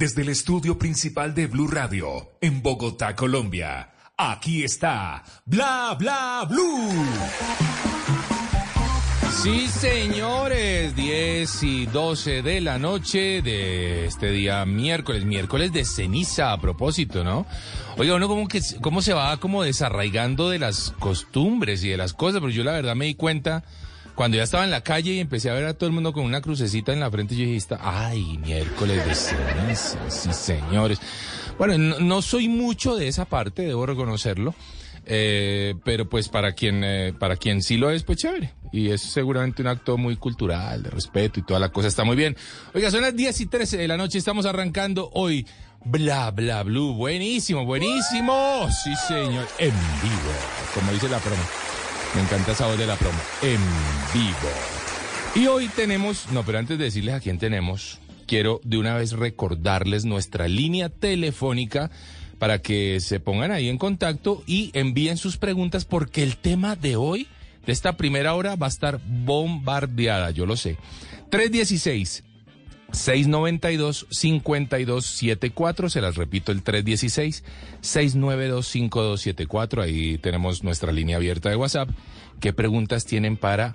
desde el estudio principal de Blue Radio, en Bogotá, Colombia. Aquí está Bla Bla Blue. Sí, señores, 10 y 12 de la noche de este día miércoles, miércoles de ceniza a propósito, ¿no? Oiga, uno como que cómo se va como desarraigando de las costumbres y de las cosas, pero yo la verdad me di cuenta cuando ya estaba en la calle y empecé a ver a todo el mundo con una crucecita en la frente, yo dije, ay, miércoles de ceniza, sí, señores. Bueno, no, soy mucho de esa parte, debo reconocerlo. Eh, pero pues para quien, eh, para quien sí lo es, pues chévere. Y es seguramente un acto muy cultural, de respeto y toda la cosa está muy bien. Oiga, son las 10 y 13 de la noche, estamos arrancando hoy. Bla, bla, blue. Buenísimo, buenísimo. Sí, señor. En vivo, como dice la promo. Me encanta esa voz de la promo. En vivo. Y hoy tenemos, no, pero antes de decirles a quién tenemos, quiero de una vez recordarles nuestra línea telefónica para que se pongan ahí en contacto y envíen sus preguntas porque el tema de hoy, de esta primera hora, va a estar bombardeada, yo lo sé. 316. 692-5274, se las repito, el 316-692-5274, ahí tenemos nuestra línea abierta de WhatsApp. ¿Qué preguntas tienen para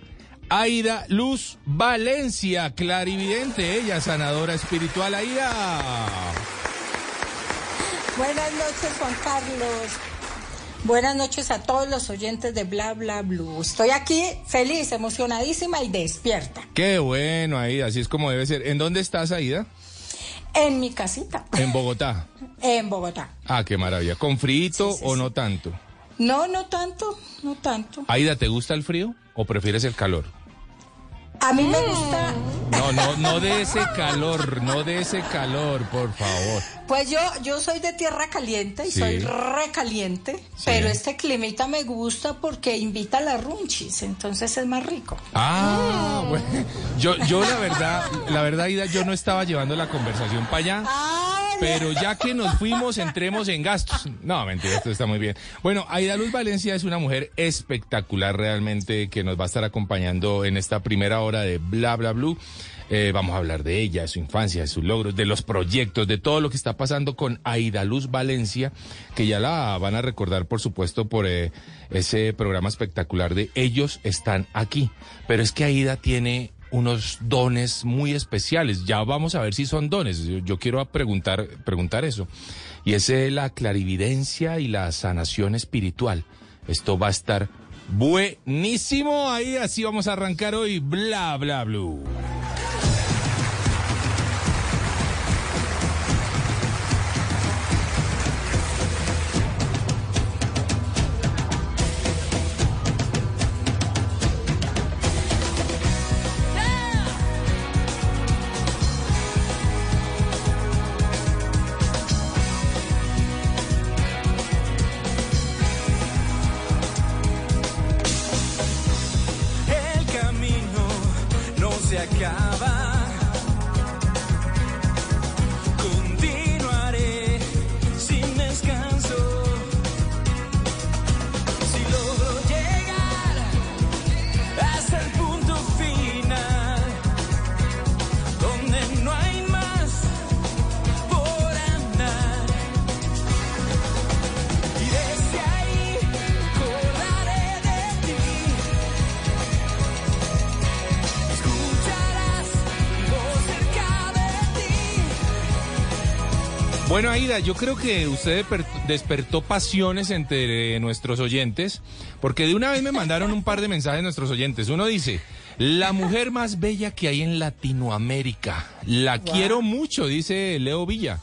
Aida Luz Valencia, clarividente, ella, sanadora espiritual, Aida? Buenas noches, Juan Carlos. Buenas noches a todos los oyentes de Bla Bla Blue. Estoy aquí feliz, emocionadísima y despierta. Qué bueno, Aida, así es como debe ser. ¿En dónde estás, Aida? En mi casita. En Bogotá. en Bogotá. Ah, qué maravilla. ¿Con frito sí, sí, o no tanto? No, no tanto, no tanto. Aida, ¿te gusta el frío o prefieres el calor? A mí me gusta. No, no, no de ese calor, no de ese calor, por favor. Pues yo, yo soy de tierra caliente y sí. soy recaliente, sí. pero este climita me gusta porque invita a la runchis, entonces es más rico. Ah, mm. bueno. Yo, yo la verdad, la verdad, Ida, yo no estaba llevando la conversación para allá. Ah, Pero ya que nos fuimos, entremos en gastos. No, mentira, esto está muy bien. Bueno, Aida Luz Valencia es una mujer espectacular realmente que nos va a estar acompañando en esta primera hora de Bla Bla Blue. Eh, vamos a hablar de ella, de su infancia, de sus logros, de los proyectos, de todo lo que está pasando con Aida Luz Valencia, que ya la van a recordar, por supuesto, por eh, ese programa espectacular de Ellos están aquí. Pero es que Aida tiene unos dones muy especiales. Ya vamos a ver si son dones. Yo, quiero preguntar, preguntar eso. Y es eh, la clarividencia y la sanación espiritual. Esto va a estar buenísimo. Ahí así vamos a arrancar hoy. Bla, bla, blue. Yo creo que usted desper- despertó pasiones entre nuestros oyentes, porque de una vez me mandaron un par de mensajes nuestros oyentes. Uno dice, la mujer más bella que hay en Latinoamérica. La quiero mucho, dice Leo Villa.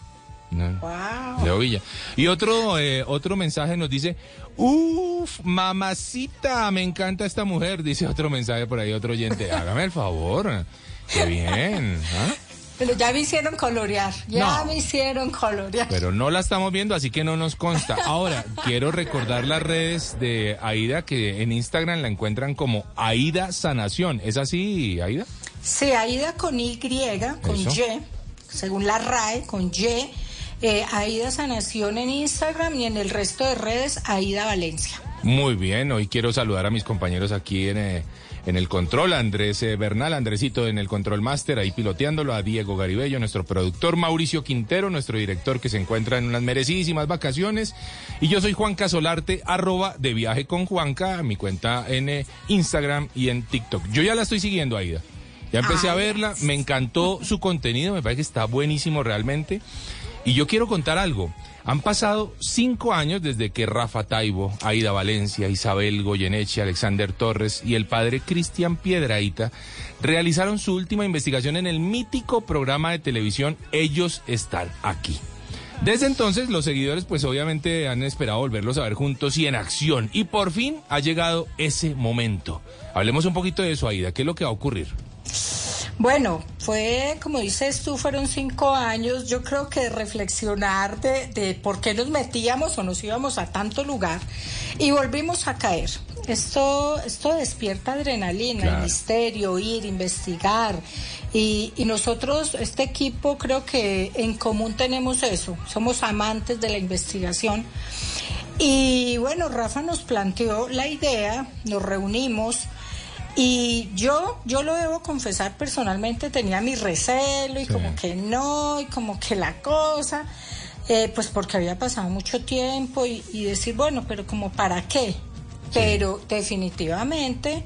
Wow. Leo Villa. Y otro, eh, otro mensaje nos dice, uff, mamacita, me encanta esta mujer, dice otro mensaje por ahí, otro oyente. Hágame el favor. Qué bien. ¿ah? Pero ya me hicieron colorear, ya No. me hicieron colorear. Pero no la estamos viendo, así que no nos consta. Ahora, quiero recordar las redes de Aida, que en Instagram la encuentran como Aida Sanación. ¿Es así, Aida? Sí, Aida con Y, con Eso. Y, según la RAE, con Y. eh, Aida Sanación en Instagram y en el resto de redes, Aida Valencia. Muy bien, hoy quiero saludar a mis compañeros aquí en, eh, en el control, Andrés eh, Bernal, Andresito en el control máster, ahí piloteándolo, a Diego Garibello, nuestro productor, Mauricio Quintero, nuestro director que se encuentra en unas merecidísimas vacaciones, y yo soy Juan Casolarte, arroba de viaje con Juanca, mi cuenta en eh, Instagram y en TikTok. Yo ya la estoy siguiendo, Aida. Ya empecé a verla, me encantó su contenido, me parece que está buenísimo realmente. Y yo quiero contar algo. Han pasado cinco años desde que Rafa Taibo, Aida Valencia, Isabel Goyeneche, Alexander Torres y el padre Cristian Piedraíta realizaron su última investigación en el mítico programa de televisión Ellos están aquí. Desde entonces los seguidores pues obviamente han esperado volverlos a ver juntos y en acción. Y por fin ha llegado ese momento. Hablemos un poquito de eso, Aida. ¿Qué es lo que va a ocurrir? Bueno, fue, como dices tú, fueron cinco años, yo creo que de reflexionar de, de por qué nos metíamos o nos íbamos a tanto lugar y volvimos a caer. Esto, esto despierta adrenalina, Claro. el misterio, ir, investigar. Y, y nosotros, este equipo, creo que en común tenemos eso. Somos amantes de la investigación. Y bueno, Rafa nos planteó la idea, nos reunimos. Y yo, yo lo debo confesar personalmente, tenía mi recelo y Sí. como que no, y como que la cosa, eh, pues porque había pasado mucho tiempo y, y decir, bueno, pero como para qué. Pero definitivamente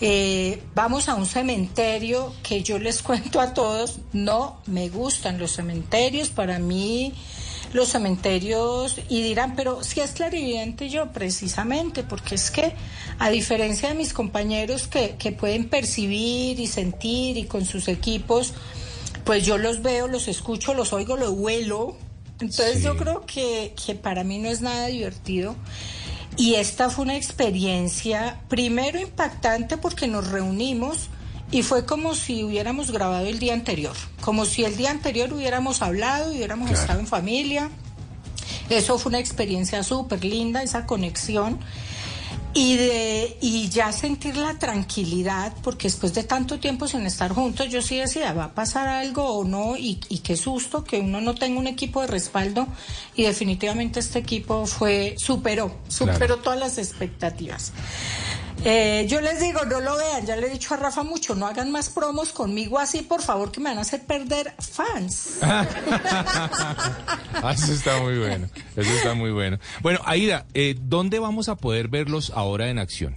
eh, vamos a un cementerio que yo les cuento a todos, no me gustan los cementerios, para mí los cementerios y dirán, pero si es clarividente yo precisamente, porque es que a diferencia de mis compañeros que, que pueden percibir y sentir y con sus equipos, pues yo los veo, los escucho, los oigo, los huelo. Entonces Sí. yo creo que, que para mí no es nada divertido. Y esta fue una experiencia, primero impactante porque nos reunimos y fue como si hubiéramos grabado el día anterior, como si el día anterior hubiéramos hablado y hubiéramos Claro. estado en familia. Eso fue una experiencia súper linda, esa conexión. Y, de, y ya sentir la tranquilidad, porque después de tanto tiempo sin estar juntos, yo sí decía, va a pasar algo o no, y, y qué susto que uno no tenga un equipo de respaldo, y definitivamente este equipo fue, superó, superó Claro. todas las expectativas. Eh, yo les digo, no lo vean, ya le he dicho a Rafa mucho, no hagan más promos conmigo así, por favor, que me van a hacer perder fans. Ah, eso está muy bueno. Eso está muy bueno. Bueno, Aida, eh, ¿dónde vamos a poder verlos ahora en acción?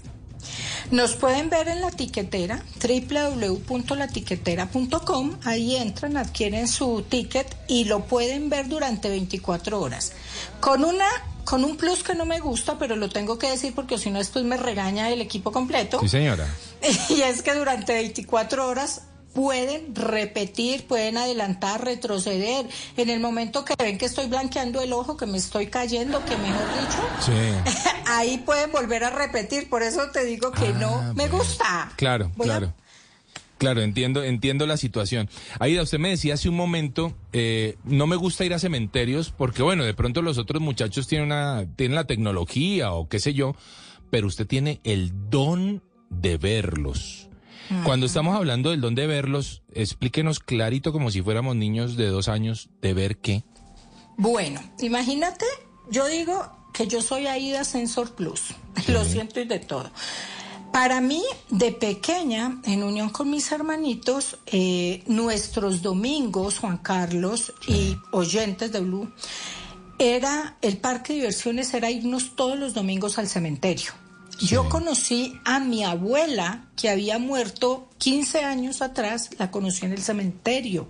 Nos pueden ver en la tiquetera, www.latiquetera.com. Ahí entran, adquieren su ticket y lo pueden ver durante 24 horas. Con una con un plus que no me gusta, pero lo tengo que decir porque si no después me regaña el equipo completo. Sí, señora. Y es que durante 24 horas pueden repetir, pueden adelantar, retroceder. En el momento que ven que estoy blanqueando el ojo, que me estoy cayendo, que mejor dicho, Sí. ahí pueden volver a repetir. Por eso te digo que Ah, no me gusta. Claro, Voy a- claro. Entiendo, entiendo la situación. Aida, usted me decía hace un momento, eh, no me gusta ir a cementerios porque, bueno, de pronto los otros muchachos tienen, una, tienen la tecnología o qué sé yo, pero usted tiene el don de verlos. Cuando estamos hablando del don de verlos, explíquenos clarito como si fuéramos niños de dos años, de ver qué. Bueno, imagínate, yo digo que yo soy Aida Sensor Plus. Lo siento y de todo. Para mí, de pequeña, en unión con mis hermanitos, eh, nuestros domingos, Juan Carlos y oyentes de Blue, era el parque de diversiones, era irnos todos los domingos al cementerio. Yo conocí a mi abuela, que había muerto 15 años atrás, la conocí en el cementerio.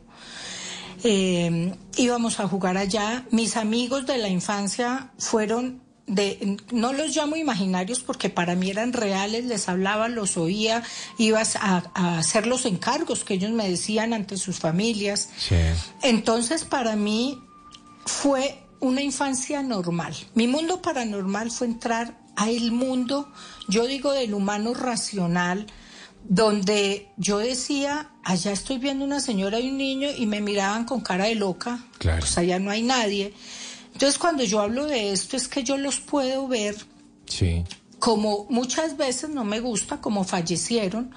Eh, íbamos a jugar allá. Mis amigos de la infancia fueron de, no los llamo imaginarios porque para mí eran reales, les hablaba, los oía, ibas a, a hacer los encargos que ellos me decían ante sus familias. Sí. Entonces, para mí fue una infancia normal. Mi mundo paranormal fue entrar a el mundo, yo digo del humano racional, donde yo decía, allá estoy viendo una señora y un niño y me miraban con cara de loca, Claro. pues allá no hay nadie. Entonces cuando yo hablo de esto es que yo los puedo ver Sí. como muchas veces no me gusta, como fallecieron,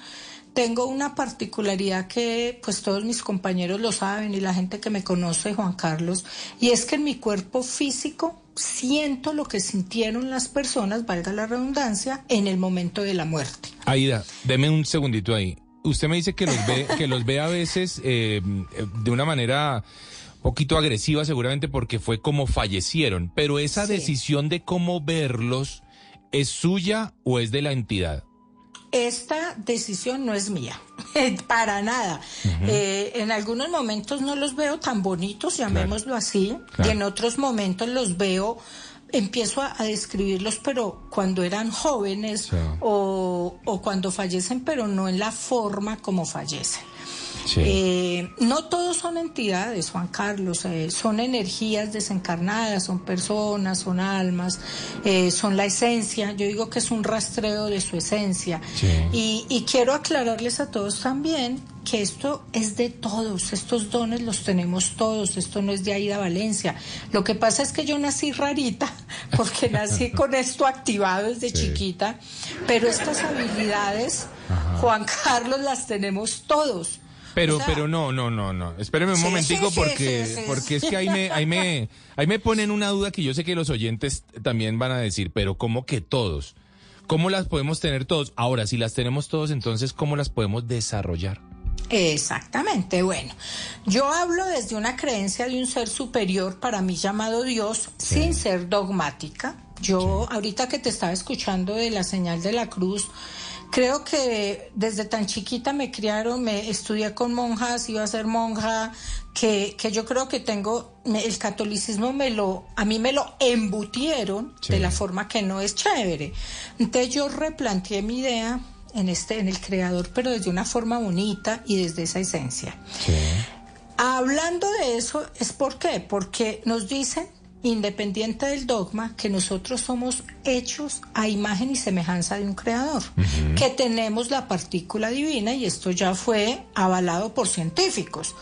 tengo una particularidad que pues todos mis compañeros lo saben y la gente que me conoce, Juan Carlos, y es que en mi cuerpo físico siento lo que sintieron las personas, valga la redundancia, en el momento de la muerte. Aida, deme un segundito ahí. Usted me dice que los ve, que los ve a veces eh, de una manera poquito agresiva, seguramente porque fue como fallecieron. Pero esa Sí. decisión de cómo verlos, ¿es suya o es de la entidad? Esta decisión no es mía, para nada. Eh, en algunos momentos no los veo tan bonitos, llamémoslo así, Claro. y en otros momentos los veo, empiezo a, a describirlos, pero cuando eran jóvenes Sí. o, o cuando fallecen, pero no en la forma como fallecen. Sí. Eh, no todos son entidades, Juan Carlos, eh, son energías desencarnadas, son personas, son almas, eh, son la esencia. Yo digo que es un rastreo de su esencia. Sí. Y, y quiero aclararles a todos también que esto es de todos, estos dones los tenemos todos, esto no es de Aida Valencia. Lo que pasa es que yo nací rarita, porque nací con esto activado desde Sí. chiquita, pero estas habilidades, Juan Carlos, las tenemos todos. Pero, O sea, pero no, no, no, no. Espéreme un Sí, momentico sí, porque, sí. porque es que ahí me, ahí me, ahí me ponen una duda que yo sé que los oyentes también van a decir, pero ¿cómo que todos? ¿Cómo las podemos tener todos? Ahora, si las tenemos todos, entonces, ¿cómo las podemos desarrollar? Exactamente, bueno, yo hablo desde una creencia de un ser superior para mí llamado Dios, sin ser dogmática. Yo ahorita que te estaba escuchando de la señal de la cruz, creo que desde tan chiquita me criaron, me estudié con monjas, iba a ser monja, que, que yo creo que tengo, me- el catolicismo me lo, a mí me lo embutieron Sí. de la forma que no es chévere. Entonces yo replanteé mi idea en este, en el creador, pero desde una forma bonita y desde esa esencia. Hablando de eso, ¿es por qué? Porque nos dicen, independiente del dogma, que nosotros somos hechos a imagen y semejanza de un creador, que tenemos la partícula divina y esto ya fue avalado por científicos.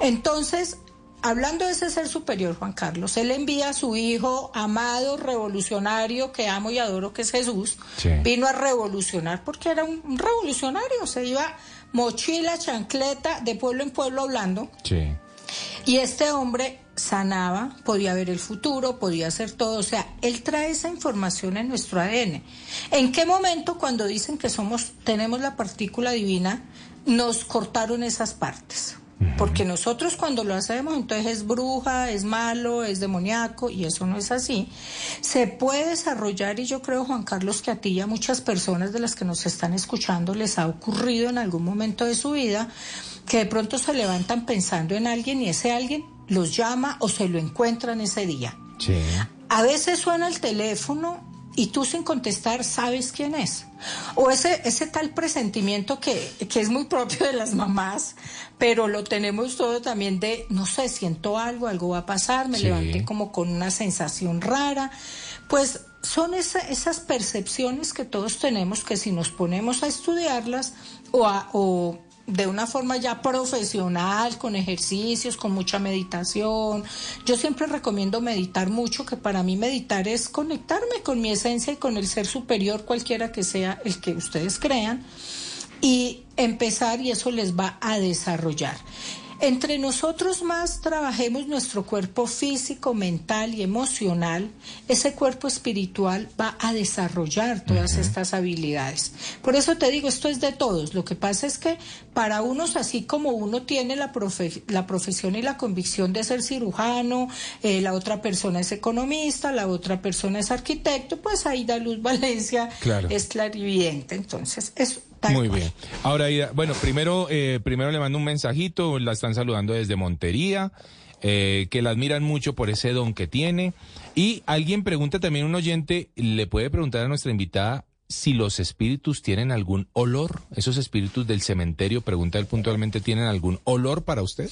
Entonces, hablando de ese ser superior, Juan Carlos, él envía a su hijo amado, revolucionario, que amo y adoro, que es Jesús, Sí. vino a revolucionar porque era un un revolucionario, se iba mochila, chancleta, de pueblo en pueblo hablando. Sí. Y este hombre sanaba, podía ver el futuro, podía hacer todo. O sea, él trae esa información en nuestro ADN. ¿En qué momento cuando dicen que somos, tenemos la partícula divina, nos cortaron esas partes? Porque nosotros cuando lo hacemos, entonces es bruja, es malo, es demoníaco, y eso no es así. Se puede desarrollar, y yo creo, Juan Carlos, que a ti y a muchas personas de las que nos están escuchando les ha ocurrido en algún momento de su vida, que de pronto se levantan pensando en alguien y ese alguien los llama o se lo encuentran ese día. Sí. A veces suena el teléfono y tú sin contestar sabes quién es. O ese, ese tal presentimiento que, que es muy propio de las mamás, pero lo tenemos todo también de, no sé, siento algo, algo va a pasar, me Sí. levanté como con una sensación rara. Pues son esa- esas percepciones que todos tenemos que si nos ponemos a estudiarlas o, a- o de una forma ya profesional, con ejercicios, con mucha meditación. Yo siempre recomiendo meditar mucho, que para mí meditar es conectarme con mi esencia y con el ser superior, cualquiera que sea el que ustedes crean, y empezar y eso les va a desarrollar. Entre nosotros más trabajemos nuestro cuerpo físico, mental y emocional, ese cuerpo espiritual va a desarrollar todas estas habilidades. Por eso te digo, esto es de todos. Lo que pasa es que para unos, así como uno tiene la, profe- la profesión y la convicción de ser cirujano, eh, la otra persona es economista, la otra persona es arquitecto, pues ahí da Luz Valencia Claro. es clarividente. Entonces, es tal Muy cual. bien. Ahora, bueno, primero, eh, primero le mando un mensajito, la están saludando desde Montería, eh, que la admiran mucho por ese don que tiene. Y alguien pregunta también, un oyente, le puede preguntar a nuestra invitada si los espíritus tienen algún olor. Esos espíritus del cementerio, pregunta él puntualmente, ¿tienen algún olor para usted?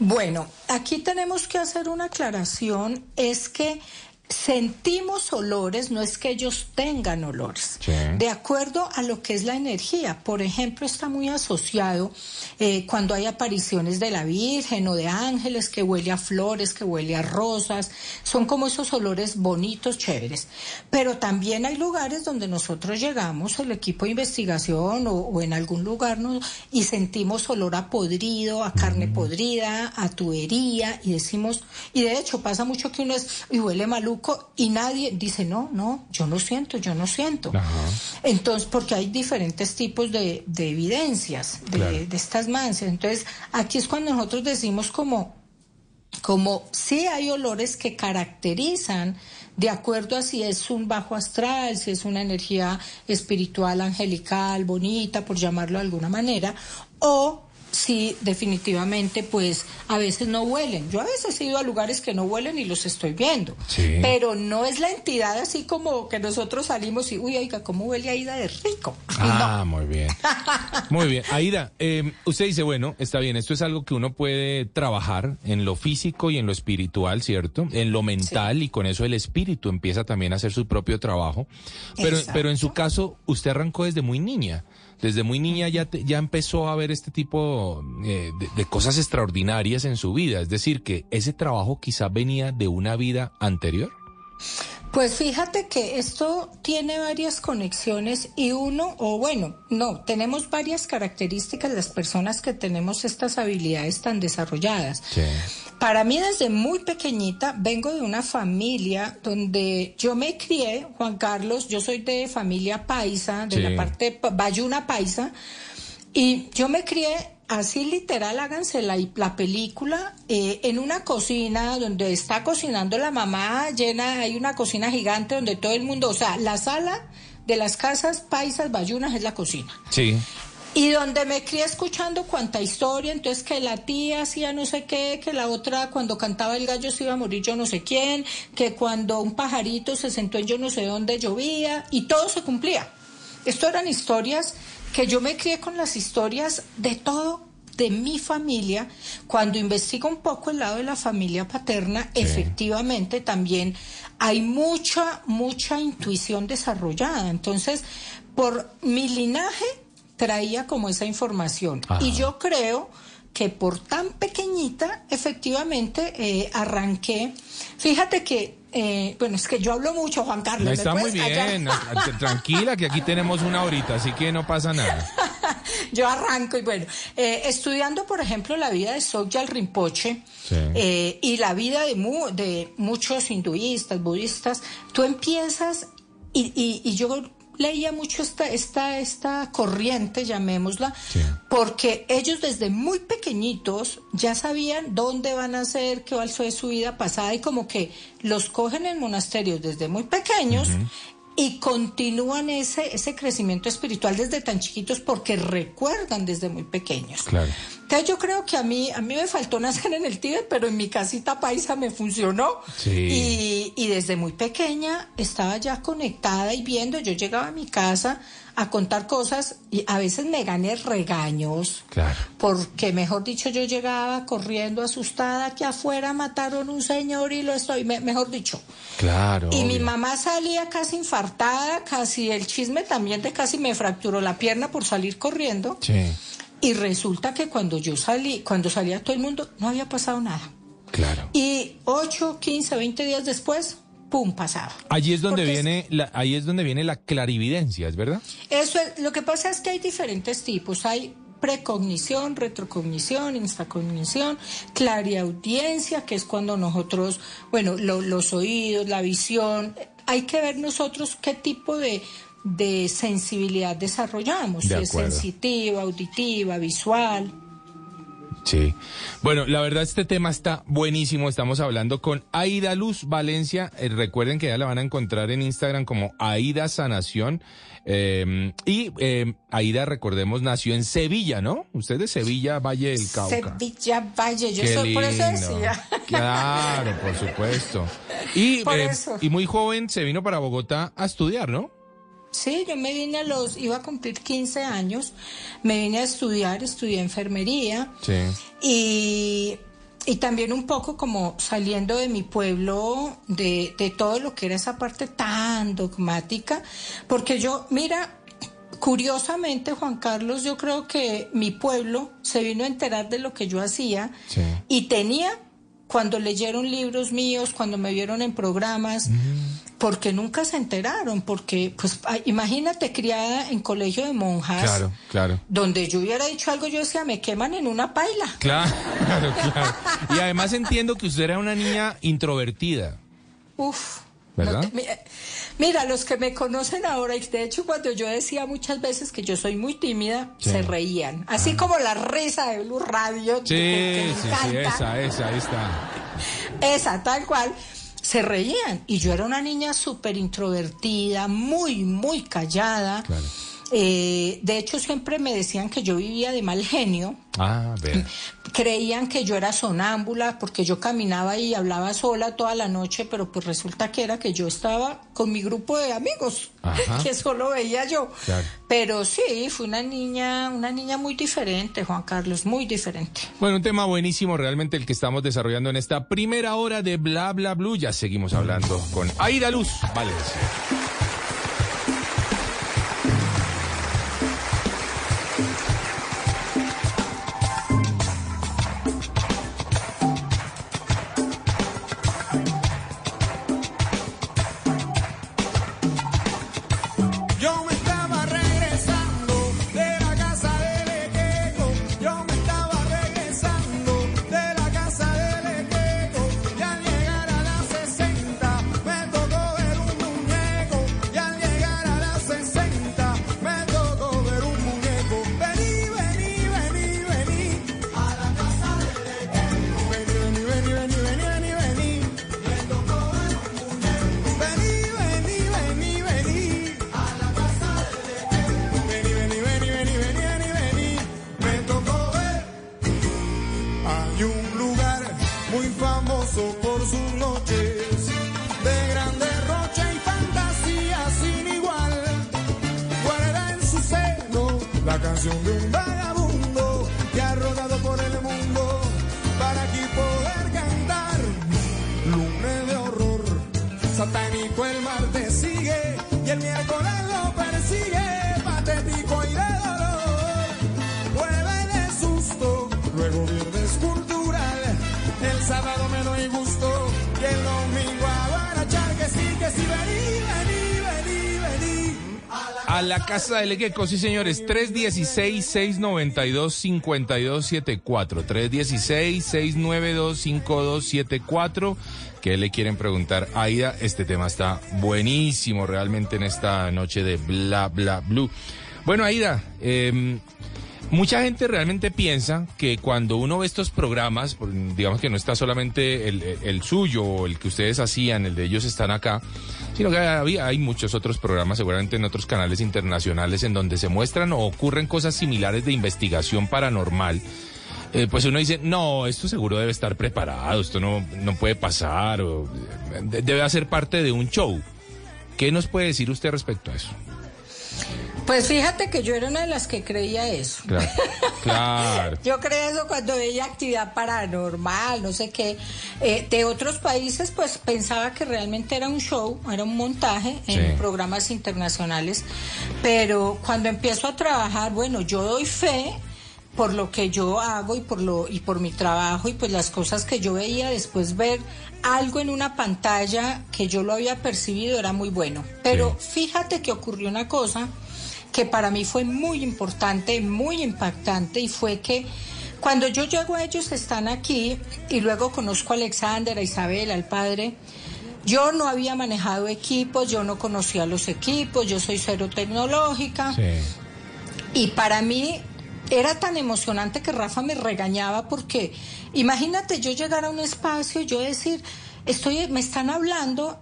Bueno, aquí tenemos que hacer una aclaración, es que sentimos olores, no es que ellos tengan olores, Sí. de acuerdo a lo que es la energía. Por ejemplo, está muy asociado eh, cuando hay apariciones de la Virgen o de ángeles, que huele a flores, que huele a rosas, son como esos olores bonitos, chéveres. Pero también hay lugares donde nosotros llegamos, el equipo de investigación o, o en algún lugar, ¿no? y sentimos olor a podrido, a carne podrida, a tubería, y decimos, y de hecho pasa mucho que uno es, y huele maluco, y nadie dice, no, no, yo no siento, yo no siento. Ajá. Entonces, porque hay diferentes tipos de, de evidencias de, Claro. de estas mancias. Entonces, aquí es cuando nosotros decimos como, como sí hay olores que caracterizan de acuerdo a si es un bajo astral, si es una energía espiritual, angelical, bonita, por llamarlo de alguna manera, o si definitivamente pues a veces no huelen. Yo a veces he ido a lugares que no huelen y los estoy viendo, Sí. pero no es la entidad así como que nosotros salimos y, uy, oiga, ¿cómo huele Aida de rico? Ah, muy bien. Muy bien. Aida, eh, usted dice, bueno, está bien, esto es algo que uno puede trabajar en lo físico y en lo espiritual, ¿cierto? En lo mental y con eso el espíritu empieza también a hacer su propio trabajo. Pero, Exacto. pero en su caso, usted arrancó desde muy niña. Desde muy niña ya, te- ya empezó a ver este tipo eh, de, de cosas extraordinarias en su vida. Es decir, que ese trabajo quizá venía de una vida anterior. Pues fíjate que esto tiene varias conexiones y uno, o bueno, no, tenemos varias características las personas que tenemos estas habilidades tan desarrolladas. Sí. Para mí desde muy pequeñita vengo de una familia donde yo me crié, Juan Carlos, yo soy de familia paisa, de Sí. la parte pa- bayuna paisa, y yo me crié así literal, háganse la, la película eh, en una cocina donde está cocinando la mamá llena, hay una cocina gigante donde todo el mundo, o sea, la sala de las casas paisas bayunas es la cocina. Sí. Y donde me crié escuchando cuánta historia, entonces que la tía hacía no sé qué, que la otra cuando cantaba el gallo se iba a morir yo no sé quién, que cuando un pajarito se sentó en yo no sé dónde llovía, y todo se cumplía. Esto eran historias que yo me crié con las historias de todo de mi familia. Cuando investigo un poco el lado de la familia paterna, efectivamente también hay mucha, mucha intuición desarrollada. Entonces, por mi linaje traía como esa información. Ajá. Y yo creo que por tan pequeñita, efectivamente, eh, arranqué. Fíjate que, eh, bueno, es que yo hablo mucho, Juan Carlos. ¿me Está muy bien. Tranquila, que aquí tenemos una horita, así que no pasa nada. Yo arranco y bueno, eh, estudiando por ejemplo la vida de Sogyal Rinpoche Sí. eh, y la vida de, mu- de muchos hinduistas, budistas, tú empiezas y, y- y yo leía mucho esta, esta, esta corriente, llamémosla, Sí. porque ellos desde muy pequeñitos ya sabían dónde van a ser, qué fue su vida pasada y como que los cogen en monasterios desde muy pequeños y continúan ese, ese crecimiento espiritual desde tan chiquitos porque recuerdan desde muy pequeños. Claro. Entonces yo creo que a mí, a mí me faltó nacer en el Tíbet, pero en mi casita paisa me funcionó. Sí. Y, y desde muy pequeña estaba ya conectada y viendo, yo llegaba a mi casa a contar cosas y a veces me gané regaños. Claro. Porque, mejor dicho, yo llegaba corriendo asustada que afuera mataron un señor y lo estoy, me- mejor dicho. Claro. Y mi mamá salía casi infartada, casi el chisme también de casi me fracturó la pierna por salir corriendo. Sí, Y resulta que cuando yo salí, cuando salía todo el mundo, no había pasado nada. claro. Y 8, 15, 20 días después, pum, pasaba. Allí es donde Porque viene la, ahí es donde viene la clarividencia, ¿es verdad? Eso es, lo que pasa es que hay diferentes tipos. Hay precognición, retrocognición, instacognición, clariaudiencia, que es cuando nosotros, bueno, lo- los oídos, la visión, hay que ver nosotros qué tipo de, de sensibilidad desarrollamos, De si es sensitiva, auditiva, visual. Sí. Bueno, la verdad este tema está buenísimo. Estamos hablando con Aida Luz Valencia. Eh, recuerden que ya la van a encontrar en Instagram como Aida Sanación. Eh, y eh, Aida, recordemos, nació en Sevilla, ¿no? Usted es de Sevilla, Valle del Cauca. Sevilla Valle, yo Qué soy, por eso lindo. decía. Claro, por supuesto. Y, Por eso. y muy joven se vino para Bogotá a estudiar, ¿no? Sí, yo me vine a los, iba a cumplir 15 años, me vine a estudiar, estudié enfermería Sí. y, y también un poco como saliendo de mi pueblo, de, de todo lo que era esa parte tan dogmática, porque yo, mira, curiosamente, Juan Carlos, yo creo que mi pueblo se vino a enterar de lo que yo hacía Sí. y tenía cuando leyeron libros míos, cuando me vieron en programas, porque nunca se enteraron, porque, pues, imagínate, criada en colegio de monjas, Claro, claro. donde yo hubiera dicho algo, yo decía, me queman en una paila. Claro, claro. Y además entiendo que usted era una niña introvertida. Uf. ¿Verdad? mi- mira, los que me conocen ahora, y de hecho cuando yo decía muchas veces que yo soy muy tímida, Sí. se reían. Así como la risa de Blue Radio, Sí, que sí, sí, esa, esa, ahí está. Esa, tal cual. Se reían. Y yo era una niña súper introvertida, muy, muy callada. Eh, de hecho, siempre me decían que yo vivía de mal genio. Ah, vea. Creían que yo era sonámbula porque yo caminaba y hablaba sola toda la noche, pero pues resulta que era que yo estaba con mi grupo de amigos, Ajá. que solo veía yo. Claro. Pero sí, fue una niña, una niña muy diferente, Juan Carlos, muy diferente. Bueno, un tema buenísimo realmente el que estamos desarrollando en esta primera hora de Bla Bla Blue. Ya seguimos hablando con Aida Luz Valencia. A la casa del Equeco, sí señores, 316-692-5274, 316-692-5274, ¿qué le quieren preguntar a Aida? Este tema está buenísimo realmente en esta noche de Bla Bla Blue. Bueno, Aida, eh, Mucha gente realmente piensa que cuando uno ve estos programas, digamos que no está solamente el, suyo o el que ustedes hacían, el de ellos están acá, sino que había, hay muchos otros programas, seguramente en otros canales internacionales, en donde se muestran o ocurren cosas similares de investigación paranormal. Eh, pues uno dice, no, esto seguro debe estar preparado, esto no, no puede pasar, o eh, debe hacer parte de un show. ¿Qué nos puede decir usted respecto a eso? Pues fíjate que yo era una de las que creía eso. Claro, claro. Yo creía eso cuando veía actividad paranormal, no sé qué. Eh, de otros países, pues pensaba que realmente era un show, era un montaje en Sí. programas internacionales. Pero cuando empiezo a trabajar, bueno, yo doy fe por lo que yo hago y por lo y por mi trabajo y pues las cosas que yo veía después ver algo en una pantalla que yo lo había percibido era muy bueno pero fíjate que ocurrió una cosa que para mí fue muy importante, muy impactante y fue que cuando yo llego a ellos están aquí y luego conozco a Alexander, a Isabel, al padre, yo no había manejado equipos, yo no conocía los equipos, yo soy cero tecnológica Sí. y para mí era tan emocionante que Rafa me regañaba porque imagínate yo llegar a un espacio y yo decir, estoy, me están hablando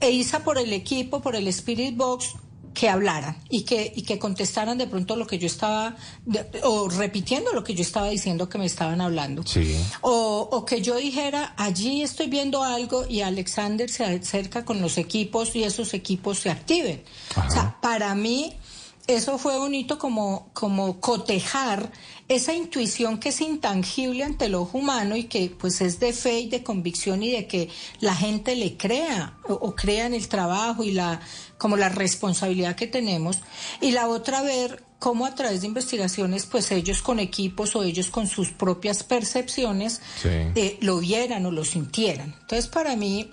e Isa por el equipo, por el Spirit Box, que hablaran y que, y que contestaran de pronto lo que yo estaba, de- o repitiendo lo que yo estaba diciendo que me estaban hablando. Sí. O, o que yo dijera, allí estoy viendo algo y Alexander se acerca con los equipos y esos equipos se activen. Ajá. O sea, para mí eso fue bonito como, como cotejar esa intuición que es intangible ante el ojo humano y que pues es de fe y de convicción y de que la gente le crea o, o crea en el trabajo y la como la responsabilidad que tenemos y la otra ver cómo a través de investigaciones, pues ellos con equipos o ellos con sus propias percepciones Sí. eh, lo vieran o lo sintieran. Entonces, para mí,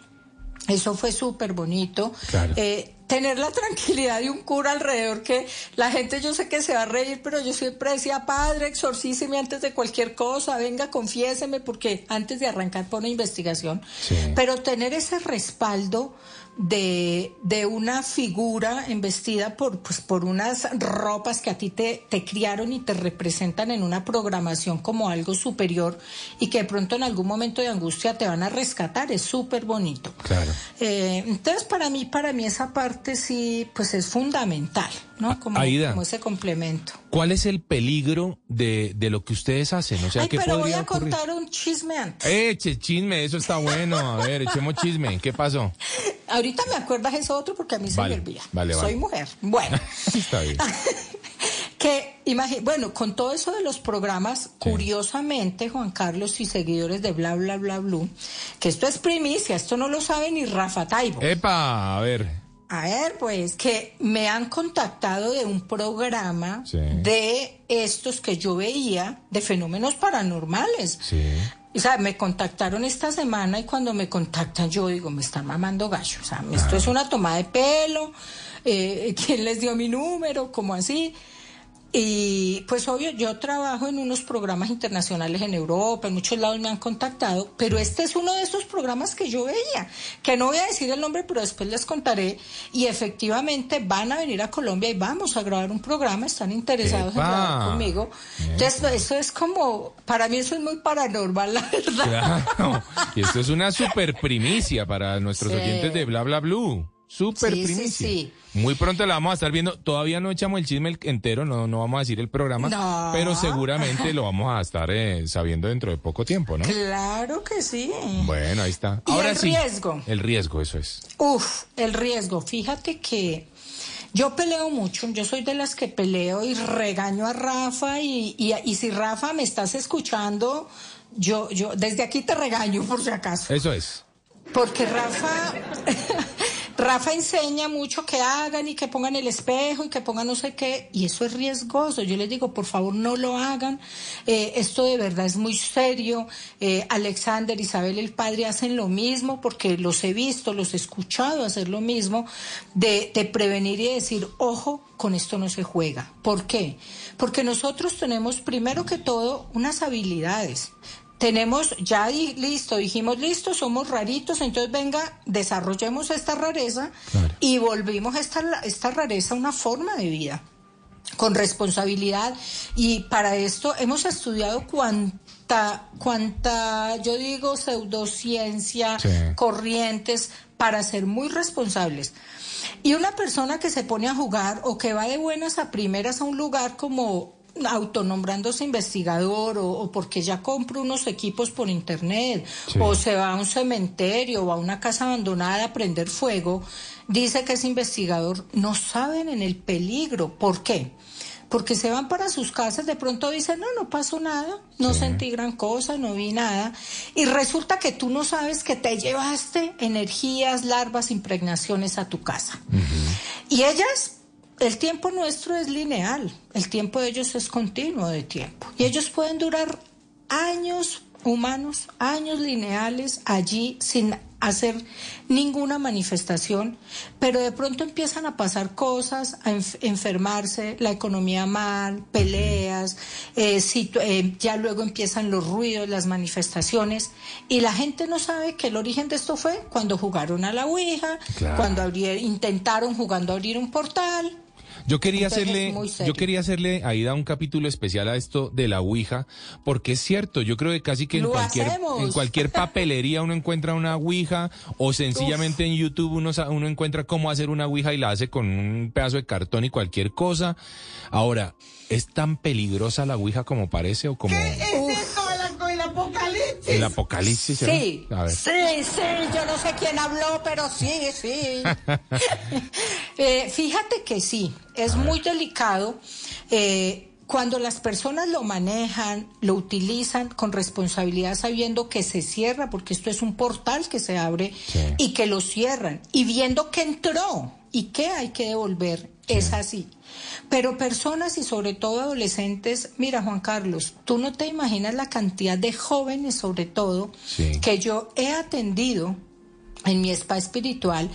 eso fue súper bonito. Claro. Eh, tener la tranquilidad de un cura alrededor que la gente yo sé que se va a reír, pero yo siempre decía, padre, exorcíseme antes de cualquier cosa, venga, confiéseme, porque antes de arrancar por una investigación. Sí. Pero tener ese respaldo de, de una figura embestida por, pues, por unas ropas que a ti te, te criaron y te representan en una programación como algo superior y que de pronto en algún momento de angustia te van a rescatar, es súper bonito. Claro. Eh, entonces para mí, para mí esa parte sí, pues es fundamental, ¿no? Como, Aida. como ese complemento. ¿Cuál es el peligro de, de lo que ustedes hacen? O sea, Ay, ¿qué pero voy a ocurrir? contar un chisme antes. Eche, chisme, eso está bueno. A ver, echemos chisme. ¿Qué pasó? Ahorita me acuerdas eso otro porque a mí Vale, se me olvida. vale, Soy vale. mujer. Bueno. Está bien. que bueno, con todo eso de los programas, curiosamente, Juan Carlos y seguidores de bla bla bla blue, que esto es primicia, esto no lo sabe ni Rafa Taibo. Epa, a ver. A ver, pues que me han contactado de un programa Sí. de estos que yo veía de fenómenos paranormales. Sí. O sea, me contactaron esta semana y cuando me contactan yo digo, me están mamando gallo. O sea, esto es una toma de pelo, eh, ¿quién les dio mi número? ¿Cómo así? Y pues obvio, yo trabajo en unos programas internacionales en Europa, en muchos lados me han contactado, pero este es uno de esos programas que yo veía, que no voy a decir el nombre, pero después les contaré, y efectivamente van a venir a Colombia y vamos a grabar un programa, están interesados en grabar conmigo. Entonces, eso es como, para mí eso es muy paranormal, la verdad. Claro. Y esto es una super primicia para nuestros Sí. oyentes de Bla Bla Blue. Super Sí, sí, primicia. sí. Muy pronto la vamos a estar viendo. Todavía no echamos el chisme entero, no, no vamos a decir el programa, No. pero seguramente lo vamos a estar eh, sabiendo dentro de poco tiempo, ¿no? Claro que sí. Bueno, ahí está. ¿Y Ahora el sí. riesgo? El riesgo, eso es. Uf, el riesgo. Fíjate que yo peleo mucho, yo soy de las que peleo y regaño a Rafa y, y, y si Rafa me estás escuchando, yo, yo desde aquí te regaño por si acaso. Eso es. Porque Rafa, Rafa enseña mucho que hagan y que pongan el espejo y que pongan no sé qué, y eso es riesgoso. Yo les digo, por favor, no lo hagan. Eh, esto de verdad es muy serio. Eh, Alexander, Isabel, el padre hacen lo mismo porque los he visto, los he escuchado hacer lo mismo, de, de prevenir y decir, ojo, con esto no se juega. ¿Por qué? Porque nosotros tenemos, primero que todo, unas habilidades tenemos ya di- listo, dijimos listo, somos raritos, entonces venga, desarrollemos esta rareza Claro. y volvimos esta, esta rareza a una forma de vida con responsabilidad y para esto hemos estudiado cuánta, cuánta, yo digo, pseudociencia, Sí. corrientes para ser muy responsables. Y una persona que se pone a jugar o que va de buenas a primeras a un lugar como autonombrándose investigador o, o porque ya compra unos equipos por internet Sí. o se va a un cementerio o a una casa abandonada a prender fuego, dice que es investigador, no saben en el peligro. ¿Por qué? Porque se van para sus casas, de pronto dicen, no, no pasó nada, no sentí gran cosa, no vi nada. Y resulta que tú no sabes que te llevaste energías, larvas, impregnaciones a tu casa. Y ellas, el tiempo nuestro es lineal, el tiempo de ellos es continuo de tiempo. Y ellos pueden durar años humanos, años lineales allí sin hacer ninguna manifestación, pero de pronto empiezan a pasar cosas, a enf- enfermarse, la economía mal, peleas, eh, eh, ya luego empiezan los ruidos, las manifestaciones, y la gente no sabe que el origen de esto fue cuando jugaron a la Ouija, Claro. cuando abrir- intentaron jugando a abrir un portal. Yo quería Entonces, hacerle, yo quería hacerle a Ida un capítulo especial a esto de la Ouija, porque es cierto, yo creo que casi que en Lo cualquier, hacemos. en cualquier papelería uno encuentra una Ouija, o sencillamente en YouTube uno, uno encuentra cómo hacer una Ouija y la hace con un pedazo de cartón y cualquier cosa. Ahora, ¿es tan peligrosa la Ouija como parece o como ¿Es esto el, el apocalipsis? El apocalipsis? Sí, sí, sí, yo no sé quién habló, pero sí, sí. Eh, fíjate que sí, es muy delicado. eh, cuando las personas lo manejan, lo utilizan con responsabilidad sabiendo que se cierra, porque esto es un portal que se abre Sí. y que lo cierran, y viendo que entró y que hay que devolver, es así. Pero personas y sobre todo adolescentes, mira Juan Carlos, tú no te imaginas la cantidad de jóvenes sobre todo Sí. que yo he atendido en mi spa espiritual,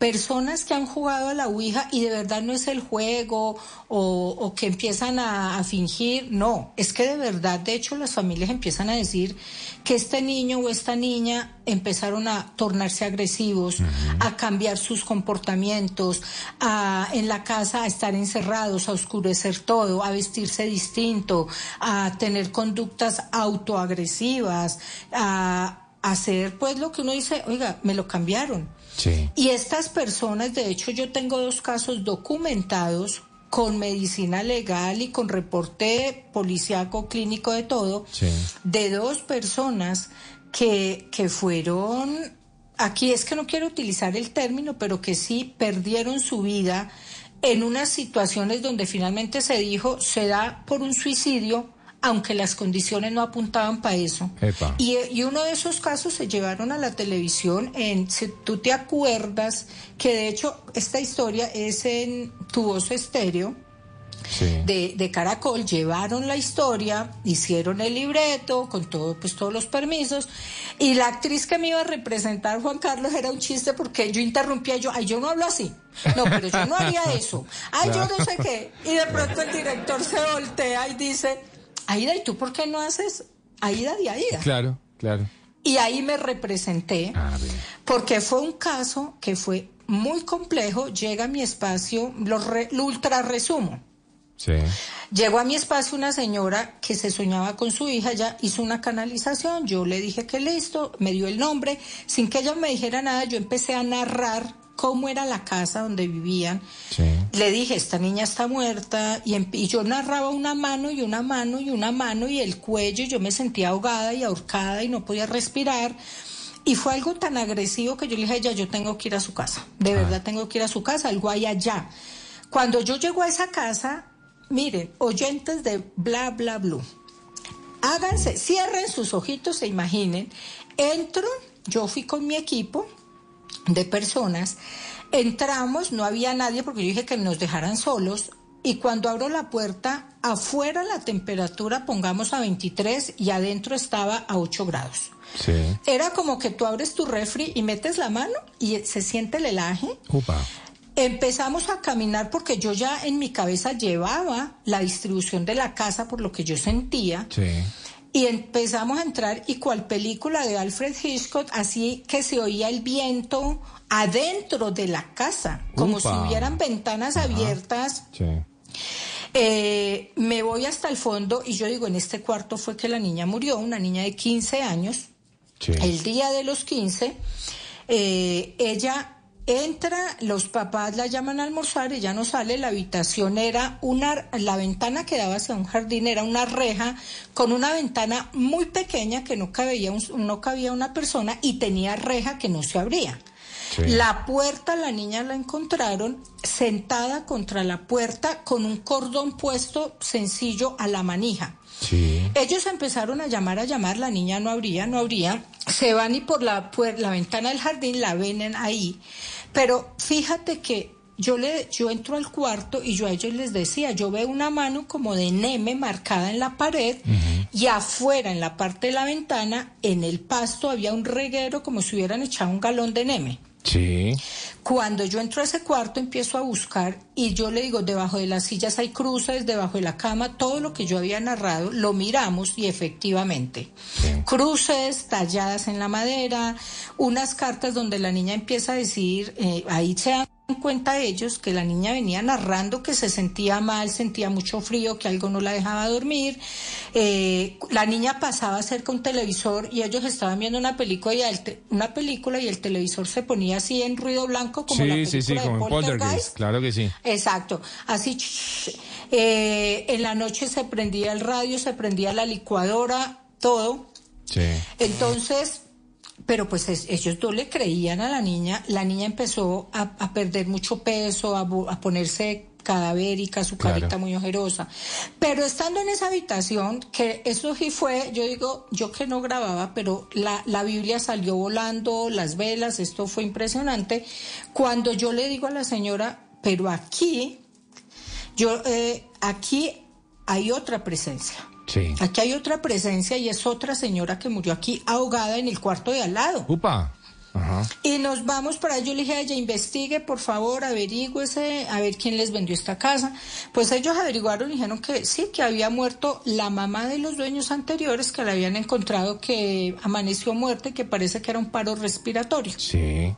personas que han jugado a la Ouija y de verdad no es el juego o, o que empiezan a, a fingir, no, es que de verdad, de hecho las familias empiezan a decir que este niño o esta niña empezaron a tornarse agresivos, a cambiar sus comportamientos, a en la casa a estar encerrados, a oscurecer todo, a vestirse distinto, a tener conductas autoagresivas, a hacer pues lo que uno dice, oiga, me lo cambiaron. Sí. Y estas personas, de hecho, yo tengo dos casos documentados con medicina legal y con reporte policíaco, clínico, de todo, Sí. de dos personas que, que fueron, aquí es que no quiero utilizar el término, pero que sí perdieron su vida en unas situaciones donde finalmente se dijo se da por un suicidio, aunque las condiciones no apuntaban para eso. Y, y uno de esos casos se llevaron a la televisión en, si tú te acuerdas, que de hecho esta historia es en tu voz estéreo Sí. de, de Caracol, llevaron la historia, hicieron el libreto con todo, pues todos los permisos, y la actriz que me iba a representar, Juan Carlos, era un chiste porque yo interrumpía, yo, ay, yo no hablo así, no, pero yo no haría eso, ay, yo no sé qué, y de pronto el director se voltea y dice, Aida, ¿y tú por qué no haces Aida de Aida? Claro, claro. Y ahí me representé, A ver. porque fue un caso que fue muy complejo, llega a mi espacio, lo, re- lo ultra resumo. Sí. Llegó a mi espacio una señora que se soñaba con su hija, ya hizo una canalización, yo le dije que listo, me dio el nombre, sin que ella me dijera nada, yo empecé a narrar cómo era la casa donde vivían. Sí. Le dije, esta niña está muerta, y, em- y yo narraba una mano y una mano y una mano y el cuello, y yo me sentía ahogada y ahorcada y no podía respirar. Y fue algo tan agresivo que yo le dije a ella, yo tengo que ir a su casa, de verdad tengo que ir a su casa, algo hay allá. Cuando yo llego a esa casa, miren, oyentes de bla, bla, blue, háganse, cierren sus ojitos e imaginen, entro, yo fui con mi equipo de personas, entramos, no había nadie porque yo dije que nos dejaran solos. Y cuando abro la puerta, afuera la temperatura pongamos a 23 y adentro estaba a 8 grados. Sí. Era como que tú abres tu refri y metes la mano y se siente el helaje. Upa. Empezamos a caminar porque yo ya en mi cabeza llevaba la distribución de la casa por lo que yo sentía. Sí. Y empezamos a entrar y cual película de Alfred Hitchcock, así que se oía el viento adentro de la casa, como Upa. si hubieran ventanas abiertas. Sí. Eh, me voy hasta el fondo y yo digo, en este cuarto fue que la niña murió, una niña de 15 años. Sí. El día de los 15, eh, ella entra, los papás la llaman a almorzar, ella no sale, la habitación era una, la ventana que daba hacia un jardín era una reja con una ventana muy pequeña que no cabía, un- no cabía una persona y tenía reja que no se abría. Sí. La puerta, la niña la encontraron sentada contra la puerta con un cordón puesto sencillo a la manija. Sí. Ellos empezaron a llamar, a llamar, la niña no abría, no abría. Se van y por la, puer- la ventana del jardín la ven en ahí. Pero fíjate que yo, le, yo entro al cuarto y yo a ellos les decía, yo veo una mano como de Neme marcada en la pared y afuera, en la parte de la ventana, en el pasto había un reguero como si hubieran echado un galón de Neme. Sí. Cuando yo entro a ese cuarto empiezo a buscar y yo le digo, debajo de las sillas hay cruces, debajo de la cama, todo lo que yo había narrado, lo miramos y efectivamente. Cruces talladas en la madera, unas cartas donde la niña empieza a decir, eh, ahí se dan cuenta ellos que la niña venía narrando que se sentía mal, sentía mucho frío, que algo no la dejaba dormir. Eh, la niña pasaba cerca un televisor y ellos estaban viendo una película y el, te- una película y el televisor se ponía así en ruido blanco como la Sí, película sí, sí, de como en Poltergeist. Poltergeist. Claro que sí. Exacto, así. eh, en la noche se prendía el radio, se prendía la licuadora, todo. Sí. Entonces, pero pues es- ellos no le creían a la niña. La niña empezó a, a perder mucho peso, a, ponerse cadavérica, su Claro. carita muy ojerosa. Pero estando en esa habitación, que eso sí fue, yo digo, yo que no grababa, pero la, la Biblia salió volando, las velas, esto fue impresionante. Cuando yo le digo a la señora, pero aquí, yo, eh, aquí hay otra presencia. Sí. Aquí hay otra presencia y es otra señora que murió aquí ahogada en el cuarto de al lado. Upa. Ajá. Y nos vamos para allá. Yo le dije a ella, investigue, por favor, averigüese, a ver quién les vendió esta casa. Pues ellos averiguaron y dijeron que sí, que había muerto la mamá de los dueños anteriores, que la habían encontrado que amaneció muerta y que parece que era un paro respiratorio. Sí.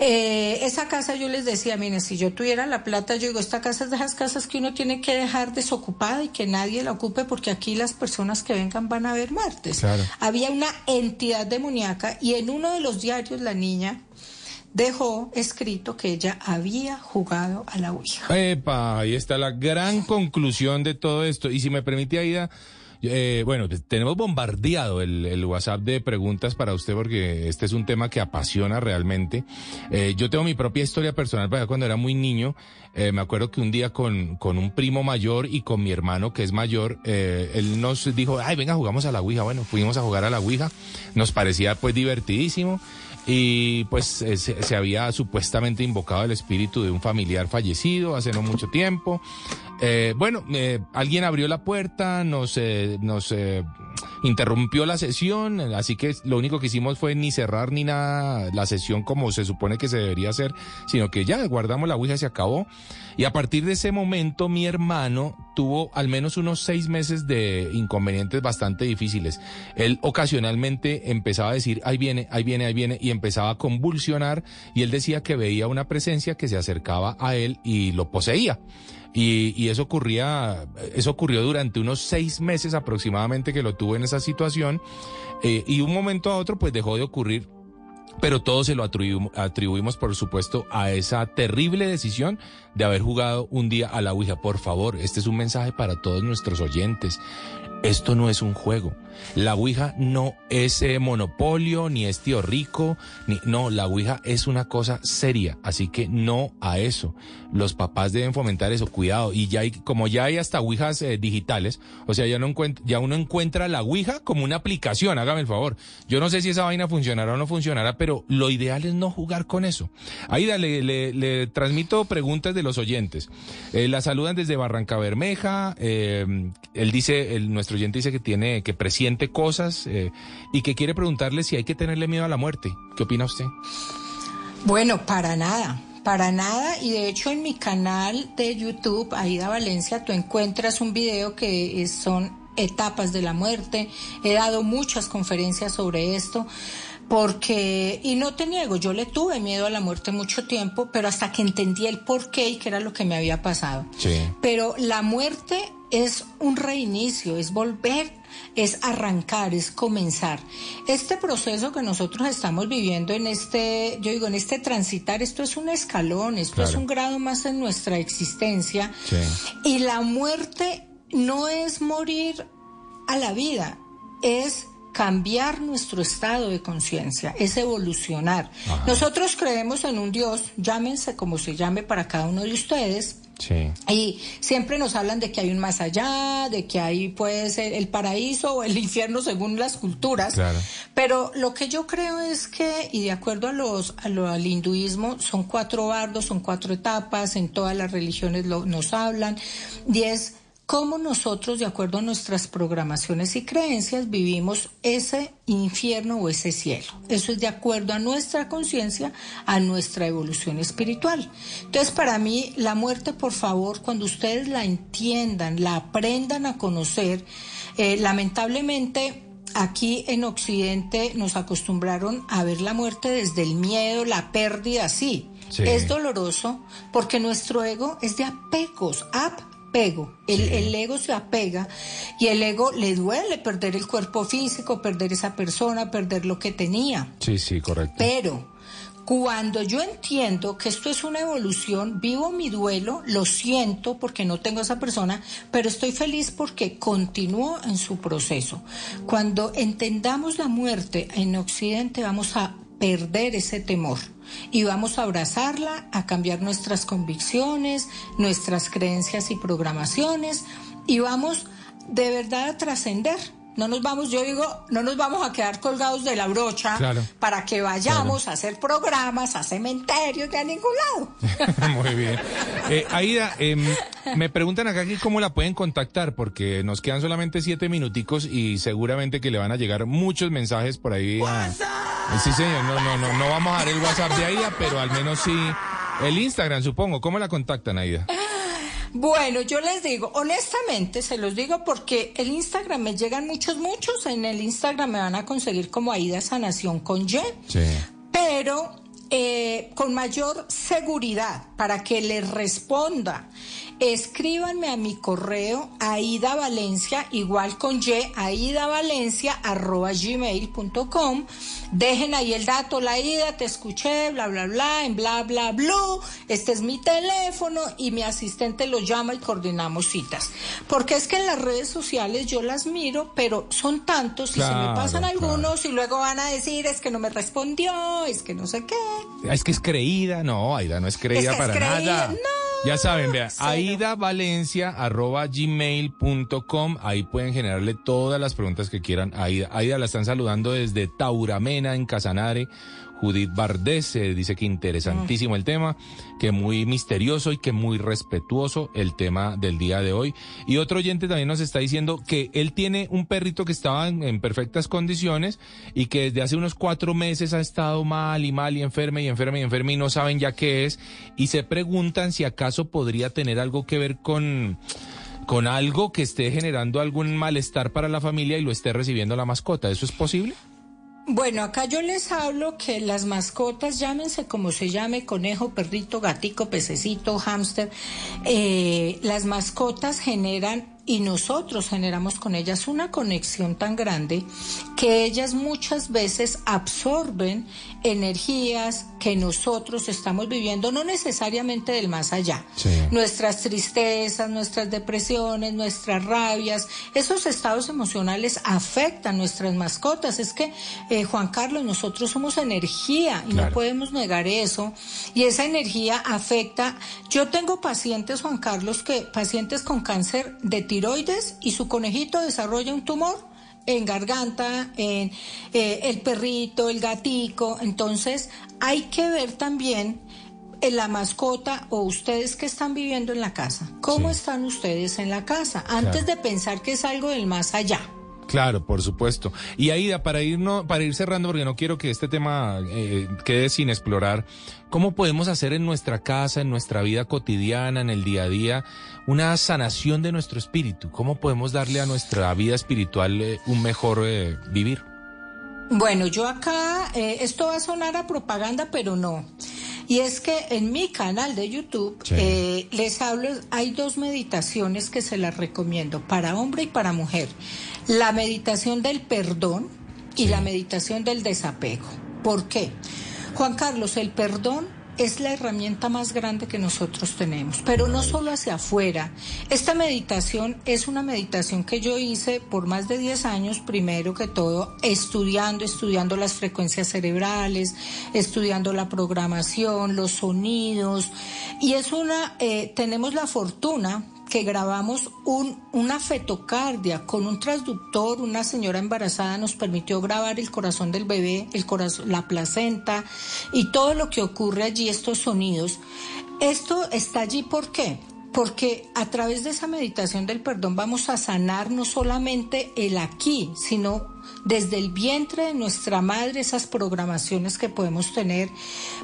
Eh, esa casa yo les decía, miren, si yo tuviera la plata, yo digo, esta casa es de esas casas que uno tiene que dejar desocupada y que nadie la ocupe porque aquí las personas que vengan van a ver muertes. Claro. Había una entidad demoníaca y en uno de los diarios la niña dejó escrito que ella había jugado a la Ouija. Epa, ahí está la gran conclusión de todo esto. Y si me permite, Aida, eh, bueno, tenemos bombardeado el, el WhatsApp de preguntas para usted porque este es un tema que apasiona realmente. Eh, yo tengo mi propia historia personal, para cuando era muy niño, eh, me acuerdo que un día con, con un primo mayor y con mi hermano que es mayor, eh, él nos dijo, ay, venga, jugamos a la Ouija. Bueno, fuimos a jugar a la Ouija, nos parecía pues divertidísimo. Y pues eh, se, se había supuestamente invocado el espíritu de un familiar fallecido hace no mucho tiempo. Eh, bueno, eh, alguien abrió la puerta, nos, eh, nos eh, interrumpió la sesión, así que lo único que hicimos fue ni cerrar ni nada la sesión como se supone que se debería hacer, sino que ya guardamos la Ouija se acabó. Y a partir de ese momento mi hermano tuvo al menos unos seis meses de inconvenientes bastante difíciles. Él ocasionalmente empezaba a decir, ahí viene, ahí viene, ahí viene, y empezaba a convulsionar y él decía que veía una presencia que se acercaba a él y lo poseía. Y, eso ocurría, eso ocurrió durante unos seis meses aproximadamente que lo tuvo en esa situación. eh, y un momento a otro pues dejó de ocurrir pero todo se lo atribu- atribuimos, por supuesto, a esa terrible decisión de haber jugado un día a la Ouija. Por favor, este es un mensaje para todos nuestros oyentes. Esto no es un juego. La Ouija no es eh, monopolio, ni es tío rico, ni, no, la Ouija es una cosa seria, así que no a eso. Los papás deben fomentar eso, cuidado. Y ya hay, como ya hay hasta Ouijas eh, digitales, o sea, ya, no ya uno encuentra la Ouija como una aplicación, hágame el favor. Yo no sé si esa vaina funcionará o no funcionará, pero lo ideal es no jugar con eso. Aida, le, le, transmito preguntas de los oyentes. Eh, la saludan desde Barranca Bermeja. él dice, el, nuestro oyente dice que tiene, que cosas eh, y que quiere preguntarle si hay que tenerle miedo a la muerte. ¿Qué opina usted? Bueno, para nada, para nada. Y de hecho en mi canal de YouTube, Aida Valencia, tú encuentras un video que es- son etapas de la muerte. He dado muchas conferencias sobre esto. Porque, y no te niego, yo le tuve miedo a la muerte mucho tiempo, pero hasta que entendí el por qué y qué era lo que me había pasado. Sí. Pero la muerte es un reinicio, es volver, es arrancar, es comenzar. Este proceso que nosotros estamos viviendo en este, yo digo, en este transitar, esto es un escalón, esto es un grado más en nuestra existencia. Sí. Y la muerte no es morir a la vida, es cambiar nuestro estado de conciencia, es evolucionar. Ajá. Nosotros creemos en un Dios, llámense como se llame para cada uno de ustedes, Sí. y siempre nos hablan de que hay un más allá, de que hay pues el, el paraíso o el infierno según las culturas. Claro. Pero lo que yo creo es que, y de acuerdo a los, a lo- al hinduismo, son cuatro bardos, son cuatro etapas, en todas las religiones lo- nos hablan, y es cómo nosotros, de acuerdo a nuestras programaciones y creencias, vivimos ese infierno o ese cielo. Eso es de acuerdo a nuestra conciencia, a nuestra evolución espiritual. Entonces, para mí, la muerte, por favor, cuando ustedes la entiendan, la aprendan a conocer, eh, lamentablemente... Aquí en Occidente nos acostumbraron a ver la muerte desde el miedo, la pérdida, sí. Sí. Es doloroso porque nuestro ego es de apegos, apego. El, Sí. el ego se apega y el ego le duele perder el cuerpo físico, perder esa persona, perder lo que tenía. Sí, sí, correcto. Pero Cuando yo entiendo que esto es una evolución, vivo mi duelo, lo siento porque no tengo a esa persona, pero estoy feliz porque continúo en su proceso. Cuando entendamos la muerte en Occidente vamos a perder ese temor. Y vamos a abrazarla, a cambiar nuestras convicciones, nuestras creencias y programaciones y vamos de verdad a trascender no nos vamos, yo digo, no nos vamos a quedar colgados de la brocha para que vayamos a hacer programas a cementerios de a ningún lado. Muy bien. Eh, Aida, em, me preguntan acá que cómo la pueden contactar, porque nos quedan solamente siete minuticos y seguramente que le van a llegar muchos mensajes por ahí. Sí, señor, no, no, no, no vamos a dar el WhatsApp de Aida, pero al menos sí el Instagram, supongo. ¿Cómo la contactan, Aida? Bueno, yo les digo, honestamente, se los digo porque el Instagram me llegan muchos, muchos. En el Instagram me van a conseguir como Aida Sanación con Y. Sí. Pero eh, con mayor seguridad para que les responda. Escríbanme a mi correo Aida Valencia, igual con Y, Aida Valencia, arroba gmail.com Dejen ahí el dato, la ida, te escuché, bla, bla, bla, en bla, bla, blue. Este es mi teléfono y mi asistente lo llama y coordinamos citas. Porque es que en las redes sociales yo las miro, pero son tantos y se me pasan algunos y luego van a decir es que no me respondió, es que no sé qué. Es que es creída, no, Aida no es creída para nada. Ya saben, vea, aidavalencia.gmail.com, ahí pueden generarle todas las preguntas que quieran. Aida, Aida la están saludando desde Tauramena, en Casanare. Judith Bardés dice que interesantísimo el tema, que muy misterioso y que muy respetuoso el tema del día de hoy. Y otro oyente también nos está diciendo que él tiene un perrito que estaba en, perfectas condiciones y que desde hace unos cuatro meses ha estado mal y mal y enferma y enferma y enferma y no saben ya qué es y se preguntan si acaso podría tener algo que ver con con algo que esté generando algún malestar para la familia y lo esté recibiendo la mascota. ¿Eso es posible? Bueno, acá yo les hablo que las mascotas, llámense como se llame, conejo, perrito, gatico, pececito, hámster, eh, las mascotas generan y nosotros generamos con ellas una conexión tan grande que ellas muchas veces absorben energías que nosotros estamos viviendo, no necesariamente del más allá. Nuestras tristezas, nuestras depresiones, nuestras rabias, esos estados emocionales afectan nuestras mascotas. Es que, eh, Juan Carlos, nosotros somos energía y no podemos negar eso. Y esa energía afecta. Yo tengo pacientes, Juan Carlos, que pacientes con cáncer de tiroides y su conejito desarrolla un tumor en garganta, en eh, el perrito, el gatico. Entonces hay que ver también en la mascota o ustedes que están viviendo en la casa. ¿Cómo están ustedes en la casa? Antes de pensar que es algo del más allá. Claro, por supuesto. Y Aida, para ir, para ir cerrando, porque no quiero que este tema eh, quede sin explorar, ¿cómo podemos hacer en nuestra casa, en nuestra vida cotidiana, en el día a día, una sanación de nuestro espíritu? ¿Cómo podemos darle a nuestra vida espiritual eh, un mejor eh, vivir? Bueno, yo acá, esto va a sonar a propaganda, pero no. Y es que en mi canal de YouTube les hablo, hay dos meditaciones que se las recomiendo, para hombre y para mujer la meditación del perdón y la meditación del desapego. ¿Por qué? Juan Carlos, el perdón es la herramienta más grande que nosotros tenemos, pero no solo hacia afuera. Esta meditación es una meditación que yo hice por más de 10 años, primero que todo, estudiando, estudiando las frecuencias cerebrales, estudiando la programación, los sonidos, y es una, eh, tenemos la fortuna que grabamos un, una fetocardia con un transductor, una señora embarazada nos permitió grabar el corazón del bebé, el corazón, la placenta y todo lo que ocurre allí, estos sonidos. Esto está allí ¿por qué? Porque a través de esa meditación del perdón vamos a sanar no solamente el aquí, sino desde el vientre de nuestra madre esas programaciones que podemos tener.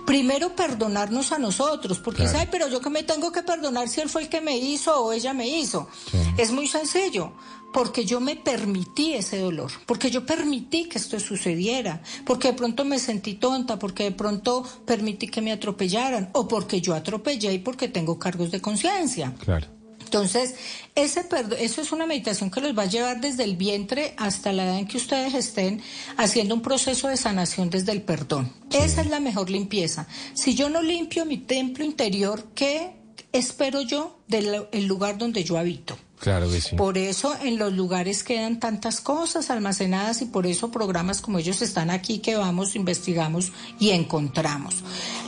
Primero perdonarnos a nosotros, porque claro. pero yo que me tengo que perdonar si él fue el que me hizo o ella me hizo. Es muy sencillo, porque yo me permití ese dolor, porque yo permití que esto sucediera, porque de pronto me sentí tonta, porque de pronto permití que me atropellaran, o porque yo atropellé y porque tengo cargos de conciencia. Claro. Entonces, ese eso es una meditación que los va a llevar desde el vientre hasta la edad en que ustedes estén haciendo un proceso de sanación desde el perdón. Esa es la mejor limpieza. Si yo no limpio mi templo interior, ¿qué espero yo del el lugar donde yo habito? Claro que sí. Por eso en los lugares quedan tantas cosas almacenadas y por eso programas como ellos están aquí que vamos, investigamos y encontramos.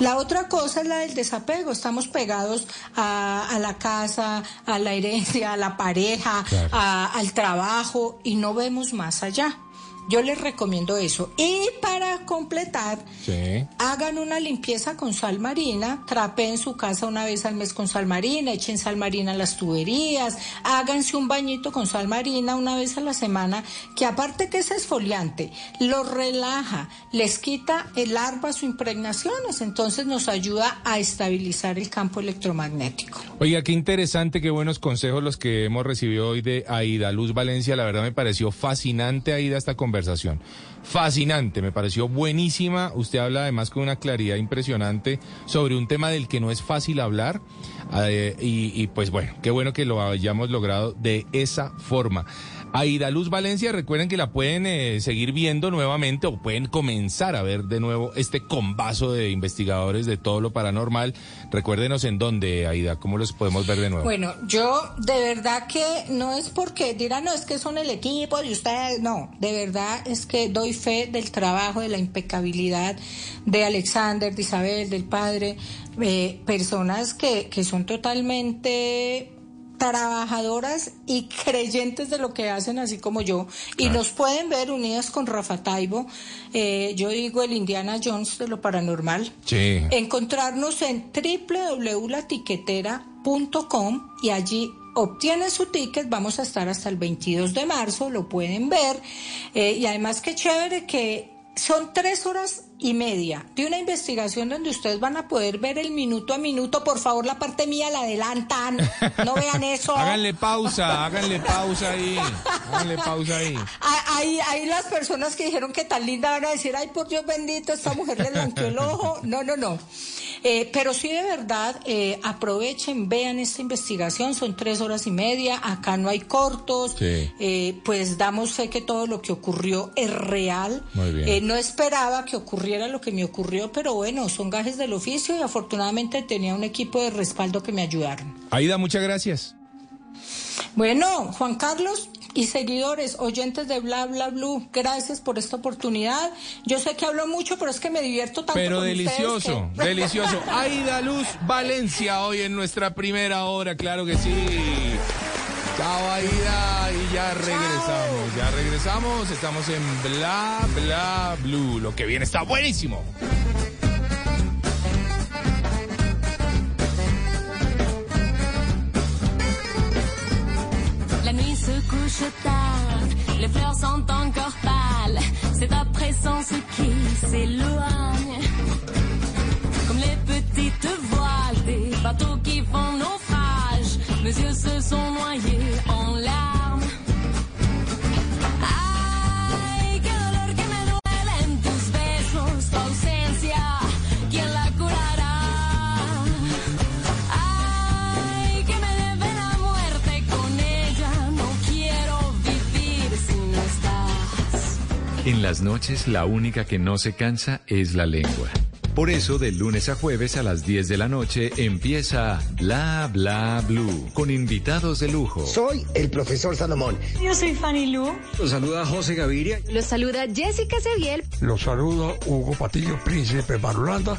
La otra cosa es la del desapego. Estamos pegados a, a la casa, a la herencia, a la pareja, Claro. a- al trabajo y no vemos más allá. Yo les recomiendo eso. Y para completar, Sí. Hagan una limpieza con sal marina, trapeen su casa una vez al mes con sal marina, echen sal marina a las tuberías, háganse un bañito con sal marina una vez a la semana, que aparte que es esfoliante, los relaja, les quita el larvas o impregnaciones, entonces nos ayuda a estabilizar el campo electromagnético. Oiga, qué interesante, qué buenos consejos los que hemos recibido hoy de Aida Luz Valencia. La verdad me pareció fascinante, Aida, esta conversación. Fascinante, me pareció buenísima. Usted habla además con una claridad impresionante sobre un tema del que no es fácil hablar. Eh, y, y, pues bueno, qué bueno que lo hayamos logrado de esa forma. Aida Luz Valencia, recuerden que la pueden eh, seguir viendo nuevamente o pueden comenzar a ver de nuevo este combazo de investigadores de todo lo paranormal. Recuérdenos en dónde, Aida, cómo los podemos ver de nuevo. Bueno, yo de verdad que no es porque dirán, no, es que son el equipo de ustedes, no, de verdad es que doy fe del trabajo, de la impecabilidad de Alexander, de Isabel, del padre, eh, personas que, que son totalmente trabajadoras y creyentes de lo que hacen, así como yo, y nos pueden ver unidas con Rafa Taibo, eh, yo digo el Indiana Jones de lo paranormal, Sí. encontrarnos en www.latiquetera.com y allí obtienen su ticket, vamos a estar hasta el 22 de marzo, lo pueden ver, eh, y además qué chévere que son tres horas y media de una investigación donde ustedes van a poder ver el minuto a minuto, por favor la parte mía la adelantan, no vean eso. Háganle pausa, háganle pausa ahí. Háganle pausa ahí. Ah, Ahí, ahí las personas que dijeron que tan linda van a decir, ay, por Dios bendito, esta mujer le blanqueó el ojo. No, no, no. Eh, pero sí, de verdad, eh, aprovechen, vean esta investigación, son tres horas y media, acá no hay cortos, Sí. eh, pues damos fe que todo lo que ocurrió es real. Muy bien. No esperaba que ocurriera lo que me ocurrió, pero bueno, son gajes del oficio y afortunadamente tenía un equipo de respaldo que me ayudaron. Aida, muchas gracias. Bueno, Juan Carlos y seguidores, oyentes de Bla Bla Blue, gracias por esta oportunidad. Yo sé que hablo mucho, pero es que me divierto tanto. Pero con delicioso, que- delicioso. Aida Luz Valencia hoy en nuestra primera hora, claro que sí. Chao Aida y ya regresamos, ya regresamos, estamos en Bla Bla Blue. Lo que viene está buenísimo. La nuit se couche tard, les fleurs sont encore pâles. C'est à présent ce qui s'éloigne. Comme les petites voiles des bateaux qui font naufrage, mes yeux se sont noyés en larmes. Ay, qué dolor que me duelen tus besos, tu ausencia, ¿quién la curará? Ay, que me debe la muerte con ella. No quiero vivir si no estás. En las noches la única que no se cansa es la lengua. Por eso, de lunes a jueves a las 10 de la noche empieza Bla Bla Blue con invitados de lujo. Soy el profesor Salomón. Yo soy Fanny Lu. Los saluda José Gaviria. Los saluda Jessica Seviel. Los saluda Hugo Patillo, príncipe Marulanda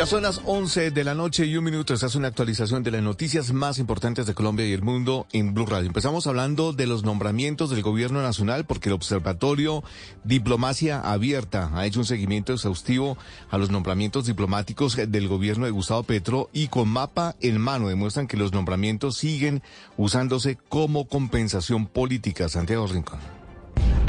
Ya son las 11 de la noche y un minuto. Esta es una actualización de las noticias más importantes de Colombia y el mundo en Blue Radio. Empezamos hablando de los nombramientos del gobierno nacional porque el Observatorio Diplomacia Abierta ha hecho un seguimiento exhaustivo a los nombramientos diplomáticos del gobierno de Gustavo Petro y con mapa en mano demuestran que los nombramientos siguen usándose como compensación política. Santiago Rincón.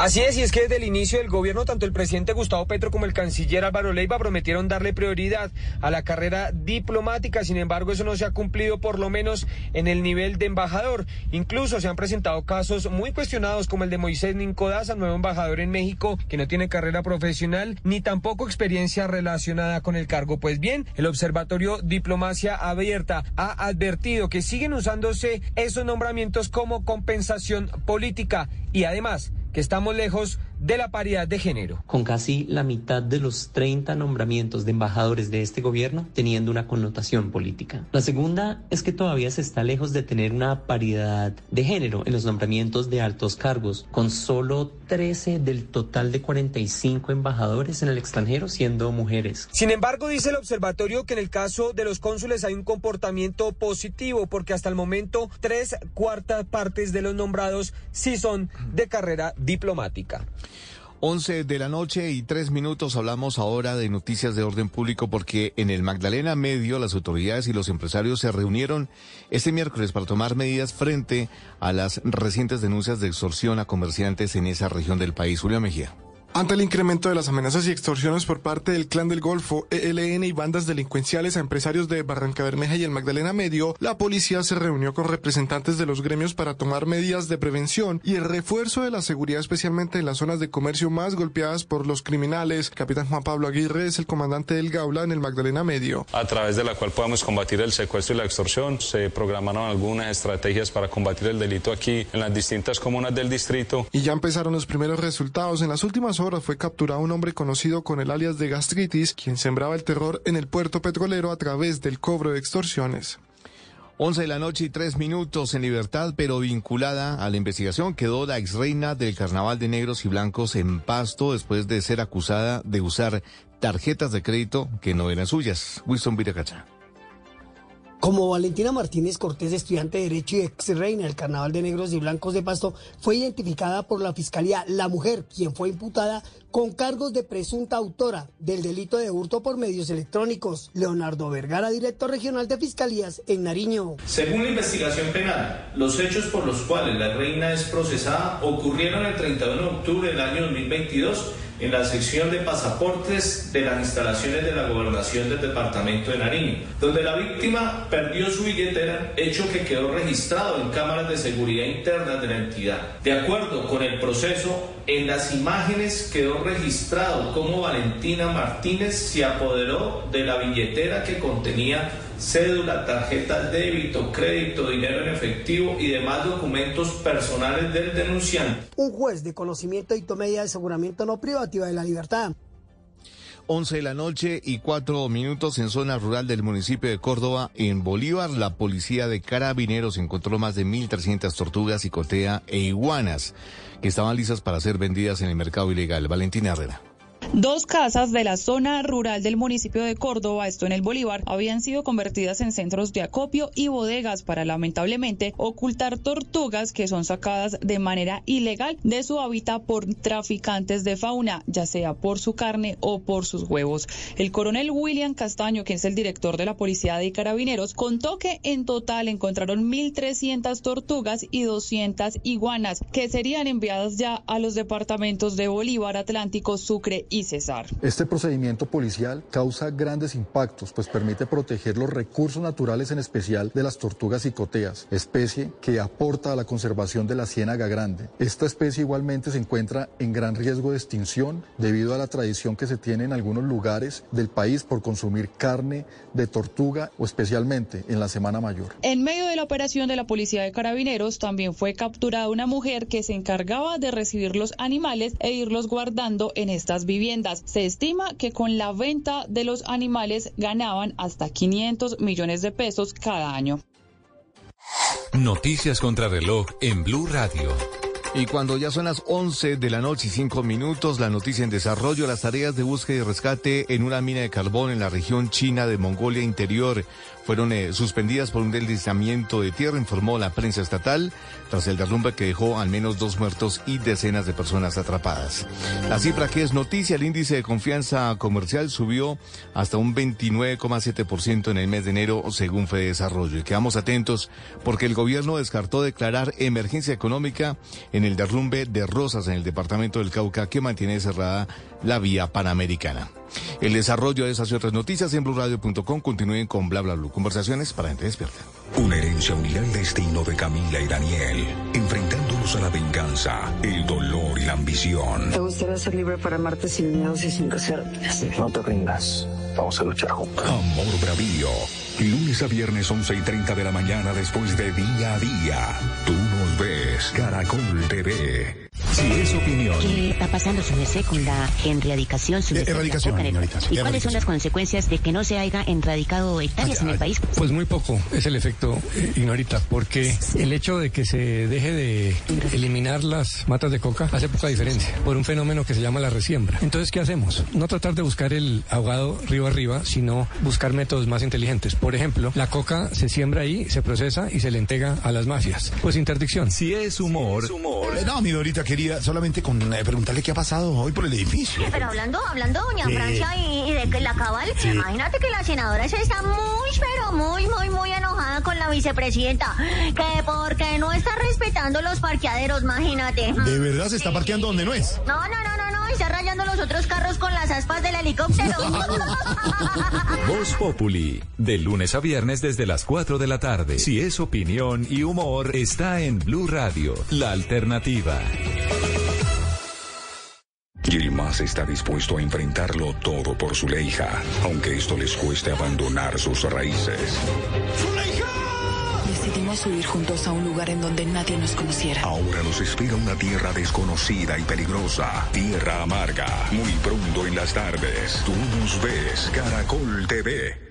Así es, y es que desde el inicio del gobierno, tanto el presidente Gustavo Petro como el canciller Álvaro Leiva prometieron darle prioridad a la carrera diplomática. Sin embargo, eso no se ha cumplido por lo menos en el nivel de embajador. Incluso se han presentado casos muy cuestionados como el de Moisés Nincodaza, nuevo embajador en México, que no tiene carrera profesional ni tampoco experiencia relacionada con el cargo. Pues bien, el Observatorio Diplomacia Abierta ha advertido que siguen usándose esos nombramientos como compensación política y además que estamos lejos de la paridad de género. Con casi la mitad de los 30 nombramientos de embajadores de este gobierno teniendo una connotación política. La segunda es que todavía se está lejos de tener una paridad de género en los nombramientos de altos cargos, con solo 13 del total de 45 embajadores en el extranjero siendo mujeres. Sin embargo, dice el observatorio que en el caso de los cónsules hay un comportamiento positivo porque hasta el momento tres cuartas partes de los nombrados sí son de carrera diplomática. 11 de la noche y tres minutos hablamos ahora de noticias de orden público porque en el Magdalena Medio las autoridades y los empresarios se reunieron este miércoles para tomar medidas frente a las recientes denuncias de extorsión a comerciantes en esa región del país. Julio Mejía. Ante el incremento de las amenazas y extorsiones por parte del Clan del Golfo, ELN y bandas delincuenciales a empresarios de Barranca Bermeja y el Magdalena Medio, la policía se reunió con representantes de los gremios para tomar medidas de prevención y el refuerzo de la seguridad, especialmente en las zonas de comercio más golpeadas por los criminales. Capitán Juan Pablo Aguirre es el comandante del Gaula en el Magdalena Medio. A través de la cual podamos combatir el secuestro y la extorsión, se programaron algunas estrategias para combatir el delito aquí en las distintas comunas del distrito. Y ya empezaron los primeros resultados. En las últimas horas fue capturado un hombre conocido con el alias de gastritis, quien sembraba el terror en el puerto petrolero a través del cobro de extorsiones. 11 de la noche y tres minutos en libertad, pero vinculada a la investigación, quedó la ex reina del carnaval de negros y blancos en Pasto después de ser acusada de usar tarjetas de crédito que no eran suyas. Winston Viracacha. Como Valentina Martínez Cortés, estudiante de Derecho y ex reina del Carnaval de Negros y Blancos de Pasto, fue identificada por la Fiscalía La Mujer, quien fue imputada con cargos de presunta autora del delito de hurto por medios electrónicos. Leonardo Vergara, director regional de Fiscalías en Nariño. Según la investigación penal, los hechos por los cuales la reina es procesada ocurrieron el 31 de octubre del año 2022 en la sección de pasaportes de las instalaciones de la gobernación del departamento de Nariño, donde la víctima perdió su billetera, hecho que quedó registrado en cámaras de seguridad internas de la entidad. De acuerdo con el proceso, en las imágenes quedó registrado cómo Valentina Martínez se apoderó de la billetera que contenía cédula, tarjeta débito, crédito, dinero en efectivo y demás documentos personales del denunciante. Un juez de conocimiento dictó medida de aseguramiento no privativa de la libertad. 11 de la noche y cuatro minutos en zona rural del municipio de Córdoba, en Bolívar, la policía de carabineros encontró más de 1.300 tortugas, cotea e iguanas que estaban listas para ser vendidas en el mercado ilegal. Valentina Herrera. Dos casas de la zona rural del municipio de Córdoba, esto en el Bolívar, habían sido convertidas en centros de acopio y bodegas para lamentablemente ocultar tortugas que son sacadas de manera ilegal de su hábitat por traficantes de fauna, ya sea por su carne o por sus huevos. El coronel William Castaño, que es el director de la Policía de Carabineros, contó que en total encontraron 1.300 tortugas y 200 iguanas que serían enviadas ya a los departamentos de Bolívar, Atlántico, Sucre y Cesar. Este procedimiento policial causa grandes impactos, pues permite proteger los recursos naturales, en especial de las tortugas cicoteas, especie que aporta a la conservación de la ciénaga grande. Esta especie igualmente se encuentra en gran riesgo de extinción debido a la tradición que se tiene en algunos lugares del país por consumir carne de tortuga o especialmente en la Semana Mayor. En medio de la operación de la Policía de Carabineros también fue capturada una mujer que se encargaba de recibir los animales e irlos guardando en estas viviendas. Se estima que con la venta de los animales ganaban hasta 500 millones de pesos cada año. Noticias contra reloj en Blue Radio. Y cuando ya son las 11 de la noche y 5 minutos, la noticia en desarrollo, las tareas de búsqueda y rescate en una mina de carbón en la región china de Mongolia Interior fueron eh, suspendidas por un deslizamiento de tierra, informó la prensa estatal, tras el derrumbe que dejó al menos dos muertos y decenas de personas atrapadas. La cifra que es noticia, el índice de confianza comercial subió hasta un 29,7% en el mes de enero, según Fede Desarrollo. Y quedamos atentos porque el gobierno descartó declarar emergencia económica en el derrumbe de Rosas en el departamento del Cauca, que mantiene cerrada la vía panamericana. El desarrollo de esas y otras noticias en blurradio.com continúen con bla bla bla. Conversaciones para gente despierta. Una herencia unirá el destino de Camila y Daniel, enfrentándolos a la venganza, el dolor y la ambición. Me gustaría ser libre para amarte sin miedos y sin reservas. No te rindas. Vamos a luchar juntos. Amor Bravío. Lunes a viernes 11 y 30 de la mañana después de día a día. Tú nos ves. Caracol TV. Si es opinión. ¿Qué está pasando, su merced, con la enradicación? Su Eh, merced, erradicación, la sí, ¿Y cuáles son las consecuencias de que no se haya enradicado hectáreas en el país? Pues muy poco es el efecto, eh, Ignorita, porque el hecho de que se deje de eliminar las matas de coca hace poca diferencia por un fenómeno que se llama la resiembra. Entonces, ¿qué hacemos? No tratar de buscar el ahogado río arriba, sino buscar métodos más inteligentes. Por ejemplo, la coca se siembra ahí, se procesa y se le entrega a las mafias. Pues interdicción. Si es humor, Eh, no, mi Dorita querida, solamente con eh, preguntarle qué ha pasado hoy por el edificio. Pero hablando, hablando, doña Sí. Francia, y, y de que la cabal, Sí. imagínate que la senadora se está muy, pero muy, muy, muy enojada con la vicepresidenta. Que porque no está respetando los parqueaderos, imagínate. ¿De verdad se está parqueando donde no es? No, no, no, no, no, está rayando los otros carros con las aspas del helicóptero. Voz Populi, de lunes a viernes desde las 4 de la tarde. Si es opinión y humor, está en Blue Radio, la alternativa. Yilmaz está dispuesto a enfrentarlo todo por su leija, aunque esto les cueste abandonar sus raíces. Decidimos subir juntos a un lugar en donde nadie nos conociera. Ahora los espera una tierra desconocida y peligrosa, tierra amarga, muy pronto en las tardes. Tú nos ves, Caracol TV.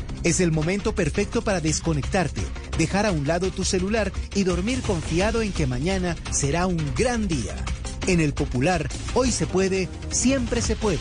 Es el momento perfecto para desconectarte, dejar a un lado tu celular y dormir confiado en que mañana será un gran día. En el Popular, hoy se puede, siempre se puede.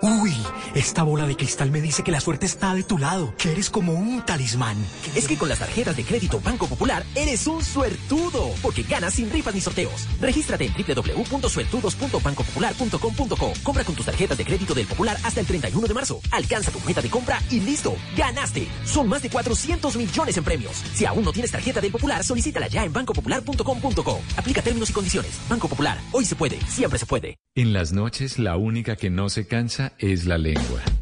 Uy, esta bola de cristal me dice que la suerte está de tu lado, que eres como un talismán. Es que con las tarjetas de crédito Banco Popular eres un suertudo, porque ganas sin rifas ni sorteos. Regístrate en www.suertudos.bancopopular.com.co. Compra con tus tarjetas de crédito del Popular hasta el 31 de marzo. Alcanza tu meta de compra y listo, ganaste. Son más de 400 millones en premios. Si aún no tienes tarjeta del Popular, solicítala ya en bancopopular.com.co. Aplica términos y condiciones. Banco Popular, hoy se puede, siempre se puede. En las noches, la única que no se cansa es la lengua.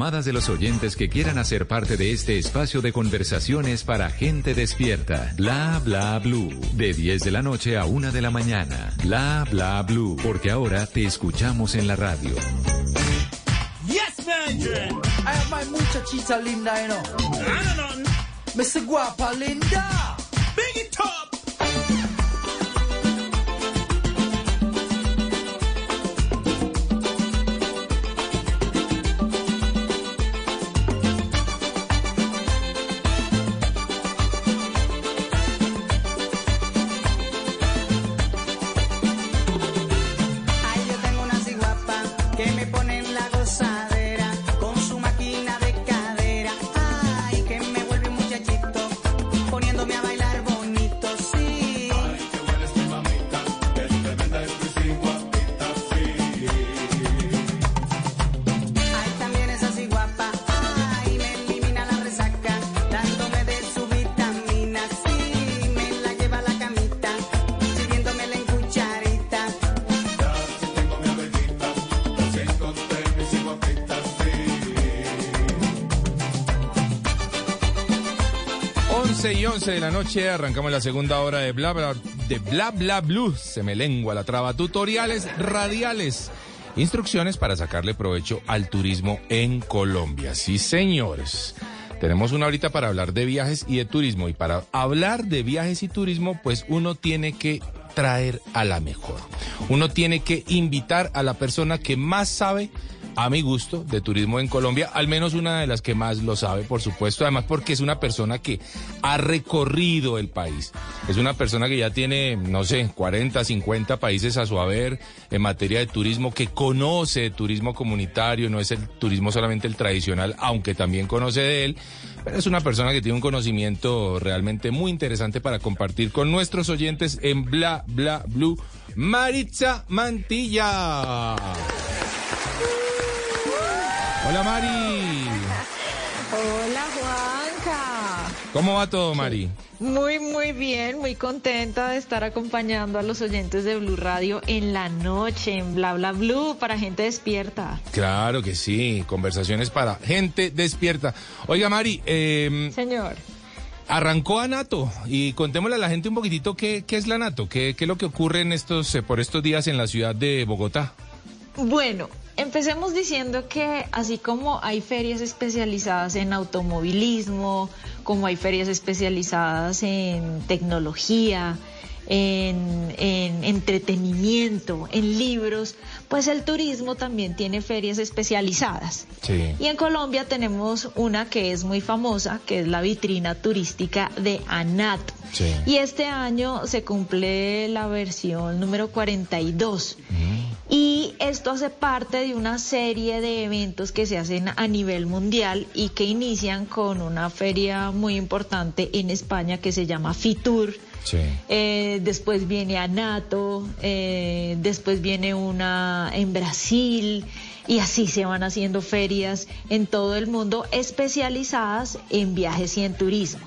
de los oyentes que quieran hacer parte de este espacio de conversaciones para gente despierta. Bla bla blue. De 10 de la noche a 1 de la mañana. Bla bla blue. Porque ahora te escuchamos en la radio. Yes, man. I have my muchachita linda, you know. I don't know. Mr. Guapa Linda. Big it 11 de la noche arrancamos la segunda hora de Bla Bla, de Bla Bla Blue. Se me lengua la traba. Tutoriales radiales. Instrucciones para sacarle provecho al turismo en Colombia. Sí, señores. Tenemos una horita para hablar de viajes y de turismo. Y para hablar de viajes y turismo, pues uno tiene que traer a la mejor. Uno tiene que invitar a la persona que más sabe a mi gusto, de turismo en Colombia, al menos una de las que más lo sabe, por supuesto, además porque es una persona que ha recorrido el país. Es una persona que ya tiene, no sé, 40, 50 países a su haber en materia de turismo, que conoce turismo comunitario, no es el turismo solamente el tradicional, aunque también conoce de él, pero es una persona que tiene un conocimiento realmente muy interesante para compartir con nuestros oyentes en Bla Bla Blue. Maritza Mantilla. Hola Mari. Hola Juanca. ¿Cómo va todo Mari? Muy, muy bien, muy contenta de estar acompañando a los oyentes de Blue Radio en la noche, en Bla Bla Blue, para gente despierta. Claro que sí, conversaciones para gente despierta. Oiga Mari, eh, Señor. Arrancó a NATO y contémosle a la gente un poquitito qué, qué es la NATO, qué, qué es lo que ocurre en estos, por estos días en la ciudad de Bogotá. Bueno, empecemos diciendo que así como hay ferias especializadas en automovilismo, como hay ferias especializadas en tecnología, en, en, entretenimiento, en libros, pues el turismo también tiene ferias especializadas. Sí. Y en Colombia tenemos una que es muy famosa, que es la vitrina turística de ANATO. Sí. Y este año se cumple la versión número 42. Y esto hace parte de una serie de eventos que se hacen a nivel mundial y que inician con una feria muy importante en España que se llama FITUR. Eh, después viene ANATO, eh, después viene una en Brasil y así se van haciendo ferias en todo el mundo especializadas en viajes y en turismo.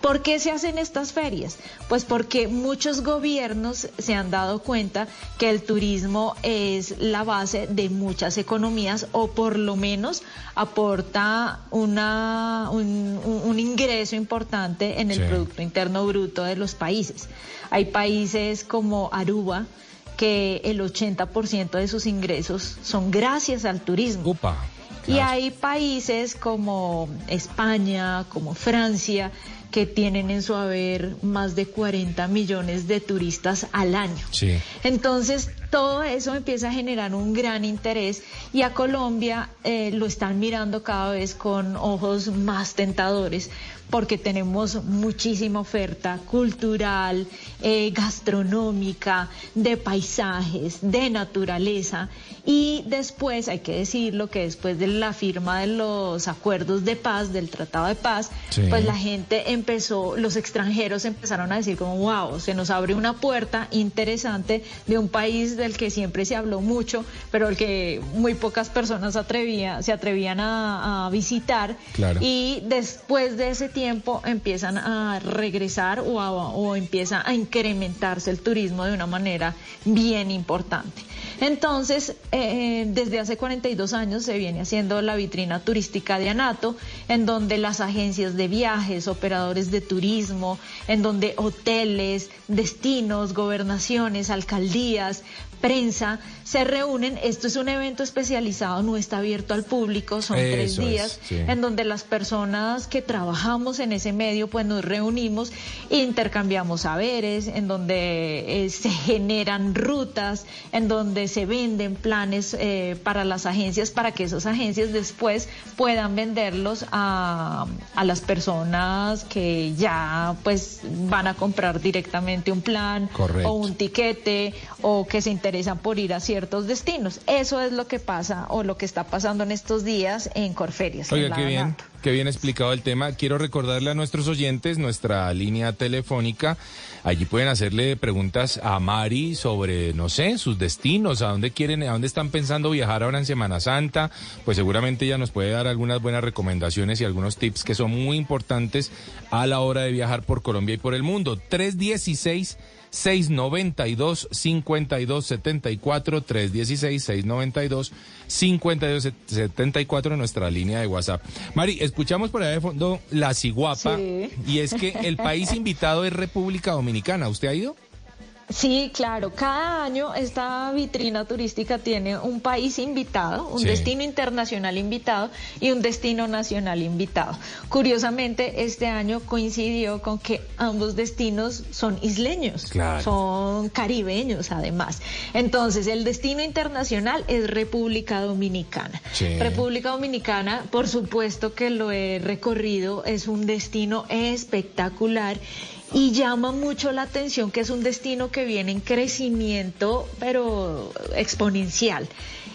¿Por qué se hacen estas ferias? Pues porque muchos gobiernos se han dado cuenta que el turismo es la base de muchas economías o por lo menos aporta una, un, un ingreso importante en el Sí. Producto Interno Bruto de los países. Hay países como Aruba que el 80% de sus ingresos son gracias al turismo. Y hay países como España, como Francia, que tienen en su haber más de 40 millones de turistas al año. Sí. Entonces, todo eso empieza a generar un gran interés y a Colombia eh, lo están mirando cada vez con ojos más tentadores porque tenemos muchísima oferta cultural, eh, gastronómica, de paisajes, de naturaleza. Y después, hay que decirlo, que después de la firma de los acuerdos de paz, del Tratado de Paz, Sí. pues la gente empezó, los extranjeros empezaron a decir como, wow, se nos abre una puerta interesante de un país del que siempre se habló mucho, pero el que muy pocas personas atrevía, se atrevían a, a visitar. Claro. Y después de ese tiempo empiezan a regresar o, o empieza a incrementarse el turismo de una manera bien importante. Entonces, eh, desde hace 42 años se viene haciendo la vitrina turística de Anato, en donde las agencias de viajes, operadores de turismo, en donde hoteles, destinos, gobernaciones, alcaldías, prensa se reúnen. Esto es un evento especializado, no está abierto al público, son tres es, días sí. en donde las personas que trabajamos en ese medio pues nos reunimos, intercambiamos saberes, en donde eh, se generan rutas, en donde se venden planes eh, para las agencias para que esas agencias después puedan venderlos a, a las personas que ya pues van a comprar directamente un plan Correcto. o un tiquete o que se interesan por ir a ciertos destinos. Eso es lo que pasa o lo que está pasando en estos días en Corferias. Oiga, qué bien, qué bien explicado el tema. Quiero recordarle a nuestros oyentes nuestra línea telefónica. Allí pueden hacerle preguntas a Mari sobre, no sé, sus destinos, a dónde quieren, a dónde están pensando viajar ahora en Semana Santa. Pues seguramente ella nos puede dar algunas buenas recomendaciones y algunos tips que son muy importantes a la hora de viajar por Colombia y por el mundo. 316 692 5274 316 692 5274 nuestra línea de WhatsApp. Mari, escuchamos por allá de fondo la ciguapa Sí. y es que el país invitado es República Dominicana. ¿Usted ha ido? Sí, claro. Cada año esta vitrina turística tiene un país invitado, un Sí. destino internacional invitado y un destino nacional invitado. Curiosamente, este año coincidió con que ambos destinos son isleños, Claro. son caribeños además. Entonces, el destino internacional es República Dominicana. Sí. República Dominicana, por supuesto que lo he recorrido, es un destino espectacular y llama mucho la atención que es un destino que viene en crecimiento, pero exponencial.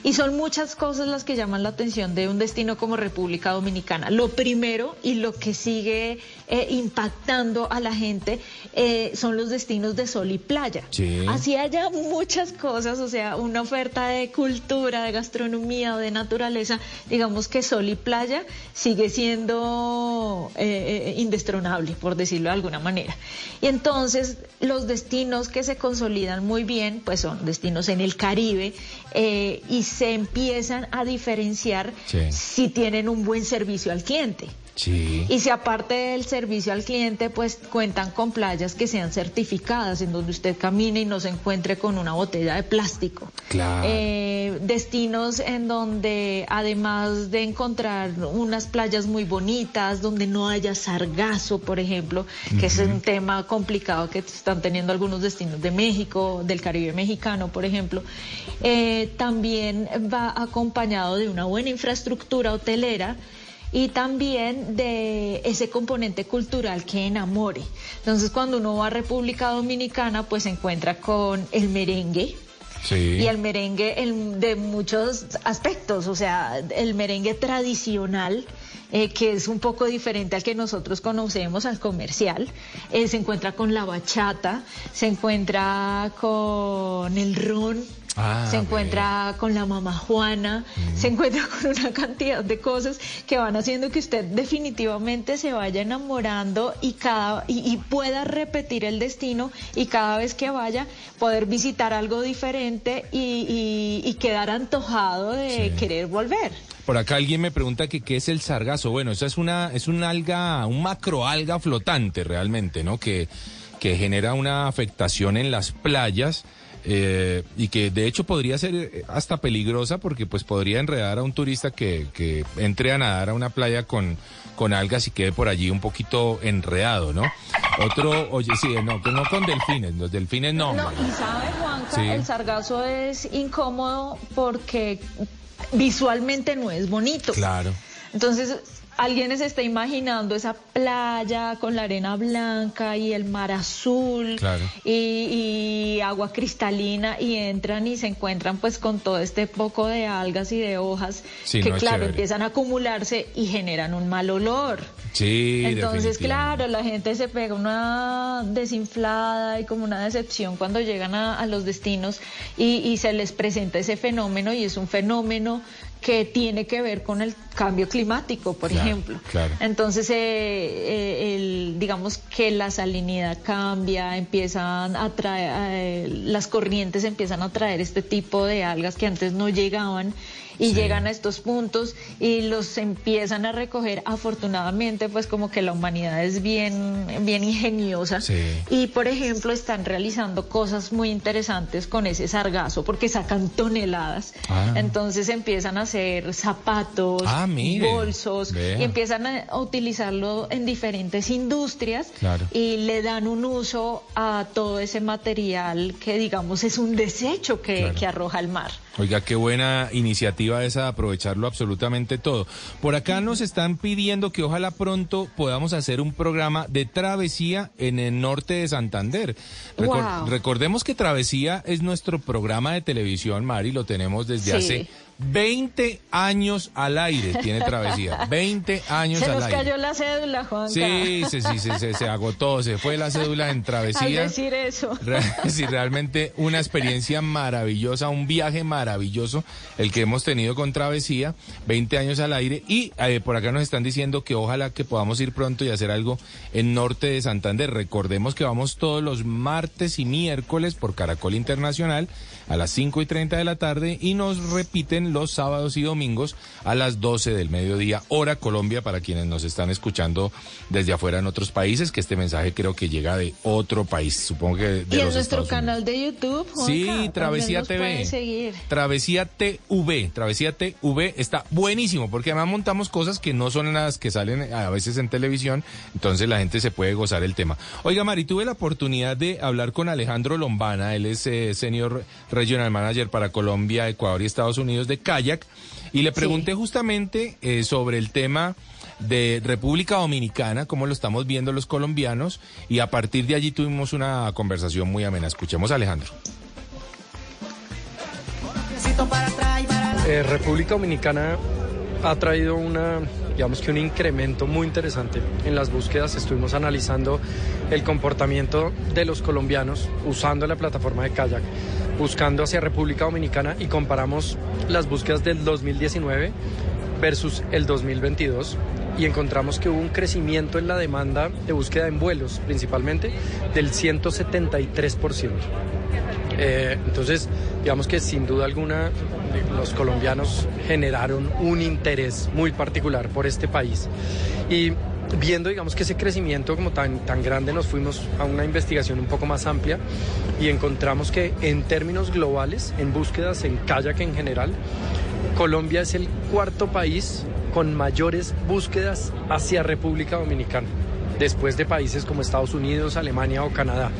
Y son muchas cosas las que llaman la atención de un destino como República Dominicana. Lo primero y lo que sigue eh, impactando a la gente eh, son los destinos de sol y playa. Sí. Así haya muchas cosas, o sea, una oferta de cultura, de gastronomía o de naturaleza, digamos que sol y playa sigue siendo eh, indestronable, por decirlo de alguna manera. Y entonces los destinos que se consolidan muy bien, pues son destinos en el Caribe y se empiezan a diferenciar Sí. si tienen un buen servicio al cliente. Sí. Y si aparte del servicio al cliente, pues cuentan con playas que sean certificadas, en donde usted camine y no se encuentre con una botella de plástico. Claro. Eh, destinos en donde además de encontrar unas playas muy bonitas, donde no haya sargazo, por ejemplo, que es un tema complicado que están teniendo algunos destinos de México, del Caribe mexicano, por ejemplo, eh, también va acompañado de una buena infraestructura hotelera y también de ese componente cultural que enamore. Entonces, cuando uno va a República Dominicana, pues se encuentra con el merengue, Sí. y el merengue en- de muchos aspectos, o sea, el merengue tradicional, eh, que es un poco diferente al que nosotros conocemos, al comercial, eh, se encuentra con la bachata, se encuentra con el ron. Ah, se encuentra con la mamá Juana, se encuentra con una cantidad de cosas que van haciendo que usted definitivamente se vaya enamorando y cada y, y pueda repetir el destino y cada vez que vaya poder visitar algo diferente y, y- quedar antojado de querer volver. Por acá alguien me pregunta que qué es el sargazo. Bueno, eso es una es una alga, un macroalga flotante realmente, ¿no? Que que genera una afectación en las playas. Eh, y que de hecho podría ser eh, hasta peligrosa porque pues podría enredar a un turista que, que entre a nadar a una playa con, con algas y quede por allí un poquito enredado, ¿no? Otro, oye, sí, no, que no con delfines, los delfines no. No, y sabe, Juanca, Sí. el sargazo es incómodo porque visualmente no es bonito. Claro. Entonces, alguien se está imaginando esa playa con la arena blanca y el mar azul Claro. y, y agua cristalina y entran y se encuentran pues con todo este poco de algas y de hojas Sí, que no claro empiezan a acumularse y generan un mal olor. Sí, Entonces, claro, la gente se pega una desinflada y como una decepción cuando llegan a, a los destinos y, y se les presenta ese fenómeno y es un fenómeno que tiene que ver con el cambio climático, por Claro, ejemplo. claro. Entonces, eh, eh, el- digamos que la salinidad cambia, empiezan a traer, eh, las corrientes empiezan a traer este tipo de algas que antes no llegaban y Sí. llegan a estos puntos y los empiezan a recoger. Afortunadamente, pues como que la humanidad es bien, bien ingeniosa. Sí. Y, por ejemplo, están realizando cosas muy interesantes con ese sargazo porque sacan toneladas. Ah. Entonces empiezan a hacer zapatos, Ah, bolsos Vea. y empiezan a utilizarlo en diferentes industrias Claro. y le dan un uso a todo ese material que digamos es un desecho que, Claro. que arroja el mar. Oiga, qué buena iniciativa esa de aprovecharlo absolutamente todo. Por acá nos están pidiendo que ojalá pronto podamos hacer un programa de travesía en el norte de Santander. Recor- Wow. Recordemos que Travesía es nuestro programa de televisión, Mari, lo tenemos desde Sí. hace 20 años al aire, tiene Travesía. 20 años Se al nos aire. cayó la cédula, Juanca. Sí, sí, sí, sí, se, se agotó, se fue la cédula en Al Travesía. decir eso. Sí, realmente una experiencia maravillosa, un viaje maravilloso el que hemos tenido con Travesía, 20 años al aire y eh, por acá nos están diciendo que ojalá que podamos ir pronto y hacer algo en norte de Santander. Recordemos que vamos todos los martes y miércoles por Caracol Internacional a las 5 y 30 de la tarde y nos repiten los sábados y domingos a las 12 del mediodía, hora Colombia, para quienes nos están escuchando desde afuera en otros países, que este mensaje creo que llega de otro país, supongo que de y en los nuestro Estados canal de YouTube. Juanca, Sí, Travesía TV. Travesía TV, Travesía TV está buenísimo porque además montamos cosas que no son las que salen a veces en televisión, entonces la gente se puede gozar el tema. Oiga, Mari, tuve la oportunidad de hablar con Alejandro Lombana, él es eh, Senior Regional Manager para Colombia, Ecuador y Estados Unidos de Kayak, y le pregunté justamente eh, sobre el tema de República Dominicana, cómo lo estamos viendo los colombianos, y a partir de allí tuvimos una conversación muy amena. Escuchemos a Alejandro. Eh, República Dominicana ha traído una, digamos que un incremento muy interesante en las búsquedas. Estuvimos analizando el comportamiento de los colombianos usando la plataforma de kayak, buscando hacia República Dominicana y comparamos las búsquedas del 2019 versus el 2022 y encontramos que hubo un crecimiento en la demanda de búsqueda en vuelos principalmente del 173%. Eh, entonces, digamos que sin duda alguna los colombianos generaron un interés muy particular por este país. Y viendo, digamos que ese crecimiento como tan, tan grande, nos fuimos a una investigación un poco más amplia y encontramos que en términos globales, en búsquedas en kayak en general, Colombia es el cuarto país con mayores búsquedas hacia República Dominicana, después de países como Estados Unidos, Alemania o Canadá.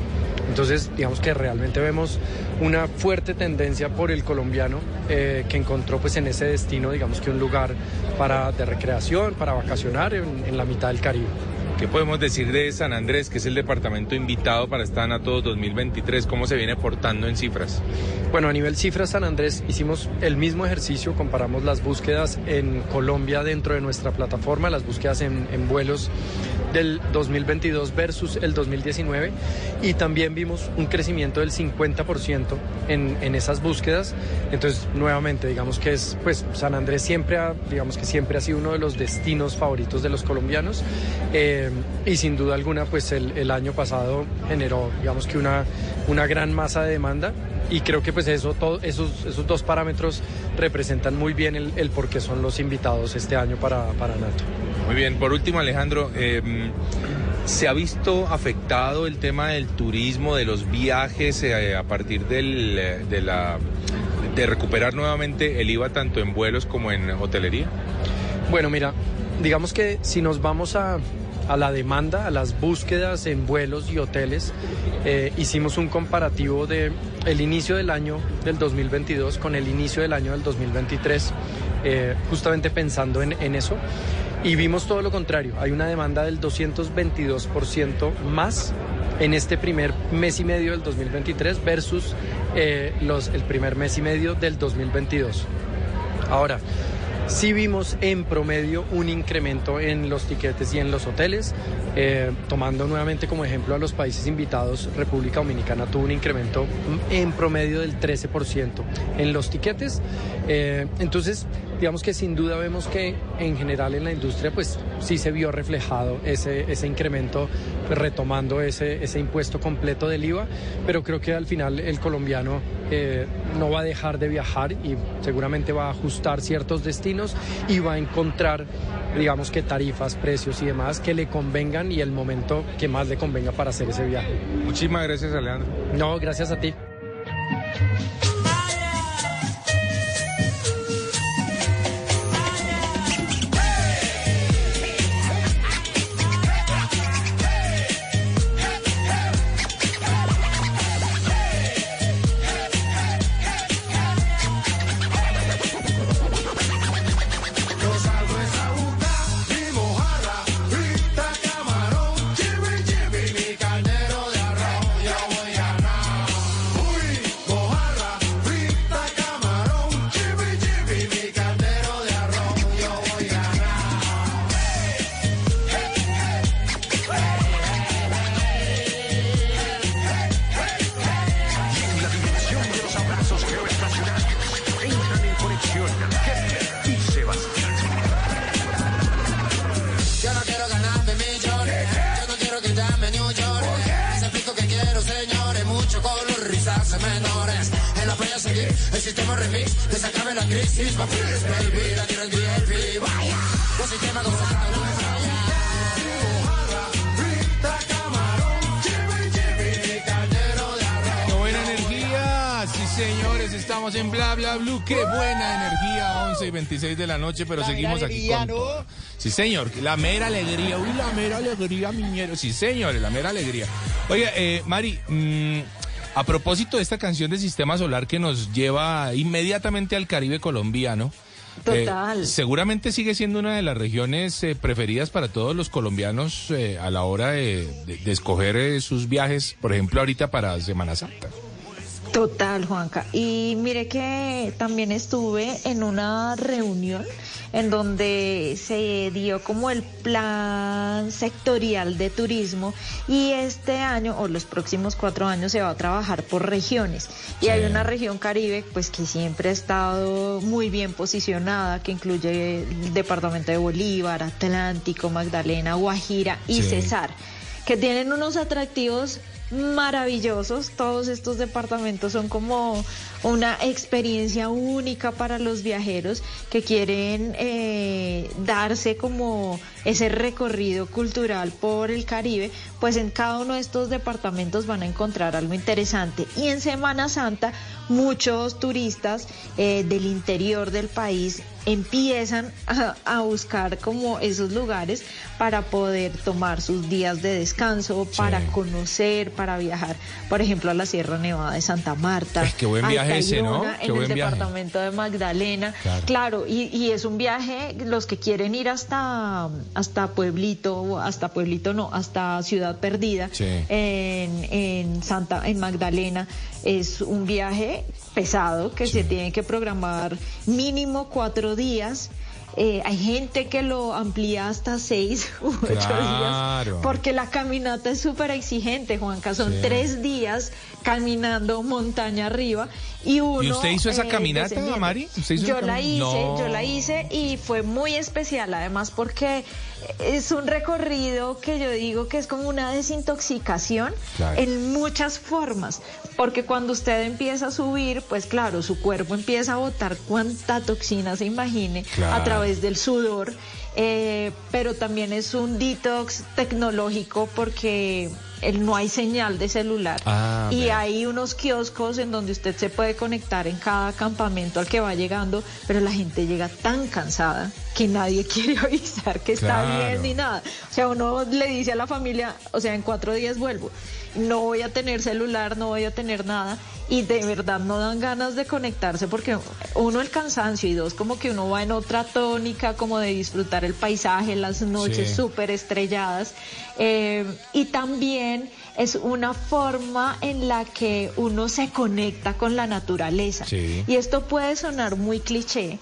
Entonces, digamos que realmente vemos una fuerte tendencia por el colombiano eh, que encontró pues en ese destino, digamos que un lugar para, de recreación, para vacacionar en, en la mitad del Caribe. ¿Qué podemos decir de San Andrés, que es el departamento invitado para estar a todos 2023? ¿Cómo se viene portando en cifras? Bueno, a nivel cifras San Andrés hicimos el mismo ejercicio, comparamos las búsquedas en Colombia dentro de nuestra plataforma, las búsquedas en, en vuelos del 2022 versus el 2019 y también vimos un crecimiento del 50% en, en esas búsquedas. Entonces, nuevamente, digamos que es, pues San Andrés siempre ha, digamos que siempre ha sido uno de los destinos favoritos de los colombianos eh, y sin duda alguna, pues el, el año pasado generó, digamos que una, una gran masa de demanda y creo que pues eso, todo, esos, esos dos parámetros representan muy bien el, el por qué son los invitados este año para, para NATO. Muy bien, por último Alejandro, eh, ¿se ha visto afectado el tema del turismo, de los viajes eh, a partir del, eh, de, la, de recuperar nuevamente el IVA tanto en vuelos como en hotelería? Bueno, mira, digamos que si nos vamos a, a la demanda, a las búsquedas en vuelos y hoteles, eh, hicimos un comparativo de el inicio del año del 2022 con el inicio del año del 2023, eh, justamente pensando en, eso. Y vimos todo lo contrario, hay una demanda del 222% más en este primer mes y medio del 2023 versus eh, los, el primer mes y medio del 2022. Ahora, sí vimos en promedio un incremento en los tiquetes y en los hoteles. Eh, tomando nuevamente como ejemplo a los países invitados, República Dominicana tuvo un incremento en promedio del 13% en los tiquetes. Eh, entonces, digamos que sin duda vemos que en general en la industria pues sí se vio reflejado ese, ese incremento pues, retomando ese, ese impuesto completo del IVA, pero creo que al final el colombiano eh, no va a dejar de viajar y seguramente va a ajustar ciertos destinos y va a encontrar digamos que tarifas, precios y demás que le convengan y el momento que más le convenga para hacer ese viaje. Muchísimas gracias Alejandro. No, gracias a ti. Noche, pero La seguimos mera aquí alegría, con ¿no? Sí señor, la mera alegría, uy, la mera alegría, miñero, sí señores, la mera alegría. Oiga, eh, Mari, mm, a propósito de esta canción de Sistema Solar que nos lleva inmediatamente al Caribe colombiano, eh, Total. seguramente sigue siendo una de las regiones eh, preferidas para todos los colombianos eh, a la hora de, de- de escoger eh, sus viajes, por ejemplo, ahorita para Semana Santa. Total, Juanca. Y mire que también estuve en una reunión en donde se dio como el plan sectorial de turismo y este año o los próximos cuatro años se va a trabajar por regiones. Y hay una región Caribe pues que siempre ha estado muy bien posicionada, que incluye el departamento de Bolívar, Atlántico, Magdalena, Guajira y Sí. Cesar que tienen unos atractivos maravillosos. Todos estos departamentos son como una experiencia única para los viajeros que quieren eh, darse como ese recorrido cultural por el Caribe. Pues en cada uno de estos departamentos van a encontrar algo interesante. Y en Semana Santa muchos turistas eh, del interior del país empiezan a, a buscar como esos lugares para poder tomar sus días de descanso, para conocer, para viajar, por ejemplo, a la Sierra Nevada de Santa Marta. Buen al viaje ese, ¿no? Tayrona, Qué En el viaje. departamento de Magdalena. Claro. Claro, y, y es un viaje, los que quieren ir hasta, hasta Pueblito, o hasta Pueblito no, hasta Ciudad Perdida, Sí. en, en Santa, en Magdalena, es un viaje pesado que se tiene que programar mínimo cuatro días. Eh, hay gente que lo amplía hasta seis u ocho Claro. días porque la caminata es súper exigente, Juanca. Son Sí. tres días caminando montaña arriba y uno. ¿Y usted hizo esa eh, caminata. Mari? ¿Usted hizo Yo la hice, No. yo la hice y fue muy especial, además porque es un recorrido que yo digo que es como una desintoxicación Claro. en muchas formas, porque cuando usted empieza a subir, pues claro, su cuerpo empieza a botar cuánta toxina se imagine Claro. a través del sudor, eh, pero también es un detox tecnológico porque el- no hay señal de celular Ah, y hay unos kioscos en donde usted se puede conectar en cada campamento al que va llegando, pero la gente llega tan cansada que nadie quiere avisar que está Claro. bien ni nada. O sea, uno le dice a la familia, o sea, en cuatro días vuelvo. No voy a tener celular, no voy a tener nada. Y de verdad no dan ganas de conectarse porque uno el cansancio y dos como que uno va en otra tónica como de disfrutar el paisaje, las noches Sí. súper estrelladas. Eh, y también es una forma en la que uno se conecta con la naturaleza. Sí. Y esto puede sonar muy cliché,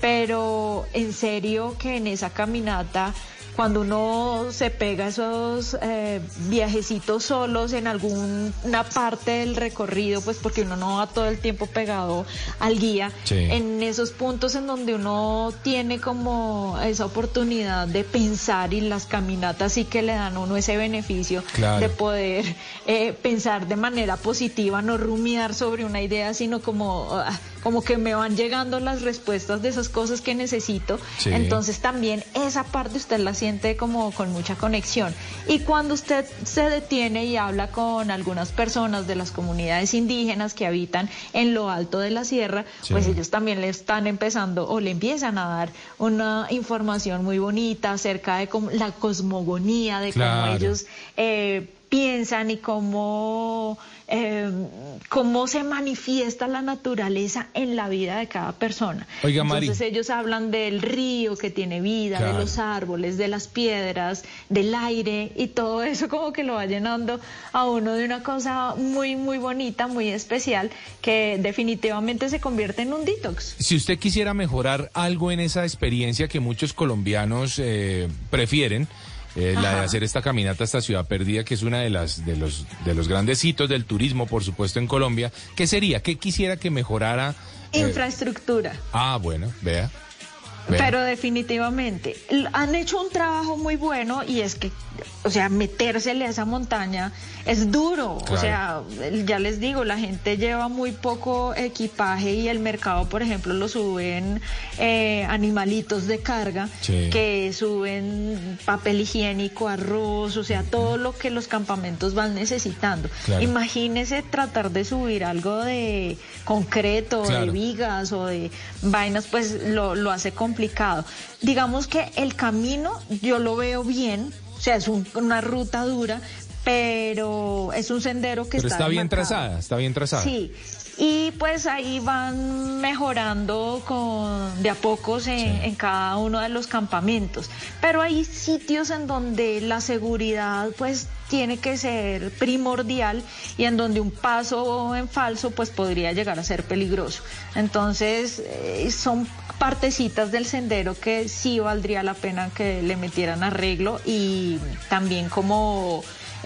pero en serio que en esa caminata, cuando uno se pega esos eh, viajecitos solos en alguna parte del recorrido, pues porque uno no va todo el tiempo pegado al guía, Sí. en esos puntos en donde uno tiene como esa oportunidad de pensar y las caminatas sí que le dan a uno ese beneficio Claro. de poder eh, pensar de manera positiva, no rumiar sobre una idea, sino como, ah, como que me van llegando las respuestas de esas cosas que necesito. Sí. Entonces también esa parte usted la siente como con mucha conexión. Y cuando usted se detiene y habla con algunas personas de las comunidades indígenas que habitan en lo alto de la sierra, Sí. pues ellos también le están empezando o le empiezan a dar una información muy bonita acerca de cómo- la cosmogonía, de Claro. cómo ellos eh, piensan y cómo, eh, cómo se manifiesta la naturaleza en la vida de cada persona. Oiga, Mari. Entonces ellos hablan del río que tiene vida, Claro. de los árboles, de las piedras, del aire y todo eso como que lo va llenando a uno de una cosa muy, muy bonita, muy especial, que definitivamente se convierte en un detox. Si usted quisiera mejorar algo en esa experiencia que muchos colombianos eh, prefieren, eh, la de hacer esta caminata hasta Ciudad Perdida, que es una de las de los de los grandes hitos del turismo, por supuesto, en Colombia, ¿qué sería? ¿Qué quisiera que mejorara? eh, Infraestructura. ah, bueno, vea. Pero definitivamente han hecho un trabajo muy bueno y es que o sea, metérsele a esa montaña es duro. Claro. O sea, ya les digo, la gente lleva muy poco equipaje y el mercado, por ejemplo, lo suben eh, animalitos de carga Sí. que suben papel higiénico, arroz, o sea, todo lo que los campamentos van necesitando. Claro. Imagínese tratar de subir algo de concreto, Claro. de vigas o de vainas, pues lo, lo hace complicado. Digamos que el camino yo lo veo bien, sea, es un- una ruta dura, pero es un sendero que Pero está, está bien demarcado. trazada, está bien trazada. Sí, y pues ahí van mejorando con, de a pocos en, en cada uno de los campamentos. Pero hay sitios en donde la seguridad pues tiene que ser primordial y en donde un paso en falso pues podría llegar a ser peligroso. Entonces eh, son partecitas del sendero que sí valdría la pena que le metieran arreglo y también como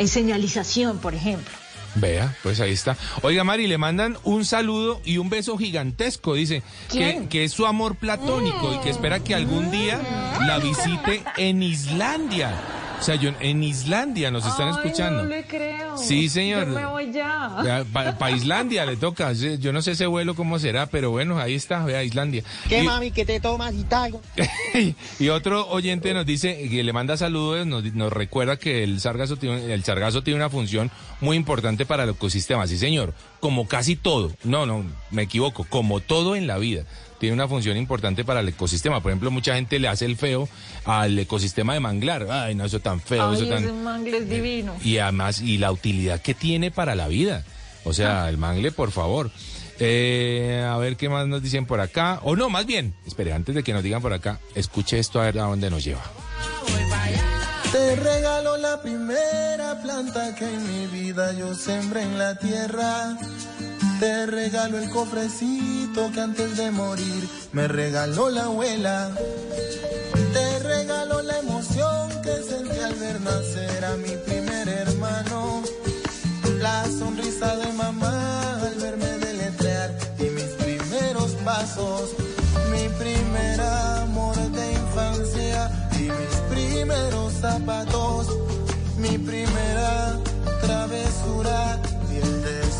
señalización, por ejemplo. Vea, pues ahí está. Oiga, Mari, le mandan un saludo y un beso gigantesco. Dice que, que es su amor platónico y que espera que algún día la visite en Islandia. O sea, yo, en Islandia nos están Ay, escuchando. No le creo. Sí, señor. Yo me voy ya. Para Islandia le toca. Yo no sé ese vuelo cómo será, pero bueno, ahí está, vea Islandia. ¿Qué Y- mami que te tomas y tal? y otro oyente nos dice que le manda saludos, nos, nos recuerda que el sargazo, tiene, el sargazo tiene una función muy importante para el ecosistema. Sí, señor, como casi todo. No, no, me equivoco, como todo en la vida. Tiene una función importante para el ecosistema. Por ejemplo, mucha gente le hace el feo al ecosistema de manglar. Ay, no, eso tan feo, Ay, eso tan... ese mangle es divino. Y además, y la utilidad que tiene para la vida. O sea, el mangle, por favor. Eh, a ver qué más nos dicen por acá. O no, más bien, espere, antes de que nos digan por acá, escuche esto a ver a dónde nos lleva. Te regalo la primera planta que en mi vida yo sembré en la tierra. Te regalo el cofrecito que antes de morir me regaló la abuela. Te regalo la emoción que sentí al ver nacer a mi primer hermano. La sonrisa de mamá al verme deletrear y mis primeros pasos. Mi primer amor de infancia y mis primeros zapatos. Mi primera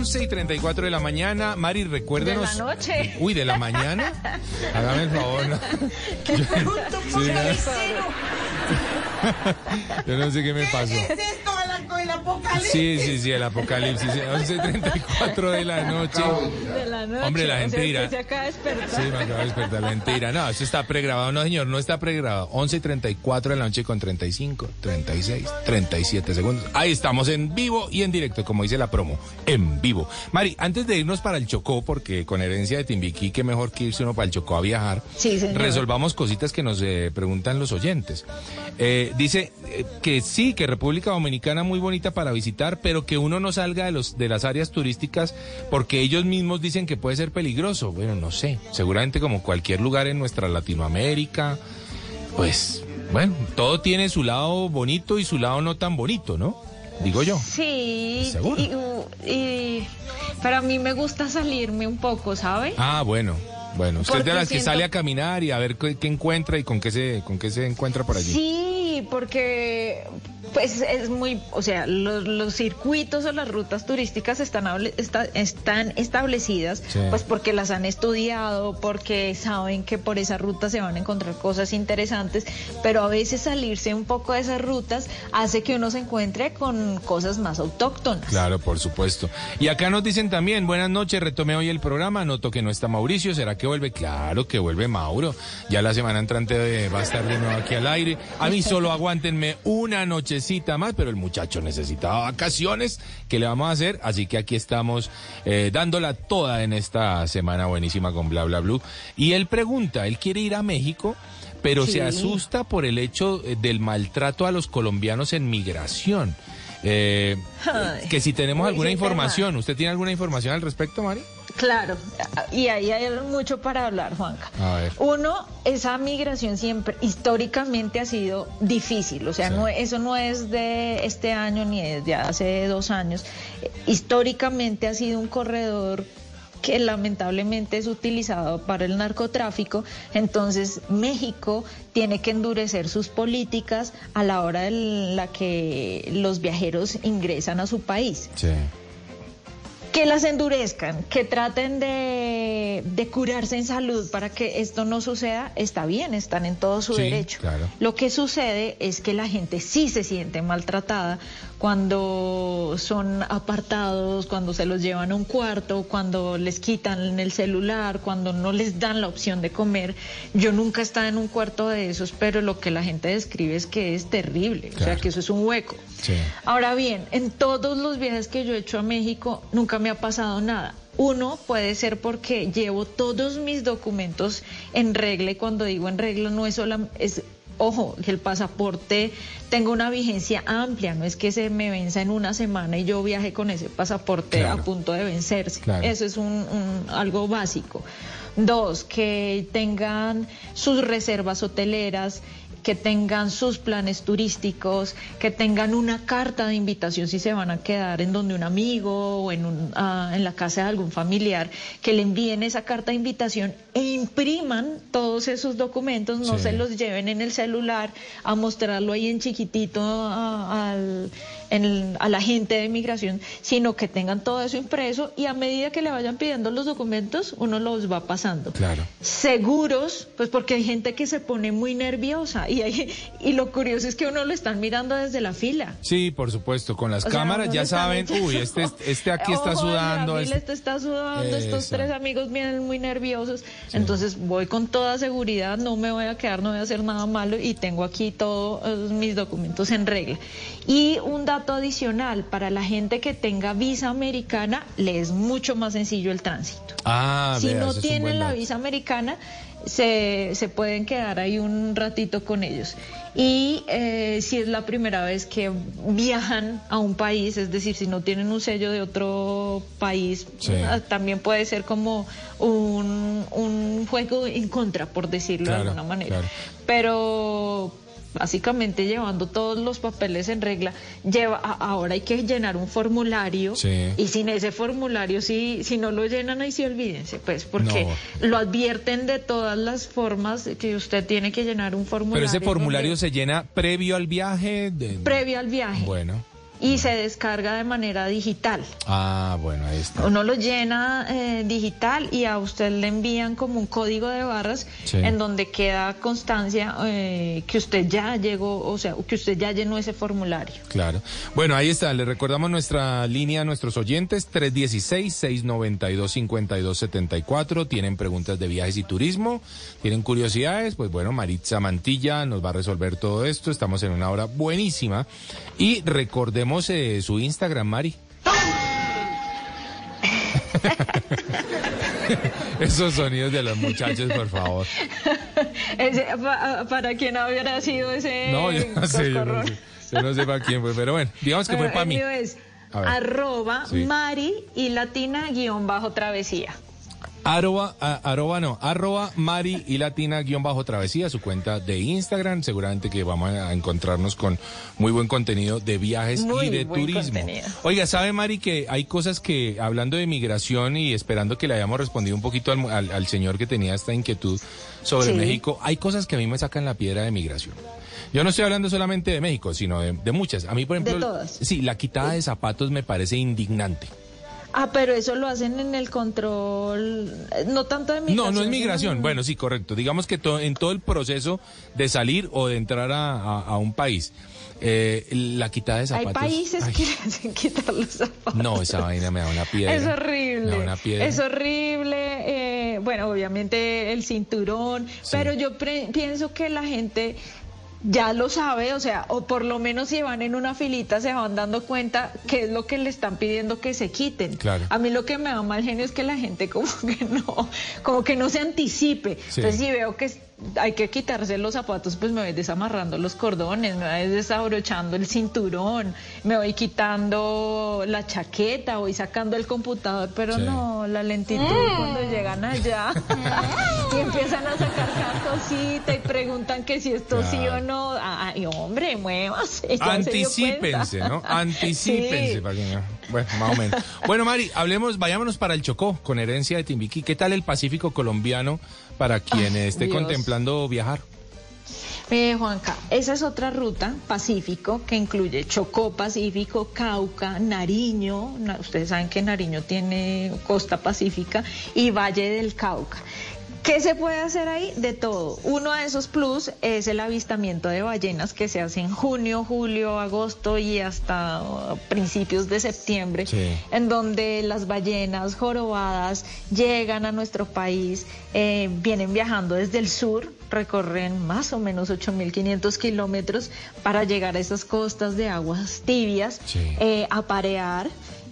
11 y 34 de la mañana. Mari, recuérdenos. De la noche. Uy, ¿de la mañana? Hágame el favor, ¿no? ¿Qué pregunto por Sí, Yo no sé qué me pasó. ¿Qué es esto el, apocalipsis? Sí, sí, sí, el apocalipsis. 11 y 34 de la noche. De la noche. Hombre, la gente dirá- usted se acaba de despertar. Sí, me acabo de despertar. La gente dirá, no, eso está pregrabado. No, señor, no está pregrabado. 11 y 34 de la noche con 35, 36, 37 segundos. Ahí estamos en vivo y en directo, como dice la promo, en vivo. Mari, antes de irnos para el Chocó, porque con herencia de Timbiquí, qué mejor que irse uno para el Chocó a viajar, Sí, señor. resolvamos cositas que nos eh, preguntan los oyentes. Eh, dice eh, que sí, que República Dominicana muy bonita para visitar, pero que uno no salga de, los, de las áreas turísticas porque ellos mismos dicen que puede ser peligroso. Bueno, no sé, seguramente como cualquier lugar en nuestra Latinoamérica, pues bueno, todo tiene su lado bonito y su lado no tan bonito, ¿no? Digo yo. Sí, ¿Seguro? y, y- pero a mí me gusta salirme un poco, ¿sabe? Ah, bueno. Bueno, usted es de las que siento- sale a caminar y a ver qué, qué encuentra y con qué se con qué se encuentra por allí. Sí, porque pues es muy, o sea, los, los circuitos o las rutas turísticas están, esta- están establecidas, Sí. pues porque las han estudiado, porque saben que por esa ruta se van a encontrar cosas interesantes, pero a veces salirse un poco de esas rutas hace que uno se encuentre con cosas más autóctonas. Claro, por supuesto. Y acá nos dicen también, buenas noches, retomé hoy el programa, noto que no está Mauricio, ¿será que vuelve? Claro que vuelve Mauro. Ya la semana entrante eh, va a estar de nuevo aquí al aire. A mí solo aguántenme una nochecita más, pero el muchacho necesitaba vacaciones. ¿Qué le vamos a hacer? Así que aquí estamos eh, dándola toda en esta semana buenísima con Bla Bla Blue. Y él pregunta, él quiere ir a México, pero Sí. se asusta por el hecho eh, del maltrato a los colombianos en migración. Eh, que si tenemos alguna información, ¿usted tiene alguna información al respecto, Mari? Claro, y ahí hay mucho para hablar, Juanca. A ver. Uno, esa migración siempre, históricamente ha sido difícil, o sea, Sí. no, eso no es de este año ni desde hace dos años. Históricamente ha sido un corredor que lamentablemente es utilizado para el narcotráfico, entonces México tiene que endurecer sus políticas a la hora en la que los viajeros ingresan a su país Sí. Que las endurezcan, que traten de, de curarse en salud para que esto no suceda, está bien, están en todo su Sí, derecho. claro. Lo que sucede es que la gente sí se siente maltratada cuando son apartados, cuando se los llevan a un cuarto, cuando les quitan el celular, cuando no les dan la opción de comer. Yo nunca he estado en un cuarto de esos, pero lo que la gente describe es que es terrible, o sea, que eso es un hueco. Sí. Ahora bien, en todos los viajes que yo he hecho a México nunca me ha pasado nada. Uno puede ser porque llevo todos mis documentos en regla y cuando digo en regla no es solamente, es, ojo, que el pasaporte tenga una vigencia amplia, no es que se me venza en una semana y yo viaje con ese pasaporte Claro. a punto de vencerse. Claro. Eso es un, un- algo básico. Dos, que tengan sus reservas hoteleras, que tengan sus planes turísticos, que tengan una carta de invitación si se van a quedar en donde un amigo o en, un, ah, en la casa de algún familiar, que le envíen esa carta de invitación e impriman todos esos documentos, no Sí. se los lleven en el celular a mostrarlo ahí en chiquitito a, al- en a la gente de migración, sino que tengan todo eso impreso y a medida que le vayan pidiendo los documentos, uno los va pasando Claro. seguros, pues porque hay gente que se pone muy nerviosa y, hay- y lo curioso es que uno lo están mirando desde la fila. Sí, por supuesto, con las O sea, cámaras uno ya saben, echando- uy, este, este aquí está Ojo, la sudando. este- este está sudando, estos tres amigos vienen muy nerviosos, entonces voy con toda seguridad, no me voy a quedar, no voy a hacer nada malo y tengo aquí todos mis documentos en regla. Y un dato adicional, para la gente que tenga visa americana, le es mucho más sencillo el tránsito. Ah, si vea, no tienen la visa americana, se, se pueden quedar ahí un ratito con ellos. Y eh, si es la primera vez que viajan a un país, es decir, si no tienen un sello de otro país, Sí. ah, también puede ser como un, un juego en contra, por decirlo Claro, de alguna manera. claro. Pero básicamente llevando todos los papeles en regla, lleva ahora hay que llenar un formulario Sí. y sin ese formulario si si no lo llenan ahí sí olvídense, pues porque No. lo advierten de todas las formas que usted tiene que llenar un formulario. Pero ese formulario donde- se llena previo al viaje. De... previo al viaje Bueno. Y se descarga de manera digital. Ah, bueno, ahí está. Uno lo llena eh, digital y a usted le envían como un código de barras Sí. en donde queda constancia eh, que usted ya llegó, o sea, que usted ya llenó ese formulario. Claro. Bueno, ahí está. Le recordamos nuestra línea a nuestros oyentes, 316-692-5274. Tienen preguntas de viajes y turismo, tienen curiosidades. Pues bueno, Maritza Mantilla nos va a resolver todo esto. Estamos en una hora buenísima. Y recordemos eh, su Instagram, Mari. Esos sonidos de los muchachos, por favor. Ese, pa- para quien hubiera sido ese No, yo no sé, yo no sé. Yo no sé para quién fue, pero bueno, digamos que fue para mí. es arroba Sí. Mari y latina guion bajo travesía. Arroba, a- arroba no, arroba Mari y Latina guion bajo travesía, su cuenta de Instagram. Seguramente que vamos a encontrarnos con muy buen contenido de viajes Muy y de turismo. contenido. Oiga, ¿sabe Mari que hay cosas que, hablando de migración y esperando que le hayamos respondido un poquito al, al- al señor que tenía esta inquietud sobre Sí. México, hay cosas que a mí me sacan la piedra de migración? Yo no estoy hablando solamente de México, sino de, de muchas. A mí, por ejemplo, De todas. sí, la quitada de zapatos me parece indignante. Ah, pero eso lo hacen en el control, eh, no tanto de migración. No, no es sino- migración. Bueno, sí, correcto. Digamos que to- en todo el proceso de salir o de entrar a, a- a un país, eh, la quitada de Hay zapatos. países Ay, que le hacen quitar los zapatos. No, esa vaina me da una piedra. Es Me da horrible. una piedra. Es horrible. eh, bueno, obviamente el cinturón, pero yo pienso que la gente ya lo sabe, o sea, o por lo menos si van en una filita se van dando cuenta qué es lo que le están pidiendo que se quiten. Claro. A mí lo que me da mal genio es que la gente como que no, como que no se anticipe. Sí. Entonces si veo que hay que quitarse los zapatos, pues me voy desamarrando los cordones, me voy desabrochando el cinturón, me voy quitando la chaqueta, voy sacando el computador, pero Sí. no, la lentitud cuando llegan allá y empiezan a sacar cada cosita y preguntan que si esto sí o no. Ay, hombre, dio Anticípense. ¿no? Anticípense. Sí. para que no- Bueno, más o menos. Bueno, Mari, hablemos, vayámonos para el Chocó, con herencia de Timbiquí. ¿Qué tal el Pacífico colombiano para quien esté Dios. contemplando viajar? Eh, Juanca, esa es otra ruta, Pacífico, que incluye Chocó, Pacífico, Cauca, Nariño, na- ustedes saben que Nariño tiene costa pacífica, y Valle del Cauca. ¿Qué se puede hacer ahí? De todo. Uno de esos plus es el avistamiento de ballenas que se hace en junio, julio, agosto y hasta uh, principios de septiembre, Sí. en donde las ballenas jorobadas llegan a nuestro país, eh, vienen viajando desde el sur, recorren más o menos 8.500 kilómetros para llegar a esas costas de aguas tibias, eh, a parear,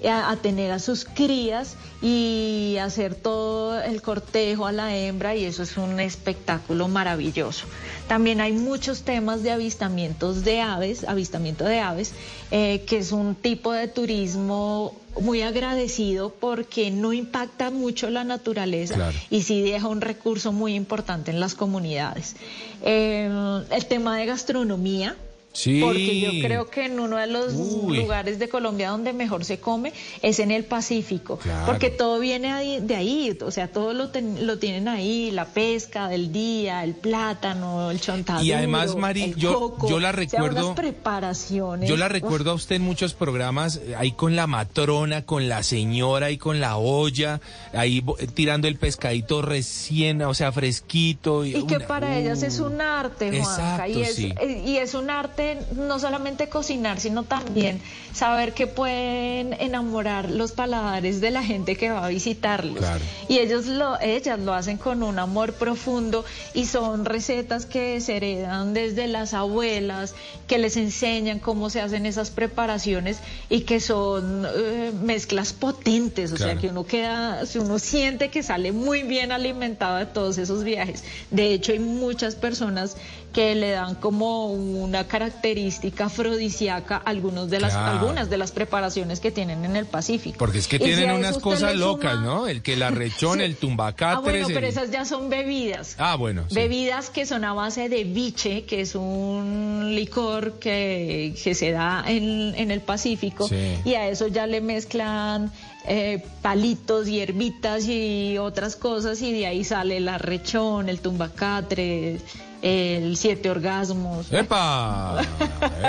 a, a tener a sus crías y hacer todo el cortejo a la hembra y eso es un espectáculo maravilloso. También hay muchos temas de avistamientos de aves, avistamiento de aves, eh, que es un tipo de turismo muy agradecido porque no impacta mucho la naturaleza Claro. y sí deja un recurso muy importante en las comunidades. Eh, el tema de gastronomía, Sí. porque yo creo que en uno de los Uy. lugares de Colombia donde mejor se come es en el Pacífico, Claro. porque todo viene ahí- de ahí, o sea, todo lo, ten- lo tienen ahí, la pesca del día, el plátano, el chontaduro, Y además, Mari, el yo- coco, yo la o sea, recuerdo- unas preparaciones. Yo la Uf. recuerdo a usted en muchos programas, eh, ahí con la matrona, con la señora, ahí con la olla, ahí eh, tirando el pescadito recién, o sea, fresquito. Y que una- para ellas es un arte, Juanca, y Exacto, es, sí. eh, y es un arte no solamente cocinar, sino también saber que pueden enamorar los paladares de la gente que va a visitarlos. Claro. Y ellos lo, ellas lo hacen con un amor profundo y son recetas que se heredan desde las abuelas, que les enseñan cómo se hacen esas preparaciones y que son eh, mezclas potentes, o sea que uno queda, uno siente que sale muy bien alimentado de todos esos viajes. De hecho, hay muchas personas que le dan como una característica afrodisíaca algunos de las, Claro. algunas de las preparaciones que tienen en el Pacífico. Porque es que Y tienen unas cosas locas, suma- ¿no? El que la rechón, Sí. el tumbacatres. Ah, bueno, pero esas ya son bebidas. Ah, bueno. sí. Bebidas que son a base de biche, que es un licor que, que se da en, en el Pacífico, Sí. y a eso ya le mezclan eh, palitos, hierbitas y otras cosas, y de ahí sale el arrechón, el tumbacatre, el siete orgasmos. ¡Epa!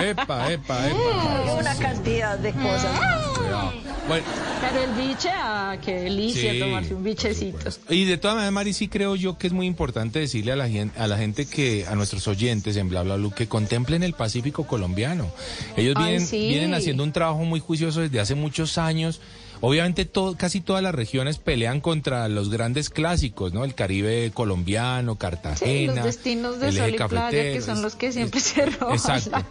¡Epa, epa, epa! Una cantidad de cosas. Cuidado. Bueno, Pero el biche, ah, qué delicia Sí, tomarse un bichecito. y de todas maneras, Mari, sí creo yo que es muy importante decirle a la gente, a la gente que, a nuestros oyentes en Bla Bla Blue, que contemplen el Pacífico colombiano. Ellos Ay, vienen, sí. vienen haciendo un trabajo muy juicioso desde hace muchos años. Obviamente todo, casi todas las regiones pelean contra los grandes clásicos, ¿no? El Caribe colombiano, Sí, Cartagena, los destinos de el sol eje y playa, que son los que siempre se roban. Exacto.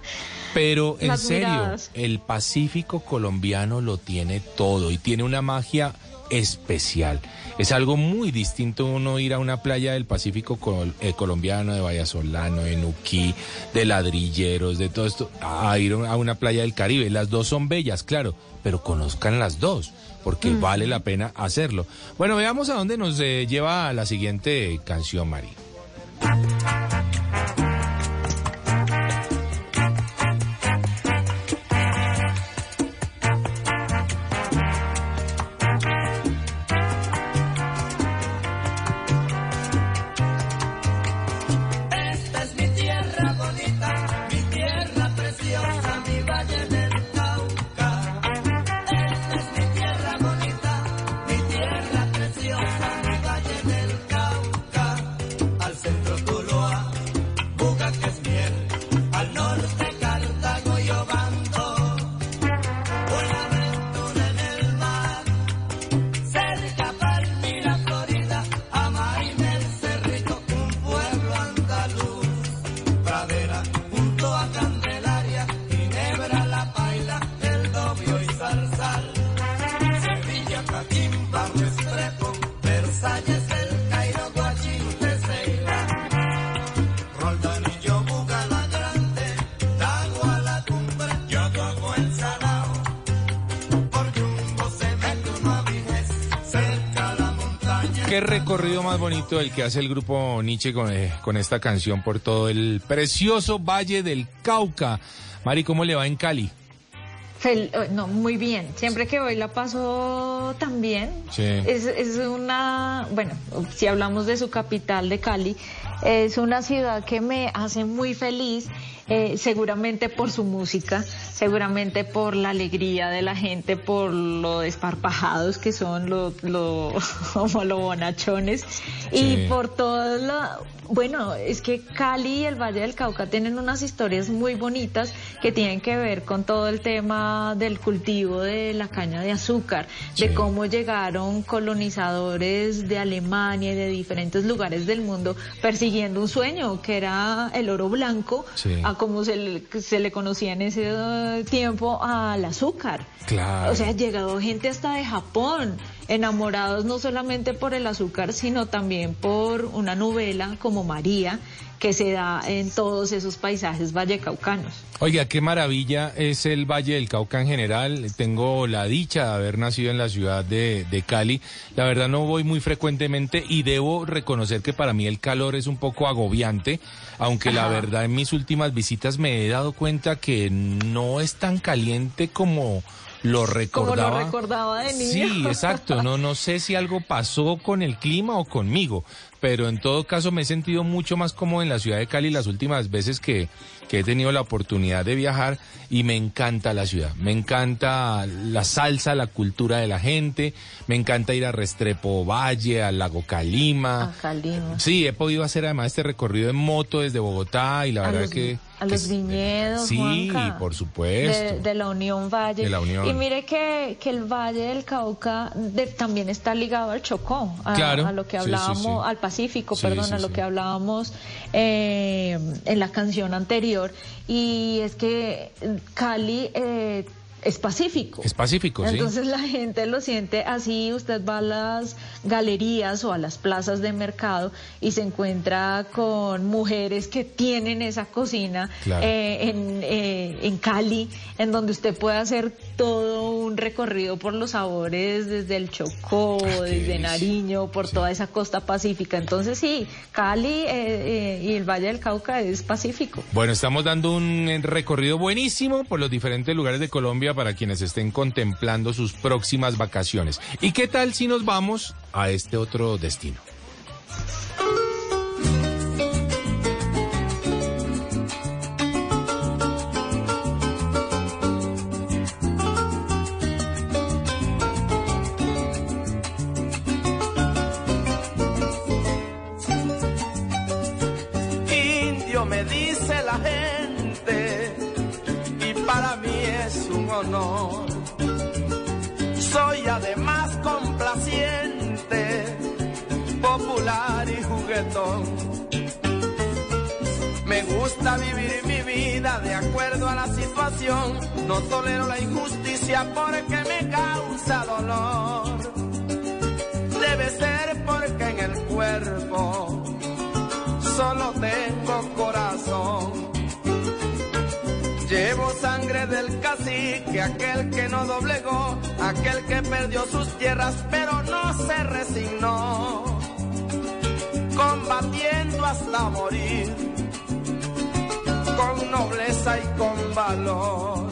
Pero en serio, miradas. el Pacífico colombiano lo tiene todo y tiene una magia especial. Es algo muy distinto uno ir a una playa del Pacífico col- eh, colombiano, de Vallasolano, de Nuquí, de Ladrilleros, de todo esto, a ir a una playa del Caribe. Las dos son bellas, claro, pero conozcan las dos, porque Mm. vale la pena hacerlo. Bueno, veamos a dónde nos eh, lleva la siguiente canción, Mari. Qué recorrido más bonito el que hace el grupo Nietzsche con, eh, con esta canción por todo el precioso Valle del Cauca. Mari, ¿cómo le va en Cali? Fel- eh, no, muy bien. Siempre que voy la paso también. Sí. Es, es una, bueno, si hablamos de su capital, de Cali, es una ciudad que me hace muy feliz, eh, seguramente por su música, seguramente por la alegría de la gente, por lo desparpajados que son, lo, lo, como lo bonachones, y por todo lo, bueno, es que Cali y el Valle del Cauca tienen unas historias muy bonitas que tienen que ver con todo el tema del cultivo de la caña de azúcar, de cómo llegaron colonizadores de Alemania y de diferentes lugares del mundo persiguiendo un sueño que era el oro blanco, Sí. a como se le, se le conocía en ese eh, tiempo al azúcar. Claro. O sea, ha llegado gente hasta de Japón, enamorados no solamente por el azúcar, sino también por una novela como María, que se da en todos esos paisajes vallecaucanos. Oiga, qué maravilla es el Valle del Cauca en general. Tengo la dicha de haber nacido en la ciudad de, de Cali. La verdad no voy muy frecuentemente y debo reconocer que para mí el calor es un poco agobiante, aunque la verdad en mis últimas visitas me he dado cuenta que no es tan caliente como lo Como recordaba. lo recordaba de niño. Sí, exacto. No, no sé si algo pasó con el clima o conmigo, pero en todo caso me he sentido mucho más cómodo en la ciudad de Cali las últimas veces que, que he tenido la oportunidad de viajar y me encanta la ciudad. Me encanta la salsa, la cultura de la gente, me encanta ir a Restrepo Valle, al lago Calima. A Calima. Sí, he podido hacer además este recorrido en moto desde Bogotá y la A verdad los, que... a los viñedos, Sí, Juanca. por supuesto. De, de la Unión Valle. De la Unión. Y mire que, que el Valle del Cauca de- también está ligado al Chocó, a, Claro. a lo que Sí, sí, hablábamos, sí. al Pacífico, perdón, a lo que hablábamos eh, en la canción anterior. Y es que Cali eh, es pacífico. Es pacífico, sí. Entonces la gente lo siente así, usted va a las galerías o a las plazas de mercado y se encuentra con mujeres que tienen esa cocina Claro. eh, en, eh, en Cali, en donde usted puede hacer todo un recorrido por los sabores desde el Chocó, desde Nariño, por toda esa costa pacífica. Entonces sí, Cali eh, y el Valle del Cauca es pacífico. Bueno, estamos dando un recorrido buenísimo por los diferentes lugares de Colombia para quienes estén contemplando sus próximas vacaciones. ¿Y qué tal si nos vamos a este otro destino? Vivir mi vida de acuerdo a la situación. No tolero la injusticia porque me causa dolor. Debe ser porque en el cuerpo solo tengo corazón. Llevo sangre del cacique, aquel que no doblegó, aquel que perdió sus tierras, pero no se resignó. Combatiendo hasta morir, con nobleza y con valor.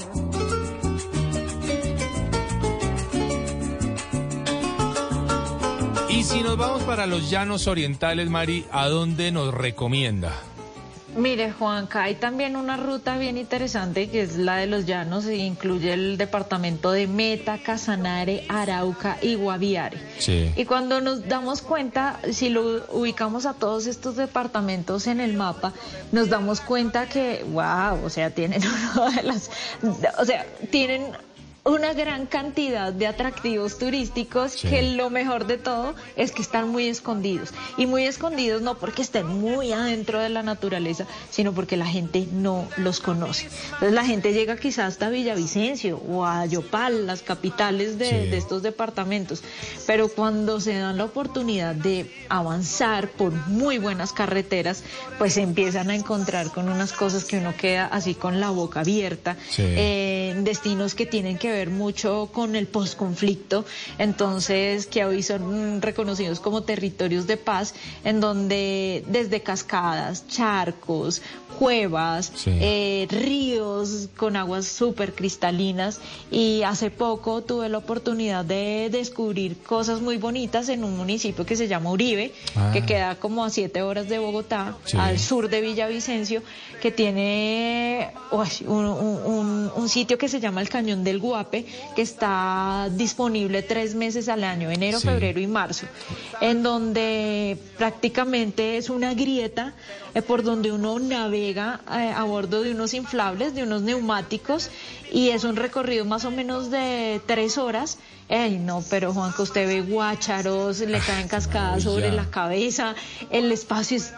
Y si nos vamos para los llanos orientales, Mari, ¿a dónde nos recomienda? Mire, Juanca, hay también una ruta bien interesante que es la de los llanos e incluye el departamento de Meta, Casanare, Arauca y Guaviare. Sí. Y cuando nos damos cuenta, si lo ubicamos a todos estos departamentos en el mapa, nos damos cuenta que, wow, o sea, tienen una de las, o sea, tienen una gran cantidad de atractivos turísticos Sí. que lo mejor de todo es que están muy escondidos. Y muy escondidos no porque estén muy adentro de la naturaleza, sino porque la gente no los conoce. Entonces la gente llega quizás hasta Villavicencio o a Yopal, las capitales de, Sí. de estos departamentos. Pero cuando se dan la oportunidad de avanzar por muy buenas carreteras, pues se empiezan a encontrar con unas cosas que uno queda así con la boca abierta. Sí. Eh, destinos que tienen que ver mucho con el posconflicto, entonces que hoy son reconocidos como territorios de paz, en donde desde cascadas, charcos, cuevas, Sí. eh, ríos con aguas súper cristalinas y hace poco tuve la oportunidad de descubrir cosas muy bonitas en un municipio que se llama Uribe, Ah. que queda como a siete horas de Bogotá, Sí. al sur de Villavicencio, que tiene uy, un, un- un- sitio que se llama el Cañón del Que está disponible tres meses al año, enero, Sí. febrero y marzo, en donde prácticamente es una grieta eh, por donde uno navega eh, a bordo de unos inflables, de unos neumáticos, y es un recorrido más o menos de tres horas. Ey, no, pero Juanca, usted ve guácharos, le caen cascadas sobre la cabeza, el espacio es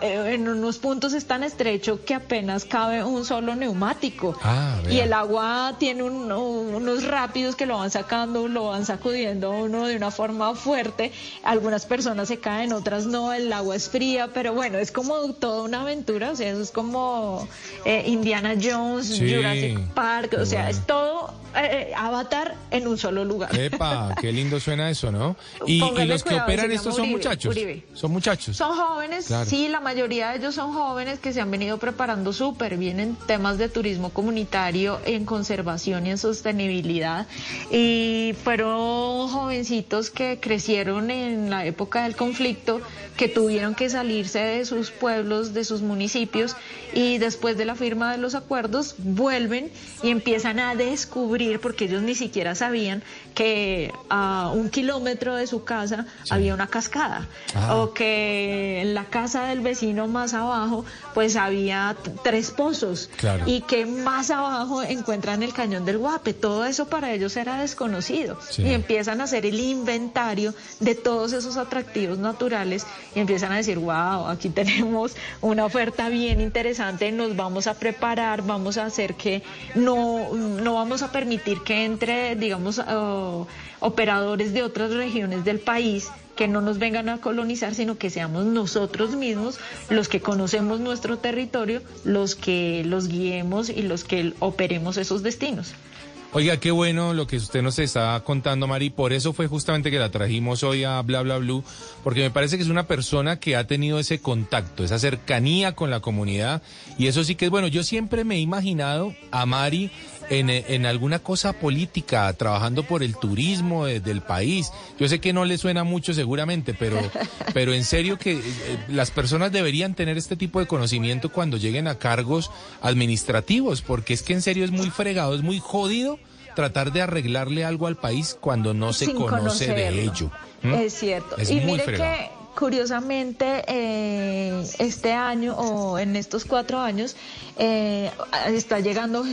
en unos puntos es tan estrecho que apenas cabe un solo neumático. Ah, y el agua tiene un- unos rápidos que lo van sacando, lo van sacudiendo uno de una forma fuerte. Algunas personas se caen, otras no, el agua es fría, pero bueno, es como toda una aventura, o sea, eso es como eh, Indiana Jones, Sí, Jurassic Park, o sea, bueno. es todo eh, Avatar en un solo lugar. Epa, qué lindo suena eso, ¿no? Y, los que cuidado, operan estos son Uribe, muchachos. Uribe. Son muchachos. Son jóvenes, Claro. sí, la mayoría de ellos son jóvenes que se han venido preparando súper bien en temas de turismo comunitario, en conservación y en sostenibilidad. Y fueron jovencitos que crecieron en la época del conflicto, que tuvieron que salirse de sus pueblos, de sus municipios, y después de la firma de los acuerdos vuelven y empiezan a descubrir, porque ellos ni siquiera sabían que a un kilómetro de su casa había una cascada, Ah. o que en la casa del vecino más abajo pues había tres pozos Claro. y que más abajo encuentran el cañón del Guape. Todo eso para ellos era desconocido Sí. y empiezan a hacer el inventario de todos esos atractivos naturales y empiezan a decir, wow, aquí tenemos una oferta bien interesante, nos vamos a preparar, vamos a hacer que no, no vamos a permitir que entre, digamos, oh, operadores de otras regiones del país que no nos vengan a colonizar, sino que seamos nosotros mismos los que conocemos nuestro territorio, los que los guiemos y los que operemos esos destinos. Oiga, qué bueno lo que usted nos está contando, Mari. Por eso fue justamente que la trajimos hoy a Bla Bla Blue, porque me parece que es una persona que ha tenido ese contacto, esa cercanía con la comunidad. Y eso sí que es bueno. Yo siempre me he imaginado a Mari en, en alguna cosa política, trabajando por el turismo de- del país. Yo sé que no le suena mucho seguramente, pero, pero en serio que eh, las personas deberían tener este tipo de conocimiento cuando lleguen a cargos administrativos, porque es que en serio es muy fregado, es muy jodido tratar de arreglarle algo al país cuando no se Sin conoce de ello. ¿Mm? Es cierto. Es y muy mire fregado. que curiosamente eh, este año o en estos cuatro años eh, está llegando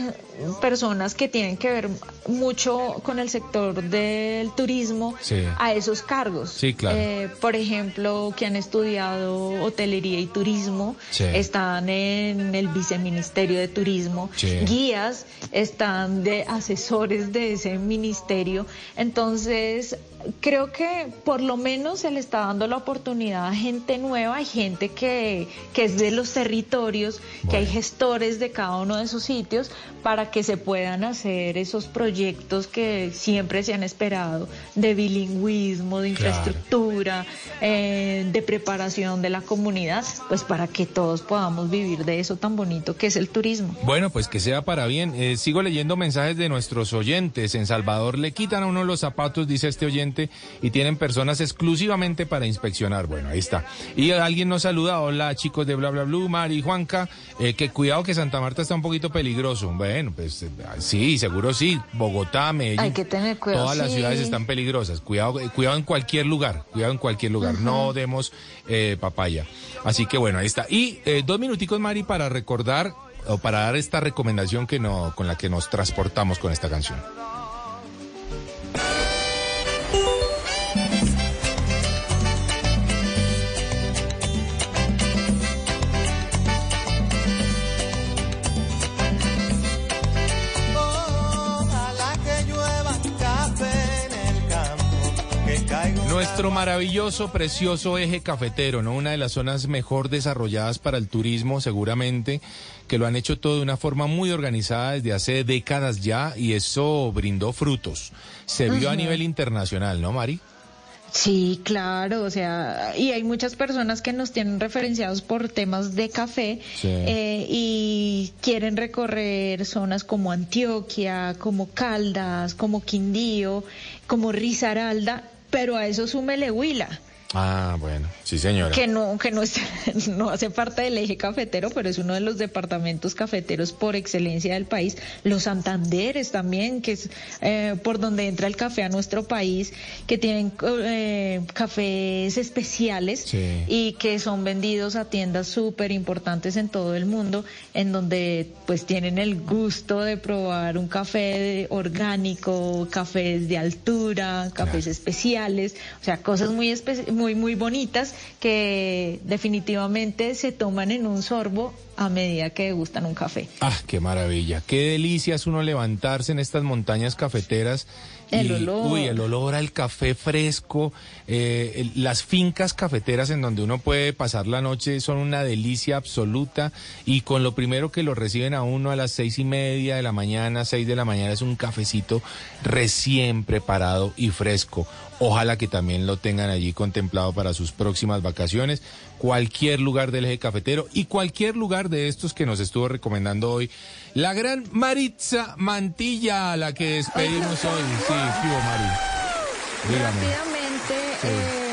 personas que tienen que ver mucho con el sector del turismo Sí. a esos cargos. Sí, claro. Eh, por ejemplo, que han estudiado hotelería y turismo, Sí. están en el viceministerio de turismo, guías están de asesores de ese ministerio. Entonces, creo que por lo menos se le está dando la oportunidad a gente nueva, hay gente que, que es de los territorios, que hay gestores de cada uno de esos sitios para que se puedan hacer esos proyectos que siempre se han esperado de bilingüismo, de Claro. infraestructura, eh, de preparación de la comunidad, pues para que todos podamos vivir de eso tan bonito que es el turismo. Bueno, pues que sea para bien. Eh, sigo leyendo mensajes de nuestros oyentes. En Salvador le quitan a uno los zapatos, dice este oyente, y tienen personas exclusivamente para inspeccionar. Bueno, ahí está. Y alguien nos saluda. Hola, chicos de Bla Bla Blue, Mari, Juanca. eh, que cuidado que Santa Marta está un poquito peligroso. Bueno, pues eh, sí, seguro sí. Bogotá, Medellín. Hay que tener cuidado. Todas las ciudades están peligrosas. Cuidado, eh, cuidado en cualquier lugar. Cuidado en cualquier lugar. No demos papaya. Así que bueno, ahí está. Y dos minuticos, Mari, para recordar o para dar esta recomendación que no, con la que nos transportamos con esta canción. Nuestro maravilloso, precioso eje cafetero, ¿no? Una de las zonas mejor desarrolladas para el turismo, seguramente, que lo han hecho todo de una forma muy organizada desde hace décadas ya y eso brindó frutos. Se vio a nivel internacional, ¿no, Mari? Sí, claro, o sea, y hay muchas personas que nos tienen referenciados por temas de café Sí. eh, y quieren recorrer zonas como Antioquia, como Caldas, como Quindío, como Risaralda, pero a eso súmele Huila. Ah, bueno, sí, señora. que no que no es- no hace parte del eje cafetero, pero es uno de los departamentos cafeteros por excelencia del país. Los Santanderes también, que es eh, por donde entra el café a nuestro país, que tienen eh, cafés especiales Sí. y que son vendidos a tiendas súper importantes en todo el mundo, en donde pues tienen el gusto de probar un café orgánico, cafés de altura, cafés especiales, o sea, cosas muy espe- muy muy bonitas que definitivamente se toman en un sorbo a medida que degustan un café. Ah, qué maravilla. Qué delicia es uno levantarse en estas montañas cafeteras. El y, olor. Uy, el olor al café fresco. eh, las fincas cafeteras en donde uno puede pasar la noche son una delicia absoluta. Y con lo primero que lo reciben a uno a las seis y media de la mañana, seis de la mañana, es un cafecito recién preparado y fresco. Ojalá que también lo tengan allí contemplado para sus próximas vacaciones. Cualquier lugar del eje cafetero y cualquier lugar de estos que nos estuvo recomendando hoy. La gran Maritza Mantilla, a la que despedimos hoy. Sí, ¿qué hubo, Mari? Dígame. Rápidamente, eh,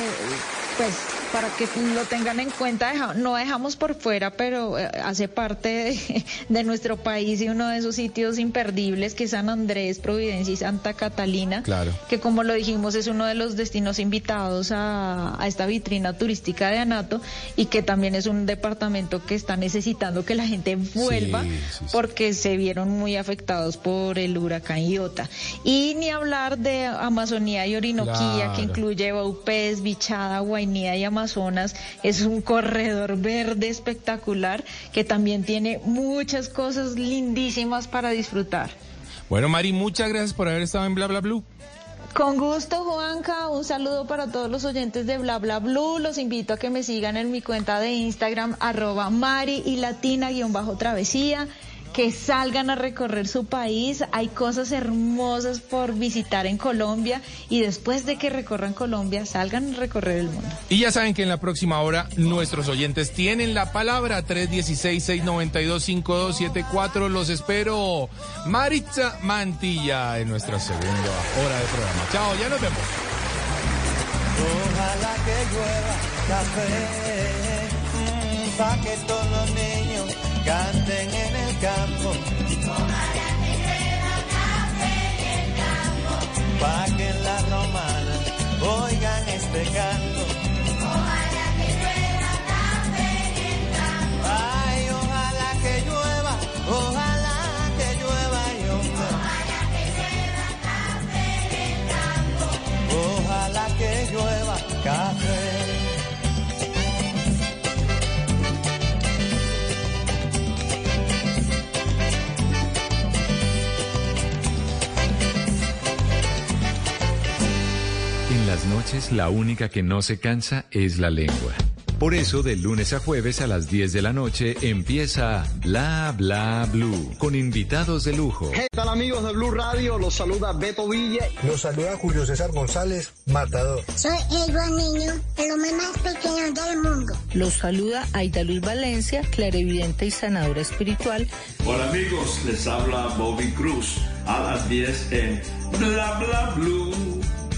pues para que lo tengan en cuenta, no dejamos por fuera, pero eh, hace parte de, de nuestro país y uno de esos sitios imperdibles que es San Andrés, Providencia y Santa Catalina. Claro. que como lo dijimos es uno de los destinos invitados a, a esta vitrina turística de Anato y que también es un departamento que está necesitando que la gente vuelva Sí, sí, sí. porque se vieron muy afectados por el huracán Iota. Y ni hablar de Amazonía y Orinoquía Claro. que incluye Baupés, Bichada, Y Amazonas. Es un corredor verde espectacular que también tiene muchas cosas lindísimas para disfrutar. Bueno, Mari, muchas gracias por haber estado en Bla Bla Blue. Con gusto, Juanca. Un saludo para todos los oyentes de Bla Bla Blue. Los invito a que me sigan en mi cuenta de Instagram, arroba Mari y Latina guion bajo travesía. Que salgan a recorrer su país. Hay cosas hermosas por visitar en Colombia. Y después de que recorran Colombia, salgan a recorrer el mundo. Y ya saben que en la próxima hora nuestros oyentes tienen la palabra 316-692-5274. Los espero. Maritza Mantilla en nuestra segunda hora de programa. Chao, ya nos vemos. Ojalá que llueva café, para que todos los niños canten en el campo. Ojalá que llueva café en el campo, para que en la romana oigan este canto. Ojalá que llueva café en el campo. Ay, ojalá que llueva, ojalá que llueva y. Ojalá que llueva café. En las noches la única que no se cansa es la lengua. Por eso, de lunes a jueves a las 10 de la noche empieza Bla Bla Blue con invitados de lujo. ¿Qué tal amigos de Blue Radio? Los saluda Beto Villa. Los saluda Julio César González, Matador. Soy Edward Niño, el hombre más pequeño del mundo. Los saluda Aida Luis Valencia, clarividente y sanadora espiritual. Hola amigos, les habla Bobby Cruz a las 10 en Bla Bla Blue,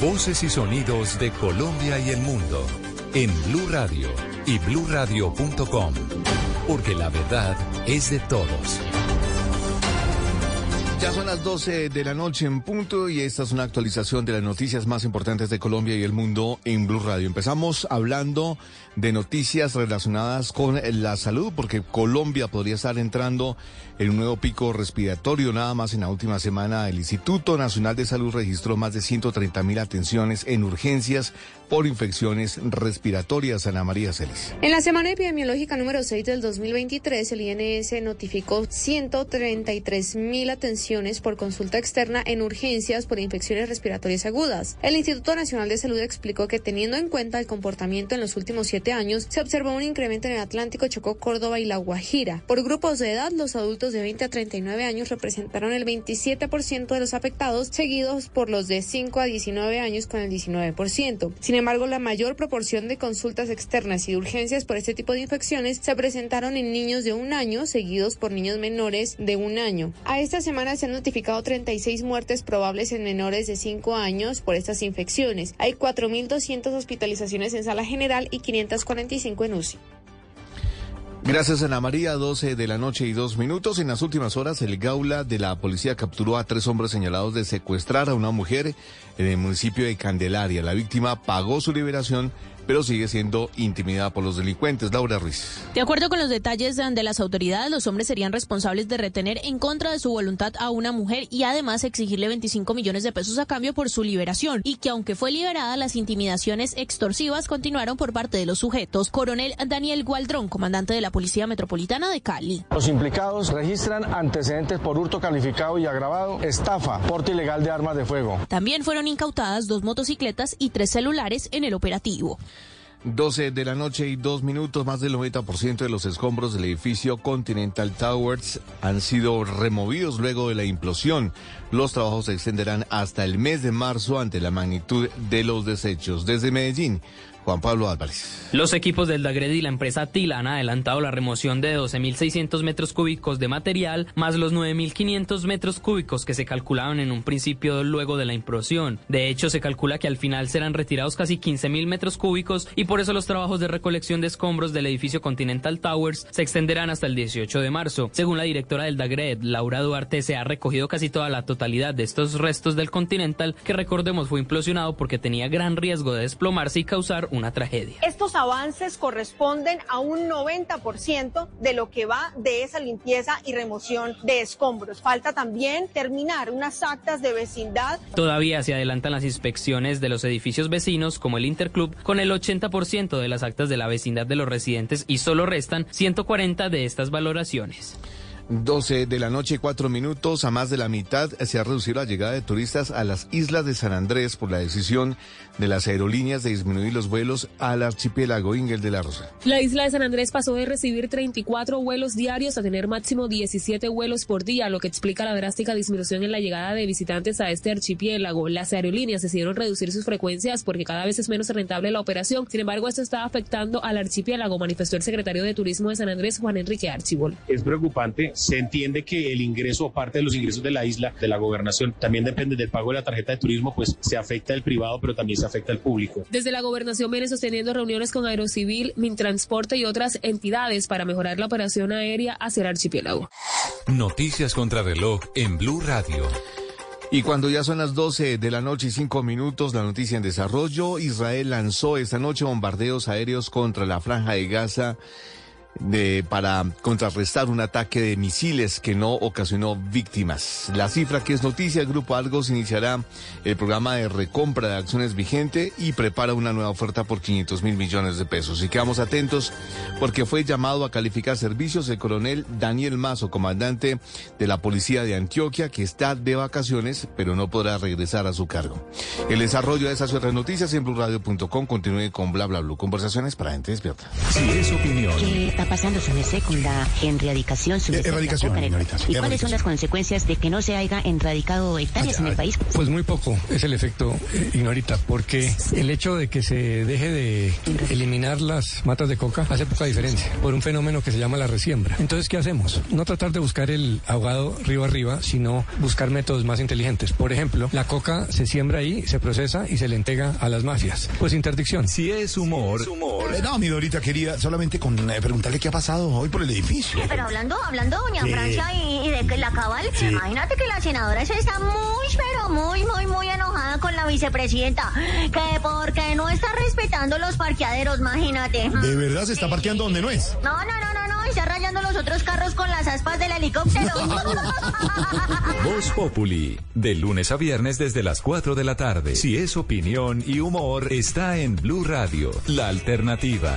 Voces y sonidos de Colombia y el mundo en Blue Radio y bluradio.com, porque la verdad es de todos. Ya son las 12 de la noche en punto y esta es una actualización de las noticias más importantes de Colombia y el mundo en Blue Radio. Empezamos hablando de noticias relacionadas con la salud porque Colombia podría estar entrando en un nuevo pico respiratorio. Nada más en la última semana el Instituto Nacional de Salud registró más de 130 mil atenciones en urgencias por infecciones respiratorias. Ana María Celis. En la semana epidemiológica número 6 del 2023, el INS notificó 133 mil atenciones por consulta externa en urgencias por infecciones respiratorias agudas. El Instituto Nacional de Salud explicó que teniendo en cuenta el comportamiento en los últimos siete años, se observó un incremento en el Atlántico, Chocó, Córdoba y La Guajira. Por grupos de edad, los adultos de 20 a 39 años representaron el 27% de los afectados, seguidos por los de 5 a 19 años con el 19%. Sin embargo, la mayor proporción de consultas externas y de urgencias por este tipo de infecciones se presentaron en niños de un año, seguidos por niños menores de un año. A esta semana se han notificado 36 muertes probables en menores de 5 años por estas infecciones. Hay 4.200 hospitalizaciones en sala general y 545 en UCI. Gracias Ana María, 12 de la noche y dos minutos. En las últimas horas, el Gaula de la policía capturó a tres hombres señalados de secuestrar a una mujer en el municipio de Candelaria. La víctima pagó su liberación, pero sigue siendo intimidada por los delincuentes. Laura Ruiz. De acuerdo con los detalles de las autoridades, los hombres serían responsables de retener en contra de su voluntad a una mujer y además exigirle 25 millones de pesos a cambio por su liberación y que aunque fue liberada, las intimidaciones extorsivas continuaron por parte de los sujetos. Coronel Daniel Gualdrón, comandante de la Policía Metropolitana de Cali. Los implicados registran antecedentes por hurto calificado y agravado, estafa, porte ilegal de armas de fuego. También fueron incautadas dos motocicletas y tres celulares en el operativo. 12 de la noche y dos minutos, más del 90% de los escombros del edificio Continental Towers han sido removidos luego de la implosión. Los trabajos se extenderán hasta el mes de marzo ante la magnitud de los desechos. Desde Medellín, Juan Pablo Álvarez. Los equipos del Dagred y la empresa Tila han adelantado la remoción de 12.600 metros cúbicos de material, más los 9.500 metros cúbicos que se calculaban en un principio luego de la implosión. De hecho, se calcula que al final serán retirados casi 15.000 metros cúbicos y por eso los trabajos de recolección de escombros del edificio Continental Towers se extenderán hasta el 18 de marzo. Según la directora del Dagred, Laura Duarte, se ha recogido casi toda la totalidad de estos restos del Continental, que recordemos fue implosionado porque tenía gran riesgo de desplomarse y causar una tragedia. Estos avances corresponden a un 90% de lo que va de esa limpieza y remoción de escombros. Falta también terminar unas actas de vecindad. Todavía se adelantan las inspecciones de los edificios vecinos como el Interclub con el 80% de las actas de la vecindad de los residentes y solo restan 140 de estas valoraciones. 12 de la noche, cuatro minutos. A más de la mitad se ha reducido la llegada de turistas a las islas de San Andrés por la decisión de las aerolíneas de disminuir los vuelos al archipiélago Ingel de la Rosa. La isla de San Andrés pasó de recibir 34 vuelos diarios a tener máximo 17 vuelos por día, lo que explica la drástica disminución en la llegada de visitantes a este archipiélago. Las aerolíneas decidieron reducir sus frecuencias porque cada vez es menos rentable la operación. Sin embargo, esto está afectando al archipiélago, manifestó el secretario de Turismo de San Andrés, Juan Enrique Archibol. Es preocupante. Se entiende que el ingreso o parte de los ingresos de la isla, de la gobernación, también depende del pago de la tarjeta de turismo, pues se afecta el privado, pero también se afecta el público. Desde la gobernación viene sosteniendo reuniones con Aerocivil, Mintransporte y otras entidades para mejorar la operación aérea hacia el archipiélago. Noticias contra reloj en Blue Radio. Y cuando ya son las 12 de la noche y 5 minutos, la noticia en desarrollo, Israel lanzó esta noche bombardeos aéreos contra la franja de Gaza de, para contrarrestar un ataque de misiles que no ocasionó víctimas. La cifra que es noticia, el Grupo Argos iniciará el programa de recompra de acciones vigente y prepara una nueva oferta por 500 mil millones de pesos. Y quedamos atentos porque fue llamado a calificar servicios el coronel Daniel Mazo, comandante de la Policía de Antioquia, que está de vacaciones, pero no podrá regresar a su cargo. El desarrollo de esas otras noticias en blurradio.com continúe con bla bla bla. Conversaciones para gente despierta. Si es opinión. ¿Qué está pasando, su merced, con la erradicación? su merced, erradicación, la ¿Y cuáles son las consecuencias de que no se haya erradicado hectáreas en el país? Pues muy poco es el efecto, eh, ignorita, porque el hecho de que se deje de eliminar las matas de coca hace poca diferencia por un fenómeno que se llama la resiembra. Entonces, ¿qué hacemos? No tratar de buscar el ahogado río arriba, sino buscar métodos más inteligentes. Por ejemplo, la coca se siembra ahí, se procesa y se le entrega a las mafias. Pues interdicción. Si es humor. Eh, no, mi Dorita querida, solamente con eh, preguntarle qué ha pasado hoy por el edificio. Pero hablando, hablando, doña Sí. Francia, y, y de que la cabal, Sí. imagínate que la senadora se está muy, pero muy, muy, muy enojada con la vicepresidenta. Que porque no está respetando los parqueaderos, imagínate. ¿De verdad se está parqueando donde no es? No, no, no, no, no, está rayando los otros carros con las aspas del helicóptero. Voz Populi, de lunes a viernes desde las 4 de la tarde. Si es opinión y humor, está en Blue Radio, la alternativa.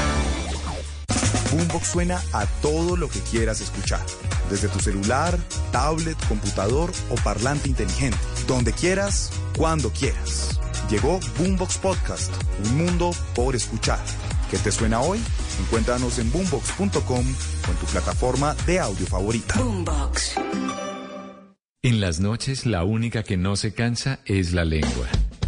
Boombox suena a todo lo que quieras escuchar. Desde tu celular, tablet, computador o parlante inteligente. Donde quieras, cuando quieras. Llegó Boombox Podcast, un mundo por escuchar. ¿Qué te suena hoy? Encuéntranos en boombox.com o en tu plataforma de audio favorita. Boombox. En las noches, la única que no se cansa es la lengua.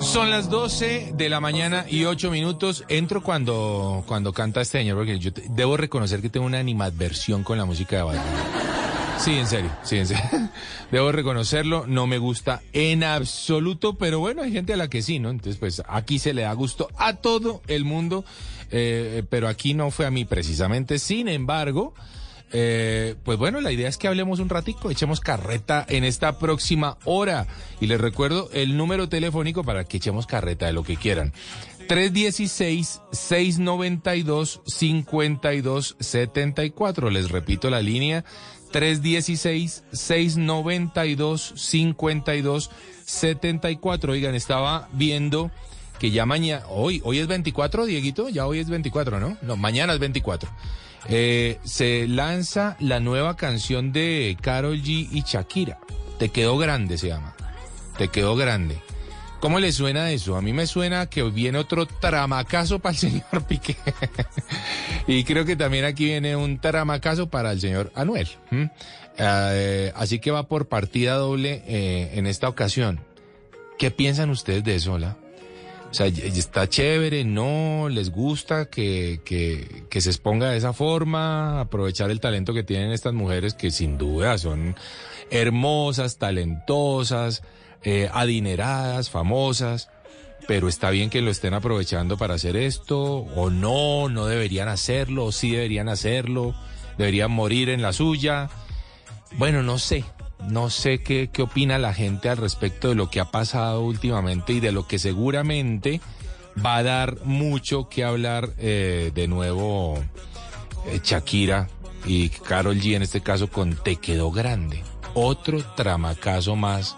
Son las 12 de la mañana y 8 minutos. Entro cuando, cuando canta este señor, porque yo te- debo reconocer que tengo una animadversión con la música de Bunny. Sí, en serio, sí, en serio. Debo reconocerlo, no me gusta en absoluto, pero bueno, hay gente a la que sí, ¿no? Entonces, pues aquí se le da gusto a todo el mundo, eh, pero aquí no fue a mí precisamente. Sin embargo, eh, pues bueno, la idea es que hablemos un ratico, echemos carreta en esta próxima hora. Y les recuerdo el número telefónico para que echemos carreta de lo que quieran. 316-692-5274. Les repito la línea. 316-692-5274. Oigan, estaba viendo que ya mañana, hoy, hoy es 24, Dieguito, ya hoy es 24, ¿no? No, mañana es 24. Eh, se lanza la nueva canción de Carol G y Shakira. Te quedó grande, se llama. Te quedó grande. ¿Cómo le suena eso? A mí me suena que viene otro tramacazo para el señor Piqué. y creo que también aquí viene un tramacazo para el señor Anuel. Eh, así que va por partida doble eh, en esta ocasión. ¿Qué piensan ustedes de eso, hola? O sea, está chévere, no, les gusta que, que, que se exponga de esa forma, aprovechar el talento que tienen estas mujeres que sin duda son hermosas, talentosas, eh, adineradas, famosas, pero está bien que lo estén aprovechando para hacer esto, o no, no deberían hacerlo, o sí deberían hacerlo, deberían morir en la suya. Bueno, no sé, no sé qué, qué opina la gente al respecto de lo que ha pasado últimamente y de lo que seguramente va a dar mucho que hablar eh, de nuevo eh, Shakira y Carol G en este caso con Te quedó grande. Otro tramacazo más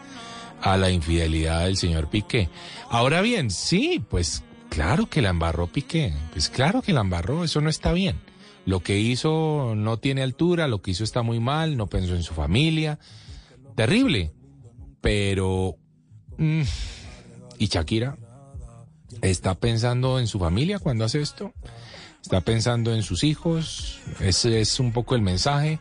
a la infidelidad del señor Piqué. Ahora bien, sí, pues claro que la embarró Piqué. Pues claro que la embarró, eso no está bien. Lo que hizo no tiene altura, lo que hizo está muy mal, no pensó en su familia. Terrible. Pero... mm, ¿Y Shakira? ¿Está pensando en su familia cuando hace esto? ¿Está pensando en sus hijos? Ese es un poco el mensaje.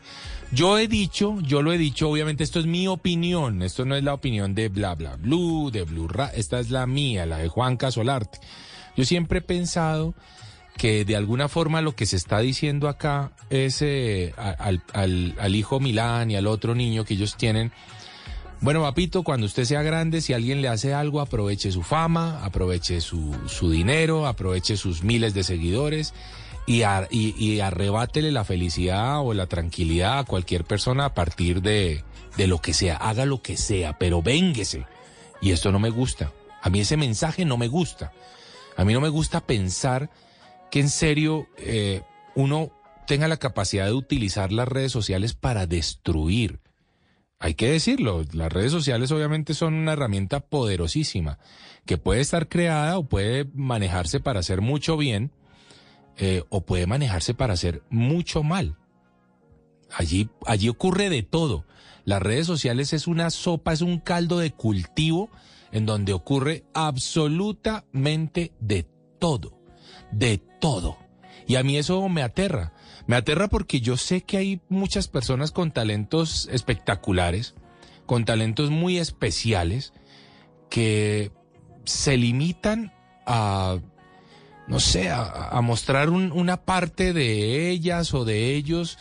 Yo he dicho, yo lo he dicho, obviamente esto es mi opinión, esto no es la opinión de bla bla blue, de Blue Ra, esta es la mía, la de Juan Casolarte. Yo siempre he pensado que de alguna forma lo que se está diciendo acá es eh, al, al- al hijo Milán y al otro niño que ellos tienen. Bueno, papito, cuando usted sea grande, si alguien le hace algo, aproveche su fama, aproveche su, su dinero, aproveche sus miles de seguidores y arrebátele la felicidad o la tranquilidad a cualquier persona a partir de, de lo que sea. Haga lo que sea, pero vénguese. Y esto no me gusta. A mí ese mensaje no me gusta. A mí no me gusta pensar que en serio eh, uno tenga la capacidad de utilizar las redes sociales para destruir. Hay que decirlo, las redes sociales obviamente son una herramienta poderosísima que puede estar creada o puede manejarse para hacer mucho bien eh, o puede manejarse para hacer mucho mal. Allí, allí ocurre de todo. Las redes sociales es una sopa, es un caldo de cultivo en donde ocurre absolutamente de todo, de todo. Y a mí eso me aterra. Me aterra porque yo sé que hay muchas personas con talentos espectaculares, con talentos muy especiales, que se limitan a, no sé, a, mostrar un- una parte de ellas o de ellos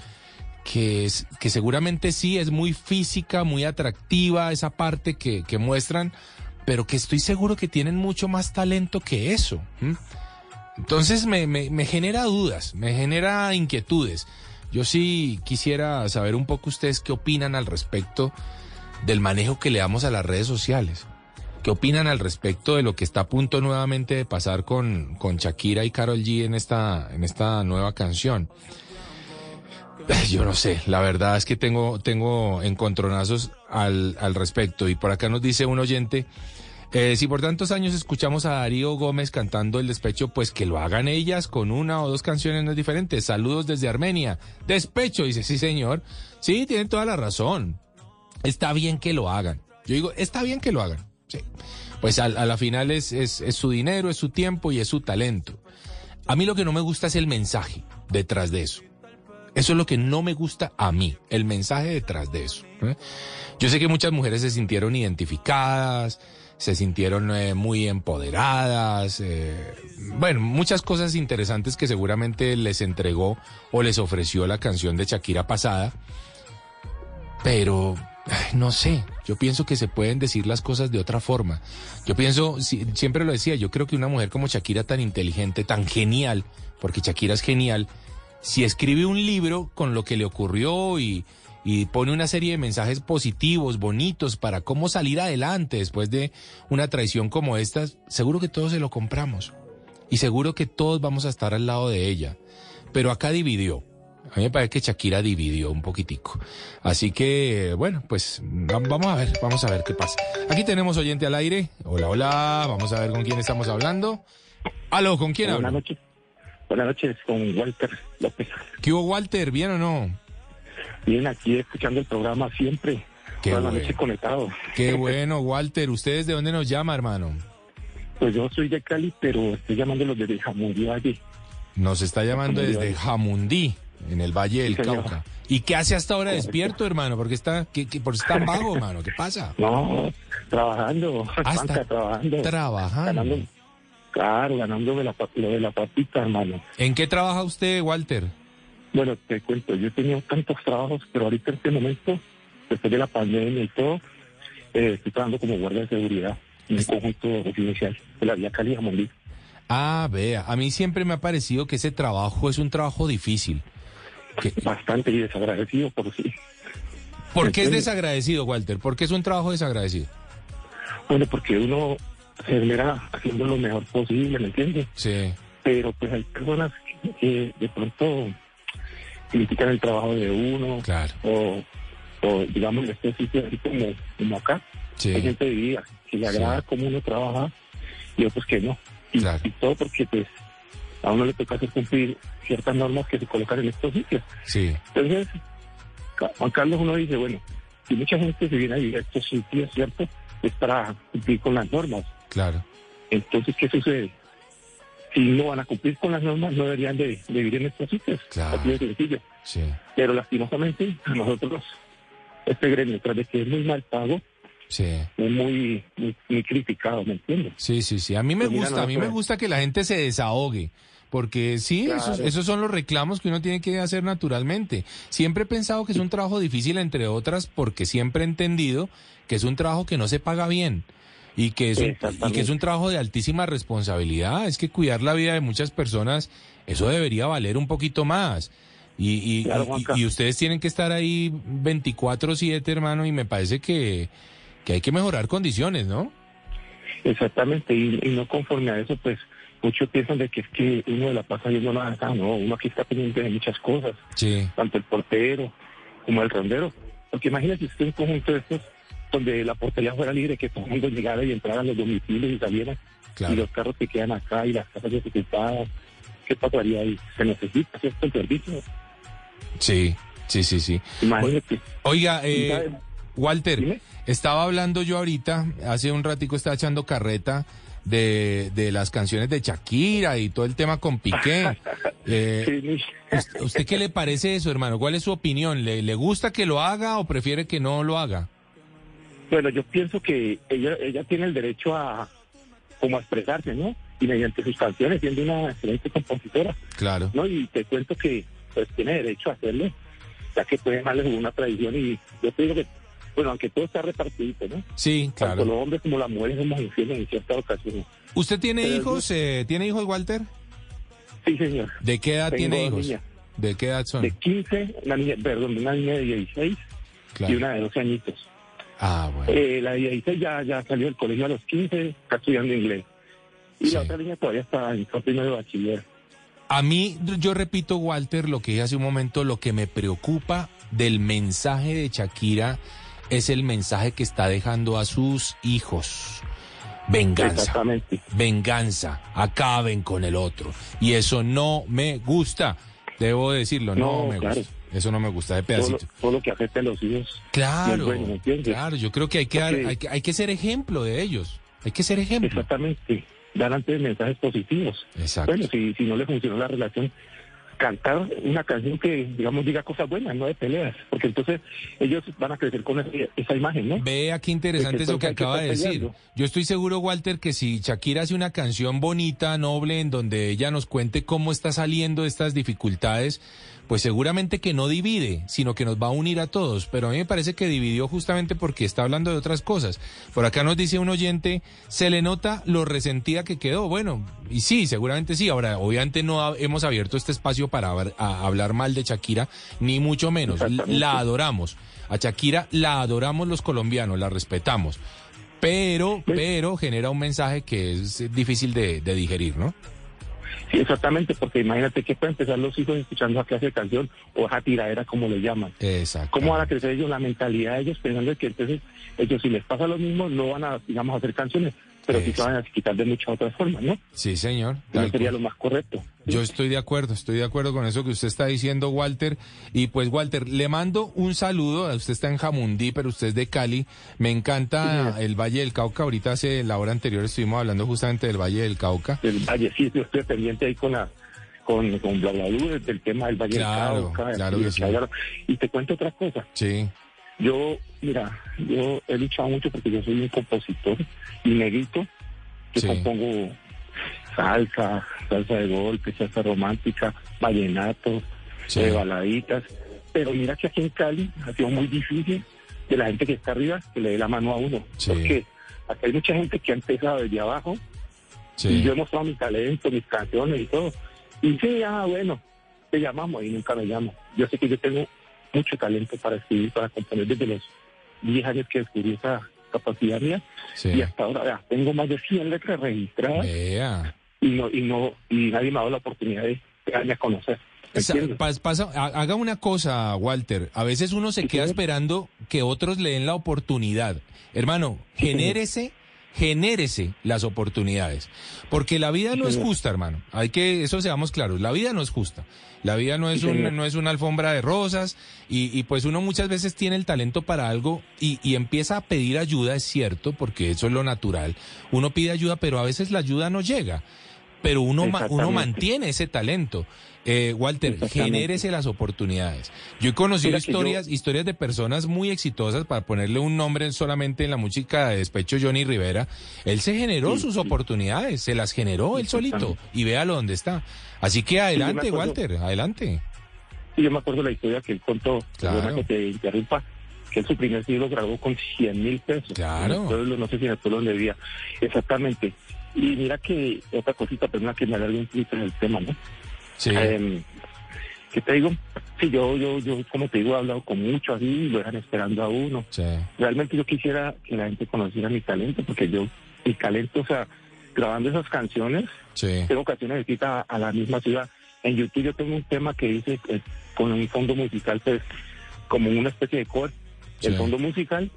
que, que seguramente sí es muy física, muy atractiva, esa parte que, que muestran, pero que estoy seguro que tienen mucho más talento que eso. Entonces me, me, me genera dudas, me genera inquietudes. Yo sí quisiera saber un poco ustedes qué opinan al respecto del manejo que le damos a las redes sociales. ¿Qué opinan al respecto de lo que está a punto nuevamente de pasar con, con Shakira y Carol G en esta, en esta nueva canción? Yo no sé, la verdad es que tengo, tengo encontronazos al, al respecto. Y por acá nos dice un oyente, eh, si por tantos años escuchamos a Darío Gómez cantando el despecho, pues que lo hagan ellas con una o dos canciones no es diferente. Saludos desde Armenia. Despecho, dice, sí señor. Sí, tienen toda la razón. Está bien que lo hagan. Yo digo, está bien que lo hagan. Sí. Pues a, la final es su dinero, es su tiempo y es su talento. A mí lo que no me gusta es el mensaje detrás de eso. Eso es lo que no me gusta a mí, el mensaje detrás de eso. ¿eh? Yo sé que muchas mujeres se sintieron identificadas, se sintieron eh, muy empoderadas, eh, bueno, muchas cosas interesantes que seguramente les entregó o les ofreció la canción de Shakira pasada, pero no sé, yo pienso que se pueden decir las cosas de otra forma. Yo pienso, si- siempre lo decía, yo creo que una mujer como Shakira tan inteligente, tan genial, porque Shakira es genial, si escribe un libro con lo que le ocurrió y, y pone una serie de mensajes positivos, bonitos, para cómo salir adelante después de una traición como esta, seguro que todos se lo compramos. Y seguro que todos vamos a estar al lado de ella. Pero acá dividió. A mí me parece que Shakira dividió un poquitico. Así que, bueno, pues va- vamos a ver, vamos a ver qué pasa. Aquí tenemos oyente al aire. Hola, hola, vamos a ver con quién estamos hablando. Aló, ¿con quién Buenas hablo? noches. Buenas noches, con Walter López. ¿Qué hubo, Walter? ¿Bien o no? Bien, aquí escuchando el programa siempre. Qué Toda la bueno. noche conectado. Qué bueno, Walter. ¿Ustedes de dónde nos llama, hermano? Pues yo soy de Cali, pero estoy llamándolos desde Jamundí Valle. Nos está llamando Jamundí desde. Jamundí, en el Valle del Sí. Cauca. ¿Y qué hace hasta ahora despierto, hermano? Porque está, ¿qué, qué- por qué está tan vago, hermano? ¿Qué pasa? No, trabajando, Ah, banca, está trabajando. trabajando. Ganando, claro, la, lo de la papita, hermano. ¿En qué trabaja usted, Walter? Bueno, te cuento, yo he tenido tantos trabajos, pero ahorita en este momento, después de la pandemia y todo, eh, estoy trabajando como guardia de seguridad en un conjunto residencial de la vía Cali Jamundí. Ah, vea, a mí siempre me ha parecido que ese trabajo es un trabajo difícil. Que- Bastante y desagradecido, por sí. ¿Por qué es desagradecido, Walter? ¿Por qué es un trabajo desagradecido? Bueno, porque uno se esmera haciendo lo mejor posible, ¿me entiendes? Sí. Pero pues hay personas que de pronto critican el trabajo de uno, Claro. o, o digamos en este sitio así como, como acá, Sí. hay gente dividida, que le agrada cómo uno trabaja y otros que no. Y, y todo porque pues a uno le toca hacer cumplir ciertas normas que se colocan en estos sitios. Sí. Entonces, Juan Carlos uno dice, bueno, si mucha gente se viene a vivir a estos sitios, ¿cierto? Es para cumplir con las normas. Claro. Entonces, ¿qué sucede? Si no van a cumplir con las normas, no deberían de, de vivir en estos sitios. Así de sencillo. Sí. Pero lastimosamente, a nosotros, este gremio, tras de que es muy mal pago, Sí. es muy, muy, muy criticado, ¿me entiendes? Sí, sí, sí. A mí me Pues gusta, a mí me gusta que la gente se desahogue. Porque sí, esos, Claro. esos son los reclamos que uno tiene que hacer naturalmente. Siempre he pensado que es un trabajo difícil, entre otras, porque siempre he entendido que es un trabajo que no se paga bien y que es un, y que es un trabajo de altísima responsabilidad. Es que cuidar la vida de muchas personas, eso debería valer un poquito más. Y, y, Claro, y- Juanca. y ustedes tienen que estar ahí 24/7, hermano, y me parece que, que hay que mejorar condiciones, ¿no? Exactamente, y, y no conforme a eso, pues muchos piensan de que es que uno de la pasa yendo nada acá, no, uno aquí está pendiente de muchas cosas, Sí. tanto el portero como el rondero, porque imagínate usted un conjunto de estos donde la portería fuera libre, que todo el mundo llegara y entrara a los domicilios y saliera, Claro. y los carros que quedan acá y las casas desocupadas, ¿qué pasaría ahí? Se necesita, ¿cierto? El servicio. Sí, sí, sí, sí. Imagínate. Oiga, ¿Y eh? Walter, estaba hablando yo ahorita, hace un ratico estaba echando carreta de, de las canciones de Shakira y todo el tema con Piqué. Eh, ¿usted, usted qué le parece eso, hermano? ¿Cuál es su opinión? ¿Le, ¿Le gusta que lo haga o prefiere que no lo haga? Bueno, yo pienso que ella, ella tiene el derecho a como a expresarse, ¿no? Y mediante sus canciones, siendo una excelente compositora, Claro. ¿no? Y te cuento que pues tiene derecho a hacerlo, ya que puede darle una tradición y yo te digo que, bueno, aunque todo está repartido, ¿no? Sí, Tanto claro. los hombres como las mujeres somos infieles en ciertas ocasiones. ¿Usted tiene Pero hijos? Eh, ¿Tiene hijos, Walter? Sí, señor. ¿De qué edad Tengo tiene hijos? niñas. ¿De qué edad son? De 15, una niña, perdón, una niña de 16 Claro. y una de 12 añitos. Ah, bueno. Eh, la de 16 ya, ya salió del colegio a los 15, está estudiando inglés. Y la otra niña todavía está en primero de bachiller. A mí, yo repito, Walter, lo que dije hace un momento, lo que me preocupa del mensaje de Shakira es el mensaje que está dejando a sus hijos. Venganza. Exactamente. Venganza. Acaben con el otro. Y eso no me gusta. Debo decirlo, no, No, me claro. gusta. Eso no me gusta de pedacito. todo lo que afecta a los hijos. Claro, bueno, claro. Yo creo que hay que, dar, hay, que, hay que ser ejemplo de ellos. Hay que ser ejemplo. Exactamente. Dar antes mensajes positivos. Exacto. Bueno, si, si no le funcionó la relación, cantar una canción que, digamos, diga cosas buenas, no de peleas. Porque entonces ellos van a crecer con esa, esa imagen, ¿no? Vea qué interesante eso que acaba de decir. peleando. Yo estoy seguro, Walter, que si Shakira hace una canción bonita, noble, en donde ella nos cuente cómo está saliendo de estas dificultades, pues seguramente que no divide, sino que nos va a unir a todos. Pero a mí me parece que dividió justamente porque está hablando de otras cosas. Por acá nos dice un oyente, se le nota lo resentida que quedó. Bueno, y sí, seguramente sí. Ahora, obviamente no hemos abierto este espacio para hablar- mal de Shakira, ni mucho menos. La adoramos. A Shakira la adoramos los colombianos, la respetamos. Pero, pero genera un mensaje que es difícil de, de digerir, ¿no? Sí, exactamente, porque imagínate que pueden empezar los hijos escuchando esa clase de canción o esa tiradera, como le llaman. Exacto. ¿Cómo van a crecer ellos? La mentalidad de ellos pensando que entonces ellos si les pasa lo mismo no van a, digamos, hacer canciones, pero sí se van a quitar de muchas otras formas, ¿no? Sí, señor. Que no tal sería cual. lo más correcto. Yo estoy de acuerdo, estoy de acuerdo con eso que usted está diciendo, Walter. Y pues, Walter, le mando un saludo. Usted está en Jamundí, pero usted es de Cali. Me encanta el Valle del Cauca. Ahorita hace la hora anterior estuvimos hablando justamente del Valle del Cauca. Del Valle, sí, yo estoy pendiente ahí con la con, con bla, bla, bla, del tema del Valle Claro, del Cauca. claro y sí. Y te cuento otra cosa. Sí. Yo, mira, yo he luchado mucho porque yo soy un compositor y negrito, que Sí. compongo salsa, salsa de golpe, salsa romántica, vallenato, Sí. eh, baladitas. Pero mira que aquí en Cali ha sido muy difícil que la gente que está arriba que le dé la mano a uno. Sí. Porque aquí hay mucha gente que ha empezado desde abajo y yo he mostrado mi talento, mis canciones y todo. Y sí, ah, bueno, te llamamos y nunca me llamo. Yo sé que yo tengo mucho talento para escribir, para componer desde los 10 años que descubrí esa capacidad mía. Sí. Y hasta ahora vea, tengo más de 100 letras registradas Vea. y no y no y nadie me ha dado la oportunidad de darme a conocer. Sa- pas- pasa- ha- haga una cosa, Walter. A veces uno se queda esperando que otros le den la oportunidad. Hermano, genérese, genérese las oportunidades. Porque la vida no es justa, hermano. Hay que, eso seamos claros. La vida no es justa. La vida no es, un, no es una alfombra de rosas. Y, y pues uno muchas veces tiene el talento para algo y, y empieza a pedir ayuda, es cierto, porque eso es lo natural. Uno pide ayuda, pero a veces la ayuda no llega. Pero uno, ma- uno mantiene ese talento. Eh, Walter, genérese las oportunidades. Yo he conocido Mira historias, historias de personas muy exitosas, para ponerle un nombre solamente en la música de despecho, Johnny Rivera. Él se generó sus oportunidades, se las generó él solito y véalo dónde está. Así que adelante, acuerdo. Walter, adelante. Yo me acuerdo la historia que él contó, Claro. que te interrumpa, que él su primer lo grabó con 100 mil pesos. Claro. En el pueblo, no sé si en el pueblo donde vivía. Exactamente. Y mira que otra cosita, perdona que me alargue un poquito en el tema, ¿no? Sí. Eh, ¿Qué te digo? Sí, yo, yo, yo, como te digo, he hablado con muchos así, lo dejan esperando a uno. Sí. Realmente yo quisiera que la gente conociera mi talento, porque yo, mi talento, o sea, grabando esas canciones, Sí. tengo canciones escritas a, a la misma ciudad. En YouTube yo tengo un tema que dice eh, con un fondo musical, pues, como una especie de core. El Sí. fondo musical,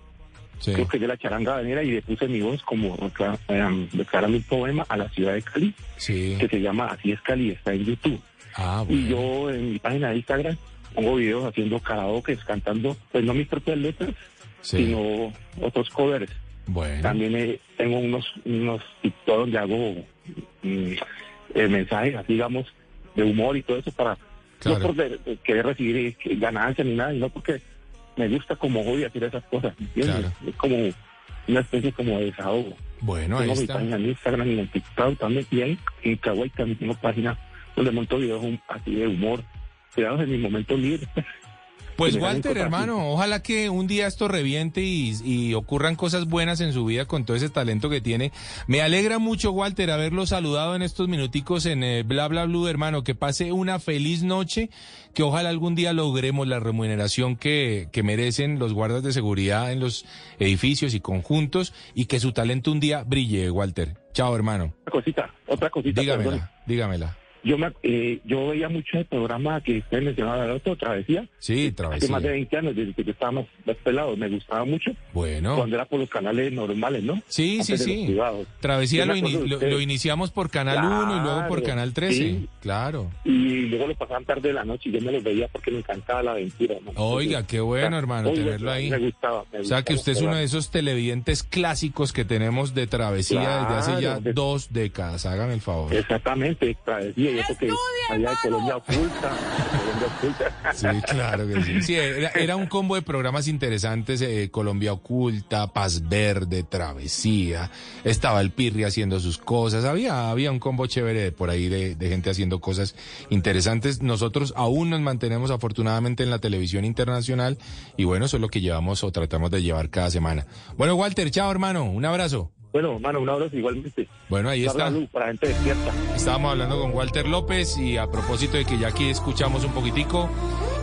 Sí. creo que de la charanga venera y le puse mi voz como recla- eh, declarando un poema a la ciudad de Cali, Sí. que se llama Así es Cali, está en YouTube. Ah, Y yo en mi página de Instagram pongo videos haciendo karaoke, cantando, pues no mis propias letras, Sí. sino otros covers. Bueno. También eh, tengo unos, unos TikTok donde hago mm, eh, mensajes, digamos, de humor y todo eso para Claro. no por de- de querer recibir eh, ganancias ni nada, sino porque me gusta como hobby hacer esas cosas, ¿entiendes? Claro. Es como una especie como de desahogo. Bueno, ahí tengo mi está. página en Instagram y en TikTok también, y en, en Kawaii también tengo página donde monto videos así de humor, creados en mi momento libre. Pues Walter, hermano, ojalá que un día esto reviente y, y ocurran cosas buenas en su vida con todo ese talento que tiene. Me alegra mucho, Walter, haberlo saludado en estos minuticos en eh, Bla Bla Blue, hermano. Que pase una feliz noche, que ojalá algún día logremos la remuneración que, que merecen los guardas de seguridad en los edificios y conjuntos y que su talento un día brille, Walter. Chao, hermano. Otra cosita, otra cosita. Dígamela, perdón. dígamela. Yo, me, eh, yo veía mucho el programa que usted mencionaba, el otro, Travesía. Sí, Hace travesía. más de 20 años, desde que yo estaba más, más pelado, me gustaba mucho. Bueno. Cuando era por los canales normales, ¿no? Sí, sí, Antes sí. privados. Travesía lo, de lo- iniciamos por Canal 1 y luego por Claro, Canal 13. sí. Claro. Y luego lo pasaban tarde de la noche y yo me los veía porque me encantaba la aventura. Oiga, qué bueno, hermano, tenerlo ahí. Me gustaba. me O sea que usted es uno de esos televidentes clásicos que tenemos de travesía desde hace ya Claro, de- dos décadas. Hágame el favor. Exactamente, Travesía y eso que allá de Colombia oculta. Colombia oculta. Sí, claro que sí. Sí, era, era un combo de programas interesantes, eh, Colombia Oculta, Paz Verde, Travesía, estaba el Pirri haciendo sus cosas, había, había un combo chévere por ahí de, de gente haciendo cosas interesantes. Nosotros aún nos mantenemos afortunadamente en la televisión internacional y bueno, eso es lo que llevamos o tratamos de llevar cada semana. Bueno, Walter, chao hermano, un abrazo. Bueno, hermano, un abrazo igualmente. Bueno, ahí está. para gente despierta. Estábamos hablando con Walter López y a propósito de que ya aquí escuchamos un poquitico,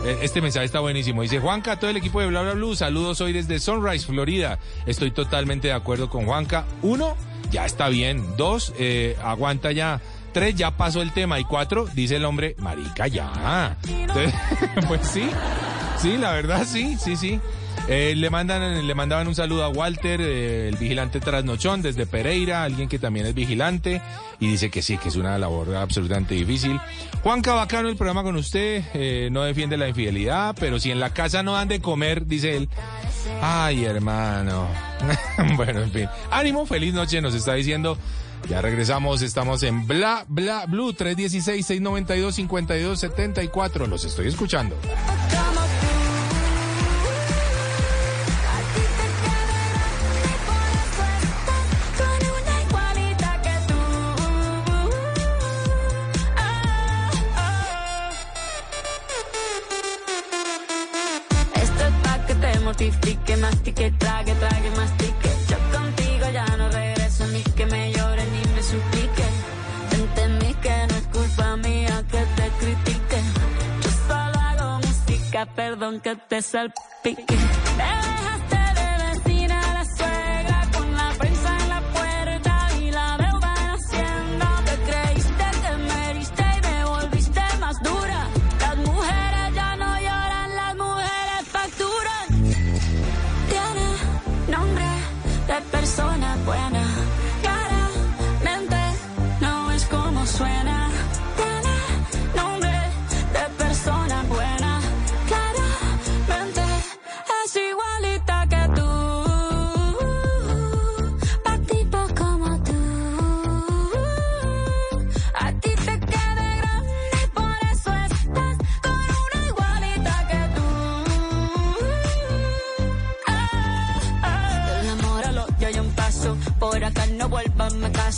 eh, este mensaje está buenísimo. Dice Juanca, todo el equipo de Bla Bla Blue, saludos hoy desde Sunrise, Florida. Estoy totalmente de acuerdo con Juanca. Uno, ya está bien. Dos, eh, aguanta ya. Tres, ya pasó el tema. Y cuatro, dice el hombre, marica, ya. Entonces, pues sí, sí, la verdad, sí, sí, sí. Eh, le mandan, le mandaban un saludo a Walter, eh, el vigilante trasnochón desde Pereira, alguien que también es vigilante, y dice que sí, que es una labor absolutamente difícil. Juan Cabacano, el programa con usted, eh, no defiende la infidelidad, pero si en la casa no dan de comer, dice él. Ay, hermano. bueno, en fin. Ánimo, feliz noche, nos está diciendo. Ya regresamos, estamos en Bla Bla Blue 316-692-5274. Los estoy escuchando. Que te mortifique, mastique, trague, trague, mastique. Yo contigo ya no regreso, ni que me llore ni me suplique. Entendí que no es culpa mía que te critique. Yo solo hago música, perdón que te salpique.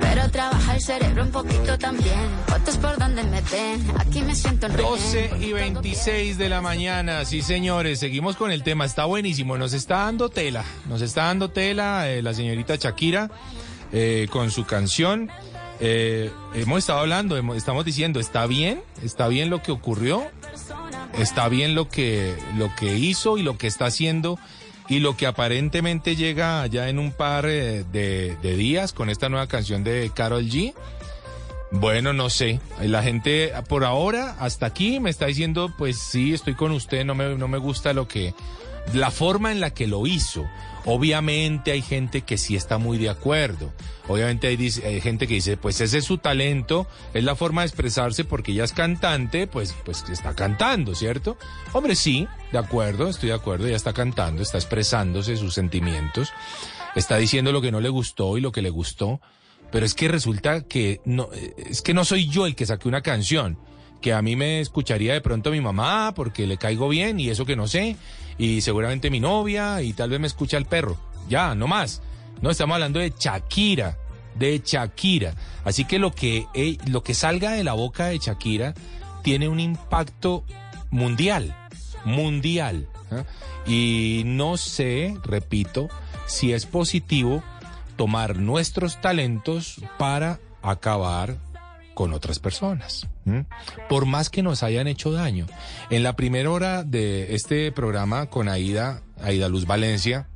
Pero trabaja el cerebro un poquito también. Fotos por donde me ven. Aquí me siento en rehén. 12 y 26 de la mañana, sí señores, seguimos con el tema, está buenísimo, nos está dando tela, nos está dando tela eh, la señorita Shakira eh, con su canción. Eh, hemos estado hablando, hemos- estamos diciendo, ¿está bien? ¿Está bien lo que ocurrió? ¿Está bien lo que, lo que hizo y lo que está haciendo? Y lo que aparentemente llega ya en un par eh, de, días con esta nueva canción de Carol G. Bueno, no sé. La gente por ahora hasta aquí me está diciendo, pues sí, estoy con usted, no me, no me gusta lo que, la forma en la que lo hizo. Obviamente hay gente que sí está muy de acuerdo. Obviamente hay, hay gente que dice, pues ese es su talento, es la forma de expresarse porque ella es cantante, pues, pues está cantando, ¿cierto? Hombre, sí, de acuerdo, estoy de acuerdo, ella está cantando, está expresándose sus sentimientos, está diciendo lo que no le gustó y lo que le gustó. Pero es que resulta que no, eh, es que no soy yo el que saqué una canción, que a mí me escucharía de pronto mi mamá porque le caigo bien y eso que no sé, y seguramente mi novia y tal vez me escucha el perro. Ya, no más. No estamos hablando de Shakira, de Shakira. Así que lo que eh, lo que salga de la boca de Shakira tiene un impacto mundial, mundial. ¿ah? Y no sé, repito, si es positivo tomar nuestros talentos para acabar con otras personas. Por más que nos hayan hecho daño. En la primera hora de este programa con Aida, Aida Luz Valencia,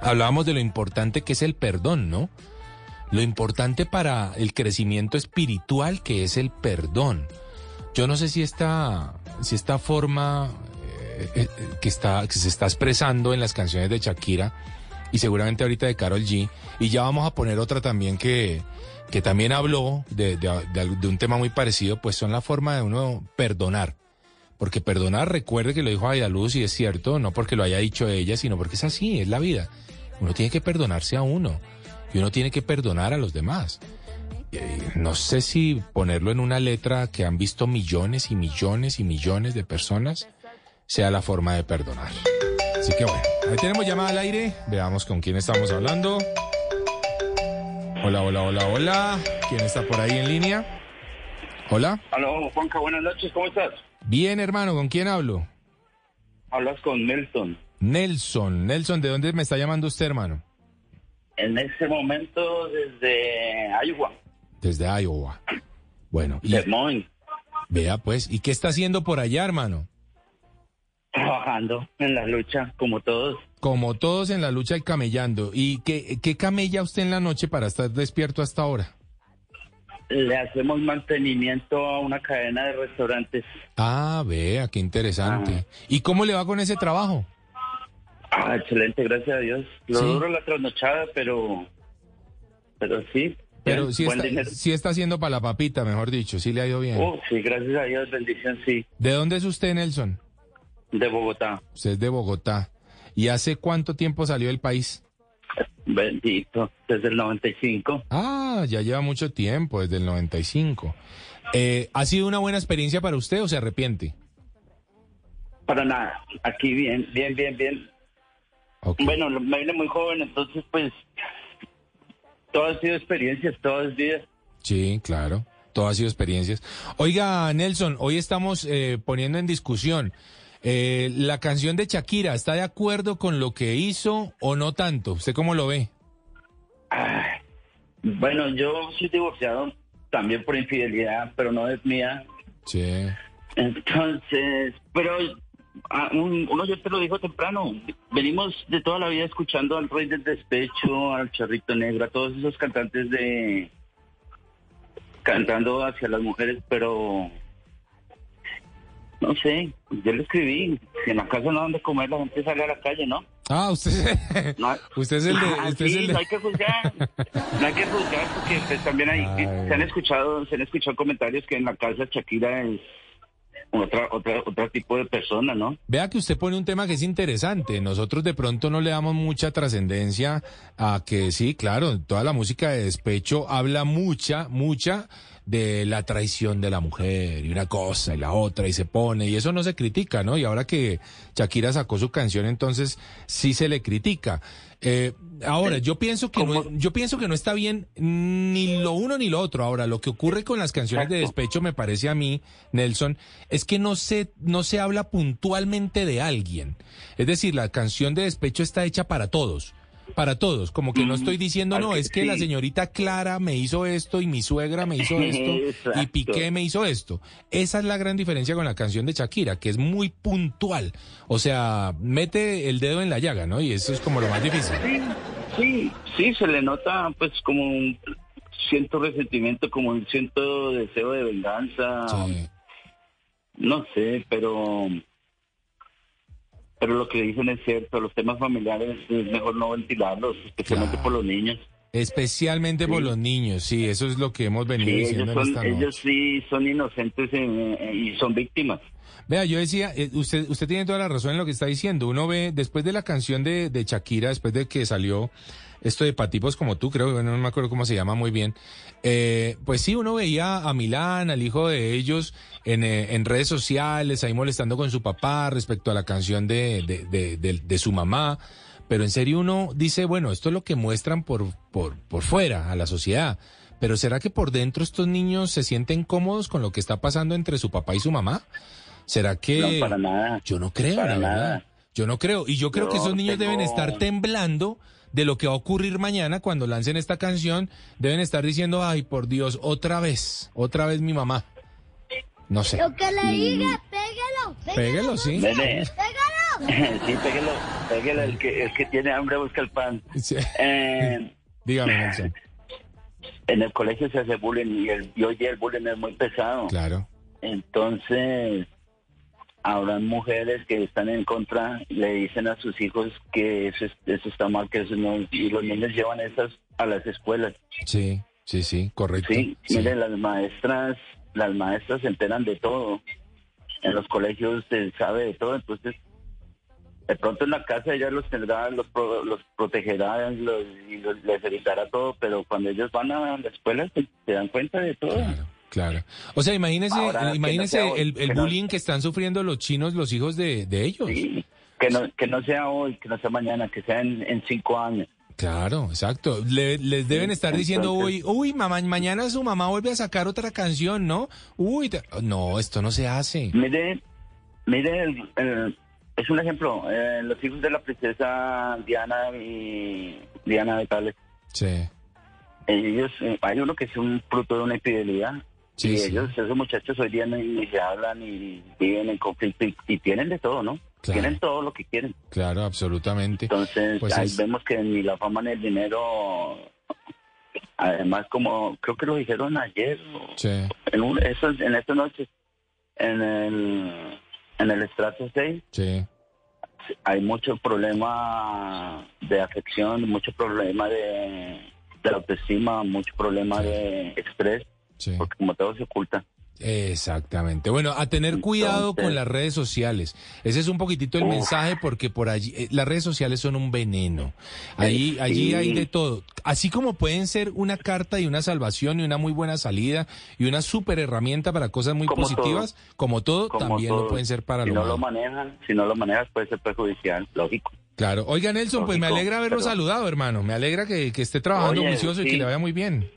hablábamos de lo importante que es el perdón, ¿no? Lo importante para el crecimiento espiritual que es el perdón. Yo no sé si esta, si esta forma eh, eh, que, está, que se está expresando en las canciones de Shakira y seguramente ahorita de Carol G. Y ya vamos a poner otra también que, que también habló de, de- de- de un tema muy parecido, pues son la forma de uno perdonar. Porque perdonar, recuerde que lo dijo Aida Luz y es cierto, no porque lo haya dicho ella, sino porque es así, es la vida. Uno tiene que perdonarse a uno y uno tiene que perdonar a los demás. Eh, No sé si ponerlo en una letra que han visto millones y millones y millones de personas sea la forma de perdonar. Así que bueno, ahí tenemos llamada al aire. Veamos con quién estamos hablando. Hola, hola, hola, hola. ¿Quién está por ahí en línea? Hola. Aló, Juanca, buenas noches, ¿cómo estás? Bien, hermano, ¿con quién hablo? Hablas con Nelson. Nelson. Nelson, ¿de dónde me está llamando usted, hermano? En este momento desde Iowa, Desde Iowa. Bueno, y Des Moines, vea pues, ¿y qué está haciendo por allá, hermano? Trabajando en la lucha, como todos. Como todos en la lucha y camellando. ¿Y qué, qué camella usted en la noche para estar despierto hasta ahora? Le hacemos mantenimiento a una cadena de restaurantes. Ah, vea, qué interesante. ¿Y cómo le va con ese trabajo? Ah, excelente, gracias a Dios. Lo Sí. duro la trasnochada, pero, pero sí. Pero bien, sí está, sí está haciendo para la papita, mejor dicho, sí le ha ido bien. Oh, sí, gracias a Dios, bendición, sí. ¿De dónde es usted, Nelson? De Bogotá. Usted es de Bogotá. ¿Y hace cuánto tiempo salió del país? Bendito, desde el 95. Ah, ya lleva mucho tiempo, desde el 95. Eh, ¿Ha sido una buena experiencia para usted o se arrepiente? Para nada, aquí bien, bien, bien, bien. Bueno, me vine muy joven, entonces pues todo ha sido experiencias, todo es vida. Sí, claro. Todo ha sido experiencias. Oiga, Nelson, hoy estamos eh, poniendo en discusión eh, la canción de Shakira. ¿Está de acuerdo con lo que hizo o no tanto? ¿Usted cómo lo ve? Bueno, yo soy divorciado también por infidelidad, pero no es mía. Sí. Entonces, pero ah, un- uno ya te lo dijo temprano, venimos de toda la vida escuchando al Rey del Despecho, al Charrito Negro, a todos esos cantantes de cantando hacia las mujeres, pero no sé, yo le escribí, si en la casa no dan de comer, la gente sale a la calle, ¿no? Ah, usted, usted es el de... Ah, Usted es el de- no hay que juzgar, no hay que juzgar porque pues, también hay, se han escuchado, se han escuchado comentarios que en la casa Shakira es otra, otra, otro tipo de persona, ¿no? Vea que usted pone un tema que es interesante. Nosotros de pronto no le damos mucha trascendencia a que sí, claro, toda la música de despecho habla mucha, mucha de la traición de la mujer y una cosa y la otra y se pone y eso no se critica, ¿no? Y ahora que Shakira sacó su canción, entonces sí se le critica. Eh, ahora, yo pienso que no, yo pienso que no está bien ni lo uno ni lo otro. Ahora, lo que ocurre con las canciones de despecho, me parece a mí, Nelson, es que no se, no se habla puntualmente de alguien. Es decir, la canción de despecho está hecha para todos. Para todos, como que no estoy diciendo, no, es que la señorita Clara me hizo esto y mi suegra me hizo esto y. Piqué me hizo esto. Esa es la gran diferencia con la canción de Shakira, que es muy puntual. O sea, mete el dedo en la llaga, ¿no? Y eso es como lo más difícil. Sí, sí, se le nota pues como un cierto resentimiento, como un cierto deseo de venganza. No sé, pero pero lo que dicen es cierto, los temas familiares es mejor no ventilarlos, especialmente por los niños. Especialmente por los niños, sí, eso es lo que hemos venido Sí, diciendo ellos, en esta noche. ellos sí son inocentes en- en- y son víctimas. Vea, yo decía, eh, usted, usted tiene toda la razón en lo que está diciendo. Uno ve, después de la canción de, de Shakira, después de que salió esto de Patipos como tú, creo, no me acuerdo cómo se llama muy bien, eh, pues sí, uno veía a Milán, al hijo de ellos, en, eh, en redes sociales, ahí molestando con su papá respecto a la canción de, de, de, de- de su mamá. Pero en serio uno dice, bueno, esto es lo que muestran por, por, por fuera a la sociedad. Pero ¿será que por dentro estos niños se sienten cómodos con lo que está pasando entre su papá y su mamá? ¿Será que...? No, para nada. Yo no creo, Para la verdad. nada. Yo no creo. Y yo creo que esos niños tengo- deben estar temblando de lo que va a ocurrir mañana cuando lancen esta canción. Deben estar diciendo, ay, por Dios, otra vez, otra vez mi mamá. No sé. Lo que le diga, pégalo. Péguelo, sí. Pégalo. sí, péguelo, péguelo, el que, el que tiene hambre busca el pan. Eh, Dígame, Nelson. en el colegio se hace bullying y, el, y hoy día el bullying es muy pesado. Claro. Entonces, habrán mujeres que están en contra, le dicen a sus hijos que eso, es- eso está mal, que eso no, y los niños llevan esas a las escuelas. Sí, sí, sí, correcto. Sí, miren, las maestras, las maestras se enteran de todo. En los colegios se sabe de todo, entonces de pronto en la casa ella los tendrá, los, pro- los protegerá los- y los- les evitará todo, pero cuando ellos van a la escuela se, se dan cuenta de todo. Claro. O sea, imagínese, Ahora, imagínese no sea hoy, el, el que no- bullying que están sufriendo los chinos, los hijos de, de ellos. Que no, que no sea hoy, que no sea mañana, que sea en, en cinco años. Claro, exacto. Le- les deben estar diciendo hoy, uy, mamá, mañana su mamá vuelve a sacar otra canción, ¿no? Uy, no, esto no se hace. Mire, mire, el- el- es un ejemplo, eh, los hijos de la princesa Diana y Diana de Tales. Sí. ellos, eh, hay uno que es un fruto de una infidelidad. Sí, y sí. ellos, esos muchachos hoy día ni, ni se hablan y viven en conflicto y, y tienen de todo, ¿no? Claro. Tienen todo lo que quieren. Claro, absolutamente. Entonces, Pues ahí es- vemos que ni la fama ni el dinero, además, como creo que lo dijeron ayer, Sí. en, un, eso, en esta noche, en el, en el estrato 6, Sí. hay mucho problema de afección, mucho problema de, de autoestima, mucho problema de estrés, Sí. porque como todo se oculta. Exactamente. Bueno, a tener cuidado con las redes sociales. Ese es un poquitito el mensaje porque por allí eh, las redes sociales son un veneno. Allí, Sí. allí hay de todo. Así como pueden ser una carta y una salvación y una muy buena salida y una super herramienta para cosas muy Como positivas, como todo, Como también todo. lo pueden ser para si lo no malo. lo manejan, si no lo manejas puede ser perjudicial, lógico. Claro. Oiga, Nelson, pues me alegra haberlo pero- saludado, hermano. Me alegra que, que esté trabajando Oye, juicioso y que le vaya muy bien.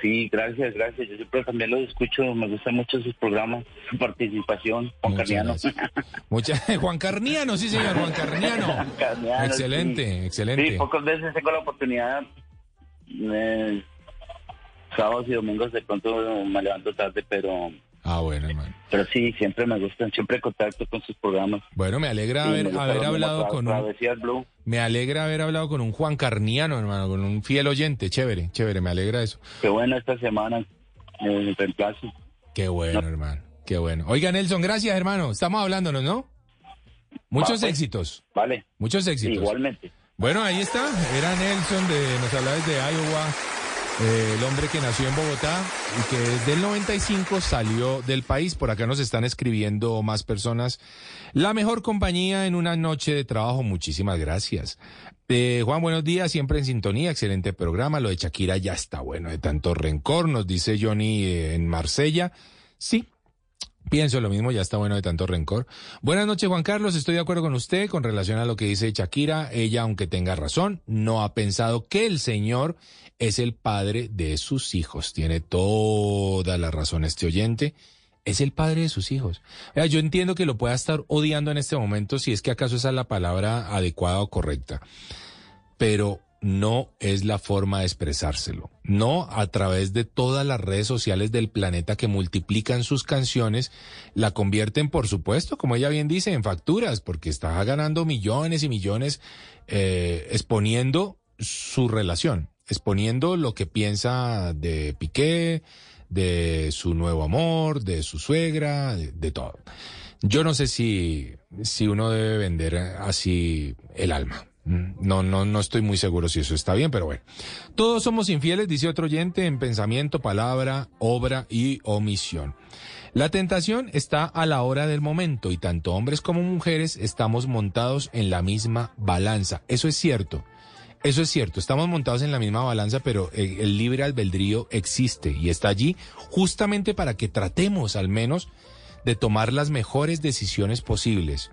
Sí, gracias, gracias. Yo siempre también los escucho, me gustan mucho sus programas, su participación, Juan Muchas Carniano. Mucha, Juan Carniano, sí, señor, Juan Carniano. Carniano, Excelente, sí. excelente. Sí, pocas veces tengo la oportunidad, eh, sábados y domingos de pronto me levanto tarde, pero Ah, bueno, hermano. pero sí, siempre me gustan, siempre contacto con sus programas. Bueno, me alegra Sí, haber, me haber hablado con un, Blue. me alegra haber hablado con un Juan Carniano, hermano, con un fiel oyente, chévere, chévere, me alegra eso. Qué bueno esta semana, eh, reemplazo. Qué bueno, hermano, qué bueno. Oiga, Nelson, gracias, hermano, estamos hablándonos, ¿no? Muchos Va, pues. éxitos, Vale, muchos éxitos. igualmente. Bueno, ahí está, era Nelson, de, nos hablaba desde Iowa, Eh, el hombre que nació en Bogotá y que desde el 95 salió del país. Por acá nos están escribiendo más personas. La mejor compañía en una noche de trabajo. Muchísimas gracias. Eh, Juan, buenos días, siempre en sintonía, excelente programa. Lo de Shakira ya está bueno de tanto rencor, nos dice Johnny eh, en Marsella. Sí, Pienso lo mismo, ya está bueno de tanto rencor. Buenas noches, Juan Carlos. Estoy de acuerdo con usted con relación a lo que dice Shakira. Ella, aunque tenga razón, no ha pensado que el Señor es el padre de sus hijos. Tiene toda la razón este oyente. Es el padre de sus hijos. Yo entiendo que lo pueda estar odiando en este momento, si es que acaso esa es la palabra adecuada o correcta. Pero no es la forma de expresárselo. No a través de todas las redes sociales del planeta que multiplican sus canciones, la convierten, por supuesto, como ella bien dice, en facturas, porque está ganando millones y millones eh, exponiendo su relación, exponiendo lo que piensa de Piqué, de su nuevo amor, de su suegra, de, de todo. Yo no sé si, si uno debe vender así el alma. Mm, No, no, no estoy muy seguro si eso está bien, pero bueno. Todos somos infieles, dice otro oyente, en pensamiento, palabra, obra y omisión. La tentación está a la hora del momento y tanto hombres como mujeres estamos montados en la misma balanza. Eso es cierto. Eso es cierto, estamos montados en la misma balanza, pero el, el libre albedrío existe y está allí justamente para que tratemos al menos de tomar las mejores decisiones posibles.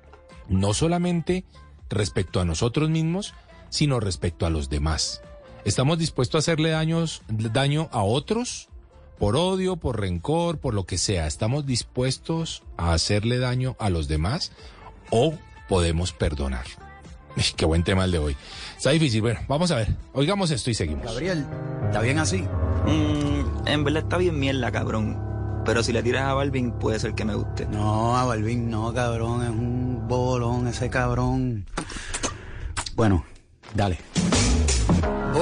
No solamente respecto a nosotros mismos, sino respecto a los demás. ¿Estamos dispuestos a hacerle daños, daño a otros? Por odio, por rencor, por lo que sea. ¿Estamos dispuestos a hacerle daño a los demás? ¿O podemos perdonar? Qué buen tema el de hoy. Está difícil. Bueno, vamos a ver. Oigamos esto y seguimos. Gabriel, ¿está bien así? Mm, en verdad está bien mierda, cabrón. Pero si le tiras a Balvin, puede ser que me guste. No, a Balvin no, cabrón. Es un bolón ese cabrón. Bueno, dale.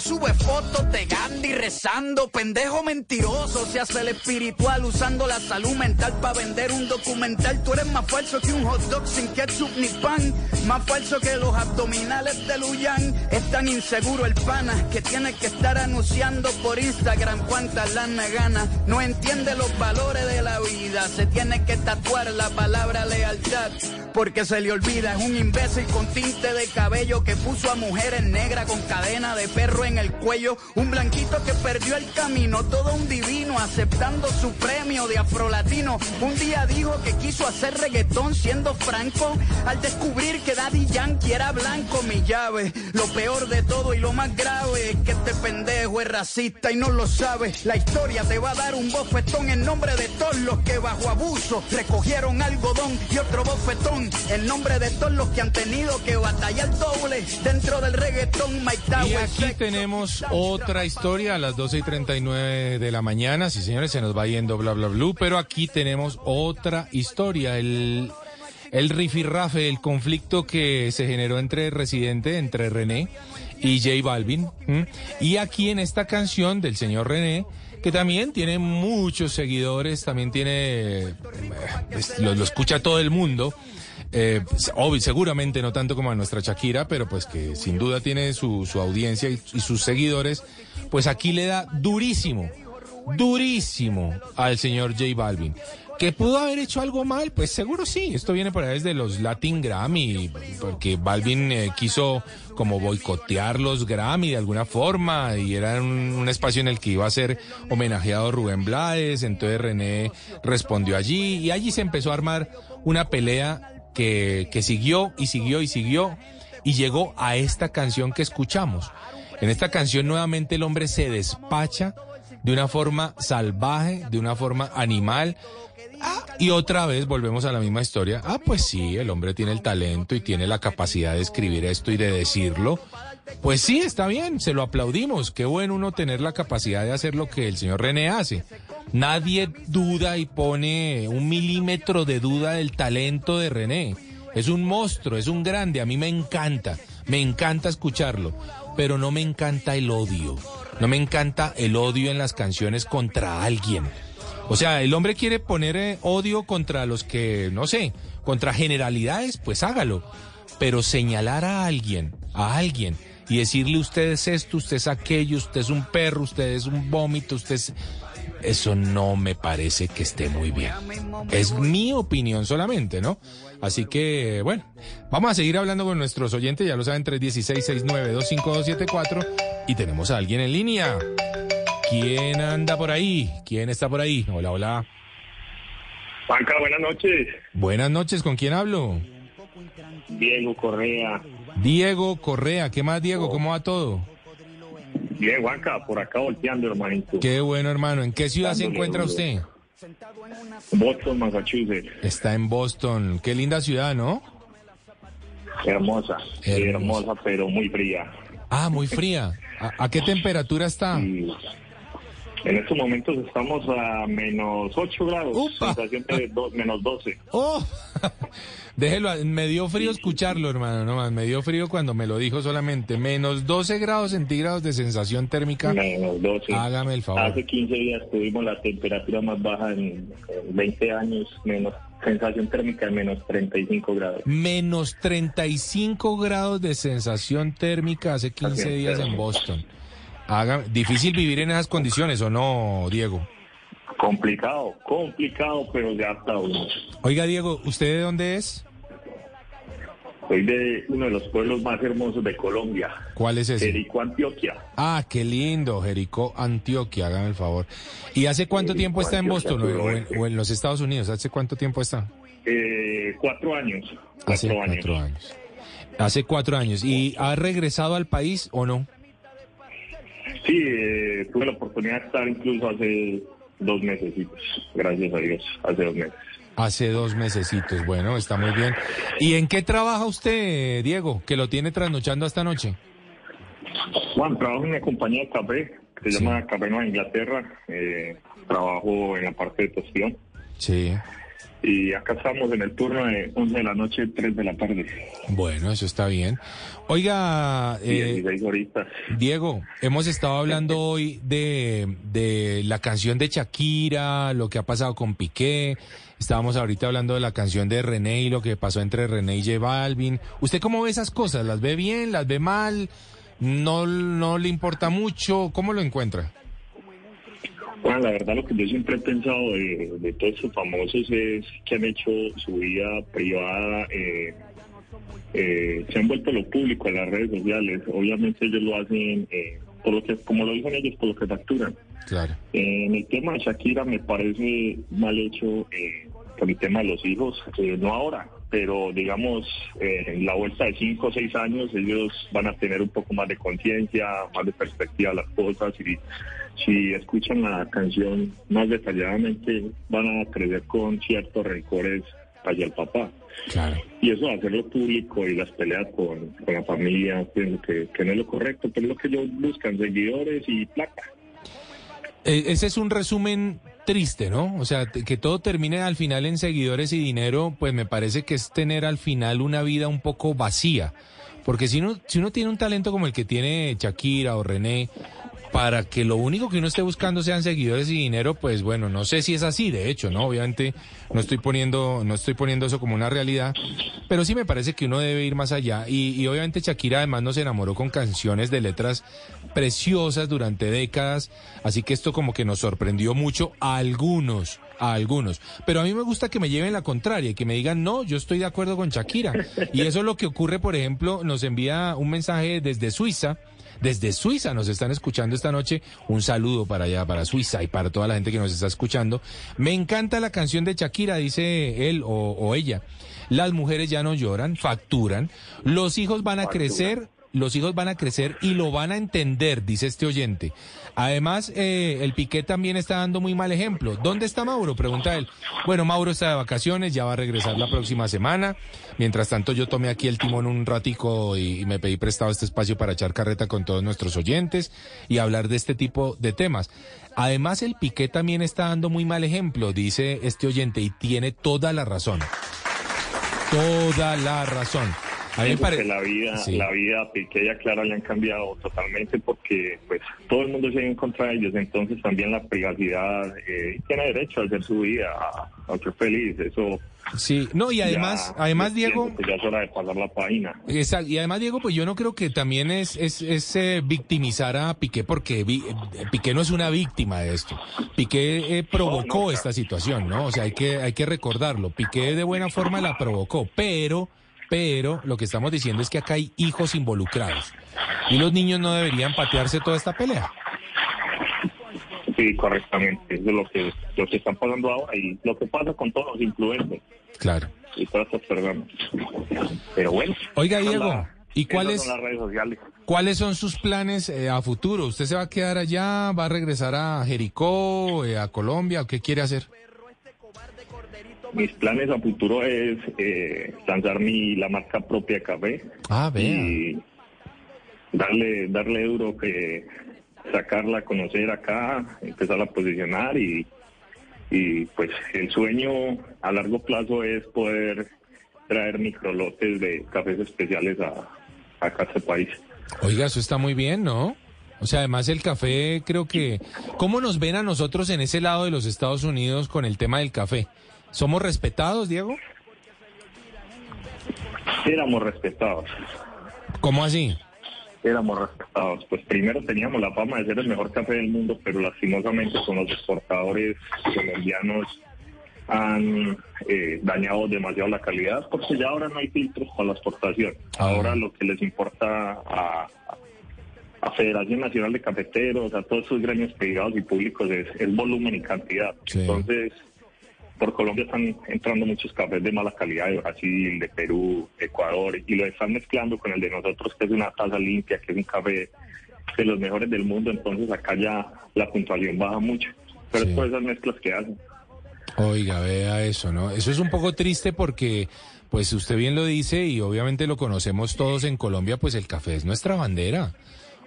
sube fotos de Gandhi rezando. Pendejo mentiroso, se hace el espiritual usando la salud mental para vender un documental. Tú eres más falso que un hot dog sin ketchup ni pan. Más falso que los abdominales de Luyan. Es tan inseguro el pana que tiene que estar anunciando por Instagram cuántas lana gana. No entiende los valores de la vida. Se tiene que tatuar la palabra lealtad. Porque se le olvida, es un imbécil con tinte de cabello que puso a mujeres negras con cadena de perro en el cuello. Un blanquito que perdió el camino, todo un divino, aceptando su premio de afrolatino. Un día dijo que quiso hacer reggaetón siendo franco, al descubrir que Daddy Yankee era blanco, mi llave. Lo peor de todo y lo más grave es que este pendejo es racista y no lo sabe. La historia te va a dar un bofetón en nombre de todos los que bajo abuso recogieron algodón y otro bofetón en nombre de todos los que han tenido que batallar doble dentro del reggaetón Mike Tower. Tenemos otra historia a las 12 y 39 de la mañana. Sí, señores, se nos va yendo bla, bla, bla. Pero aquí tenemos otra historia. El, el rifirrafe, el conflicto que se generó entre Residente, entre René y J Balvin. Y aquí en esta canción del señor René, que también tiene muchos seguidores, también tiene, eh, es- lo, lo escucha todo el mundo. Eh, pues, obvio, seguramente no tanto como a nuestra Shakira, pero pues que sin duda tiene su, audiencia y, y sus seguidores, pues aquí le da durísimo, durísimo al señor J Balvin. ¿Que pudo haber hecho algo mal? Pues seguro sí. Esto viene por ahí desde los Latin Grammy, porque Balvin eh, quiso como boicotear los Grammy de alguna forma y era un, un espacio en el que iba a ser homenajeado Rubén Blades, entonces René respondió allí y allí se empezó a armar una pelea que, siguió y siguió y siguió y llegó a esta canción que escuchamos. En esta canción nuevamente el hombre se despacha de una forma salvaje, de una forma animal, Y otra vez volvemos a la misma historia. Ah, pues sí, el hombre tiene el talento y tiene la capacidad de escribir esto y de decirlo. Pues sí, está bien, se lo aplaudimos. Qué bueno uno tener la capacidad de hacer lo que el señor René hace. Nadie duda y pone un milímetro de duda del talento de René. Es un monstruo, es un grande, a mí me encanta, me encanta escucharlo, pero no me encanta el odio. No me encanta el odio en las canciones contra alguien. O sea, el hombre quiere poner eh, odio contra los que, no sé, contra generalidades, pues hágalo. Pero señalar a alguien, a alguien, y decirle usted es esto, usted es aquello, usted es un perro, usted es un vómito, usted es... Eso no me parece que esté muy bien. Es mi opinión solamente, ¿no? Así que, bueno, vamos a seguir hablando con nuestros oyentes, ya lo saben, 316-692-5274, y tenemos a alguien en línea. ¿Quién anda por ahí? ¿Quién está por ahí? Hola, hola. Juanca, buenas noches. Buenas noches, ¿con quién hablo? Diego Correa. Diego Correa, ¿qué más, Diego? ¿Cómo va todo? Bien, Juanca, por acá volteando, hermanito. Qué bueno, hermano. ¿En qué ciudad se encuentra duro. usted? Boston, Massachusetts. Está en Boston. Qué linda ciudad, ¿no? Hermosa, sí, hermosa, pero muy fría. Ah, muy fría. ¿A, a qué temperatura está? En estos momentos estamos a menos 8 grados, sensación de do- menos 12. ¡Oh! Déjelo, me dio frío escucharlo, hermano, no más, me dio frío cuando me lo dijo solamente. Menos 12 grados centígrados de sensación térmica. Menos 12. Hágame el favor. Hace 15 días tuvimos la temperatura más baja en, en 20 años, menos sensación térmica de menos 35 grados. Menos 35 grados de sensación térmica hace 15 Así es, días en Boston. Haga, difícil vivir en esas condiciones, ¿o no, Diego? Complicado, complicado, pero ya está uno. Oiga, Diego, ¿usted de dónde es? Soy de uno de los pueblos más hermosos de Colombia, ¿Cuál es ese? Jericó, Antioquia. Ah, qué lindo, Jericó, Antioquia, hágame el favor. ¿Y hace cuánto Jericó, tiempo está en Boston o, en, o en los Estados Unidos? ¿Hace cuánto tiempo está? Eh, cuatro años. Hace años. cuatro años. Hace cuatro años. ¿Y ha regresado al país o no? Sí, eh, tuve la oportunidad de estar incluso hace dos meses, gracias a Dios, hace dos meses. Hace dos mesecitos. Bueno, está muy bien. ¿Y en qué trabaja usted, Diego, que lo tiene trasnochando esta noche? Juan, trabajo en una compañía de café que se llama Café Nueva Inglaterra. Eh, trabajo en la parte de tostión. Sí. Y acá estamos en el turno de 11 de la noche, 3 de la tarde. Bueno, eso está bien. Oiga, eh, 16 horitas. Diego, hemos estado hablando hoy de, de la canción de Shakira, lo que ha pasado con Piqué. Estábamos ahorita hablando de la canción de René y lo que pasó entre René y J Balvin. ¿Usted cómo ve esas cosas? ¿Las ve bien? ¿Las ve mal? ¿No, no le importa mucho? ¿Cómo lo encuentra? Bueno, la verdad lo que yo siempre he pensado de, de todos estos famosos es que han hecho su vida privada, eh, eh, se han vuelto lo público en las redes sociales. Obviamente ellos lo hacen, eh, por lo que, como lo dicen ellos, por lo que facturan. Claro. Eh, en el tema de Shakira me parece mal hecho eh, por el tema de los hijos, eh, no ahora, pero digamos, eh, en la vuelta de cinco o seis años ellos van a tener un poco más de conciencia, más de perspectiva a las cosas y si escuchan la canción más detalladamente van a crecer con ciertos rencores hacia el papá. Claro. Y eso hacerlo público y las peleas con, con la familia, pienso que, que no es lo correcto, pero es lo que ellos buscan, seguidores y plata. Eh, ese es un resumen triste, ¿no? O sea, que todo termine al final en seguidores y dinero, pues me parece que es tener al final una vida un poco vacía. Porque si uno, si uno tiene un talento como el que tiene Shakira o René, para que lo único que uno esté buscando sean seguidores y dinero, pues bueno, no sé si es así, de hecho, ¿no? Obviamente no estoy poniendo, no estoy poniendo eso como una realidad, pero sí me parece que uno debe ir más allá. Y, y obviamente Shakira además nos enamoró con canciones de letras preciosas durante décadas, así que esto como que nos sorprendió mucho a algunos, a algunos. Pero a mí me gusta que me lleven la contraria que me digan, no, yo estoy de acuerdo con Shakira. Y eso es lo que ocurre, por ejemplo, nos envía un mensaje desde Suiza. Desde Suiza nos están escuchando esta noche. Un saludo para allá, para Suiza y para toda la gente que nos está escuchando. Me encanta la canción de Shakira, dice él o, o ella. Las mujeres ya no lloran, facturan. Los hijos van a crecer los hijos van a crecer y lo van a entender, dice este oyente. Además, eh, el Piqué también está dando muy mal ejemplo. ¿Dónde está Mauro? Pregunta él. Bueno, Mauro está de vacaciones, ya va a regresar la próxima semana. Mientras tanto, yo tomé aquí el timón un ratico y, me pedí prestado este espacio para echar carreta con todos nuestros oyentes y hablar de este tipo de temas. Además, el Piqué también está dando muy mal ejemplo, dice este oyente, y tiene toda la razón. Toda la razón. A mí me la vida, Sí. la vida a Piqué y a Clara le han cambiado totalmente porque pues todo el mundo se ha ido en contra de ellos, entonces también la privacidad eh, tiene derecho a hacer su vida, a, a ser feliz, eso Sí, no, y además, ya- además, Diego, ya es hora de pasar la página. Exacto, y además, Diego, pues yo no creo que también es, es, es, eh, victimizar a Piqué, porque vi- eh, Piqué no es una víctima de esto. Piqué eh, provocó esta situación, ¿no? O sea, hay que, hay que recordarlo. Piqué de buena forma la provocó, pero, pero lo que estamos diciendo es que acá hay hijos involucrados. Y los niños no deberían patearse toda esta pelea. Sí, correctamente, eso es lo que, lo que está pasando ahora y lo que pasa con todos los influencers Claro. y todas estas personas. Pero bueno. Oiga, Diego, ¿y cuáles- son las redes sociales? ¿Cuáles son sus planes eh, a futuro? ¿Usted se va a quedar allá? ¿Va a regresar a Jericó, eh, a Colombia? ¿O qué quiere hacer? Mis planes a futuro es eh, lanzar mi la marca propia café. Ah, vea. Y darle, darle duro que sacarla a conocer acá, empezar a posicionar y, y pues el sueño a largo plazo es poder traer microlotes de cafés especiales a, acá a este país. Oiga, eso está muy bien, ¿no? O sea, además el café, creo que... ¿Cómo nos ven a nosotros en ese lado de los Estados Unidos con el tema del café? ¿Somos respetados, Diego? Éramos respetados. ¿Cómo así? éramos respetados. Pues primero teníamos la fama de ser el mejor café del mundo, pero lastimosamente con los exportadores colombianos han eh, dañado demasiado la calidad, porque ya ahora no hay filtros para la exportación. Ahora lo que les importa a, a Federación Nacional de Cafeteros, a todos sus gremios privados y públicos es, es volumen y cantidad. Entonces, por Colombia están entrando muchos cafés de mala calidad de Brasil, de Perú, Ecuador, y lo están mezclando con el de nosotros, que es una taza limpia, que es un café de los mejores del mundo, entonces acá ya la puntuación baja mucho. Pero es por esas mezclas que hacen. Oiga, vea eso, ¿no? Eso es un poco triste porque, pues usted bien lo dice y obviamente lo conocemos todos en Colombia, pues el café es nuestra bandera.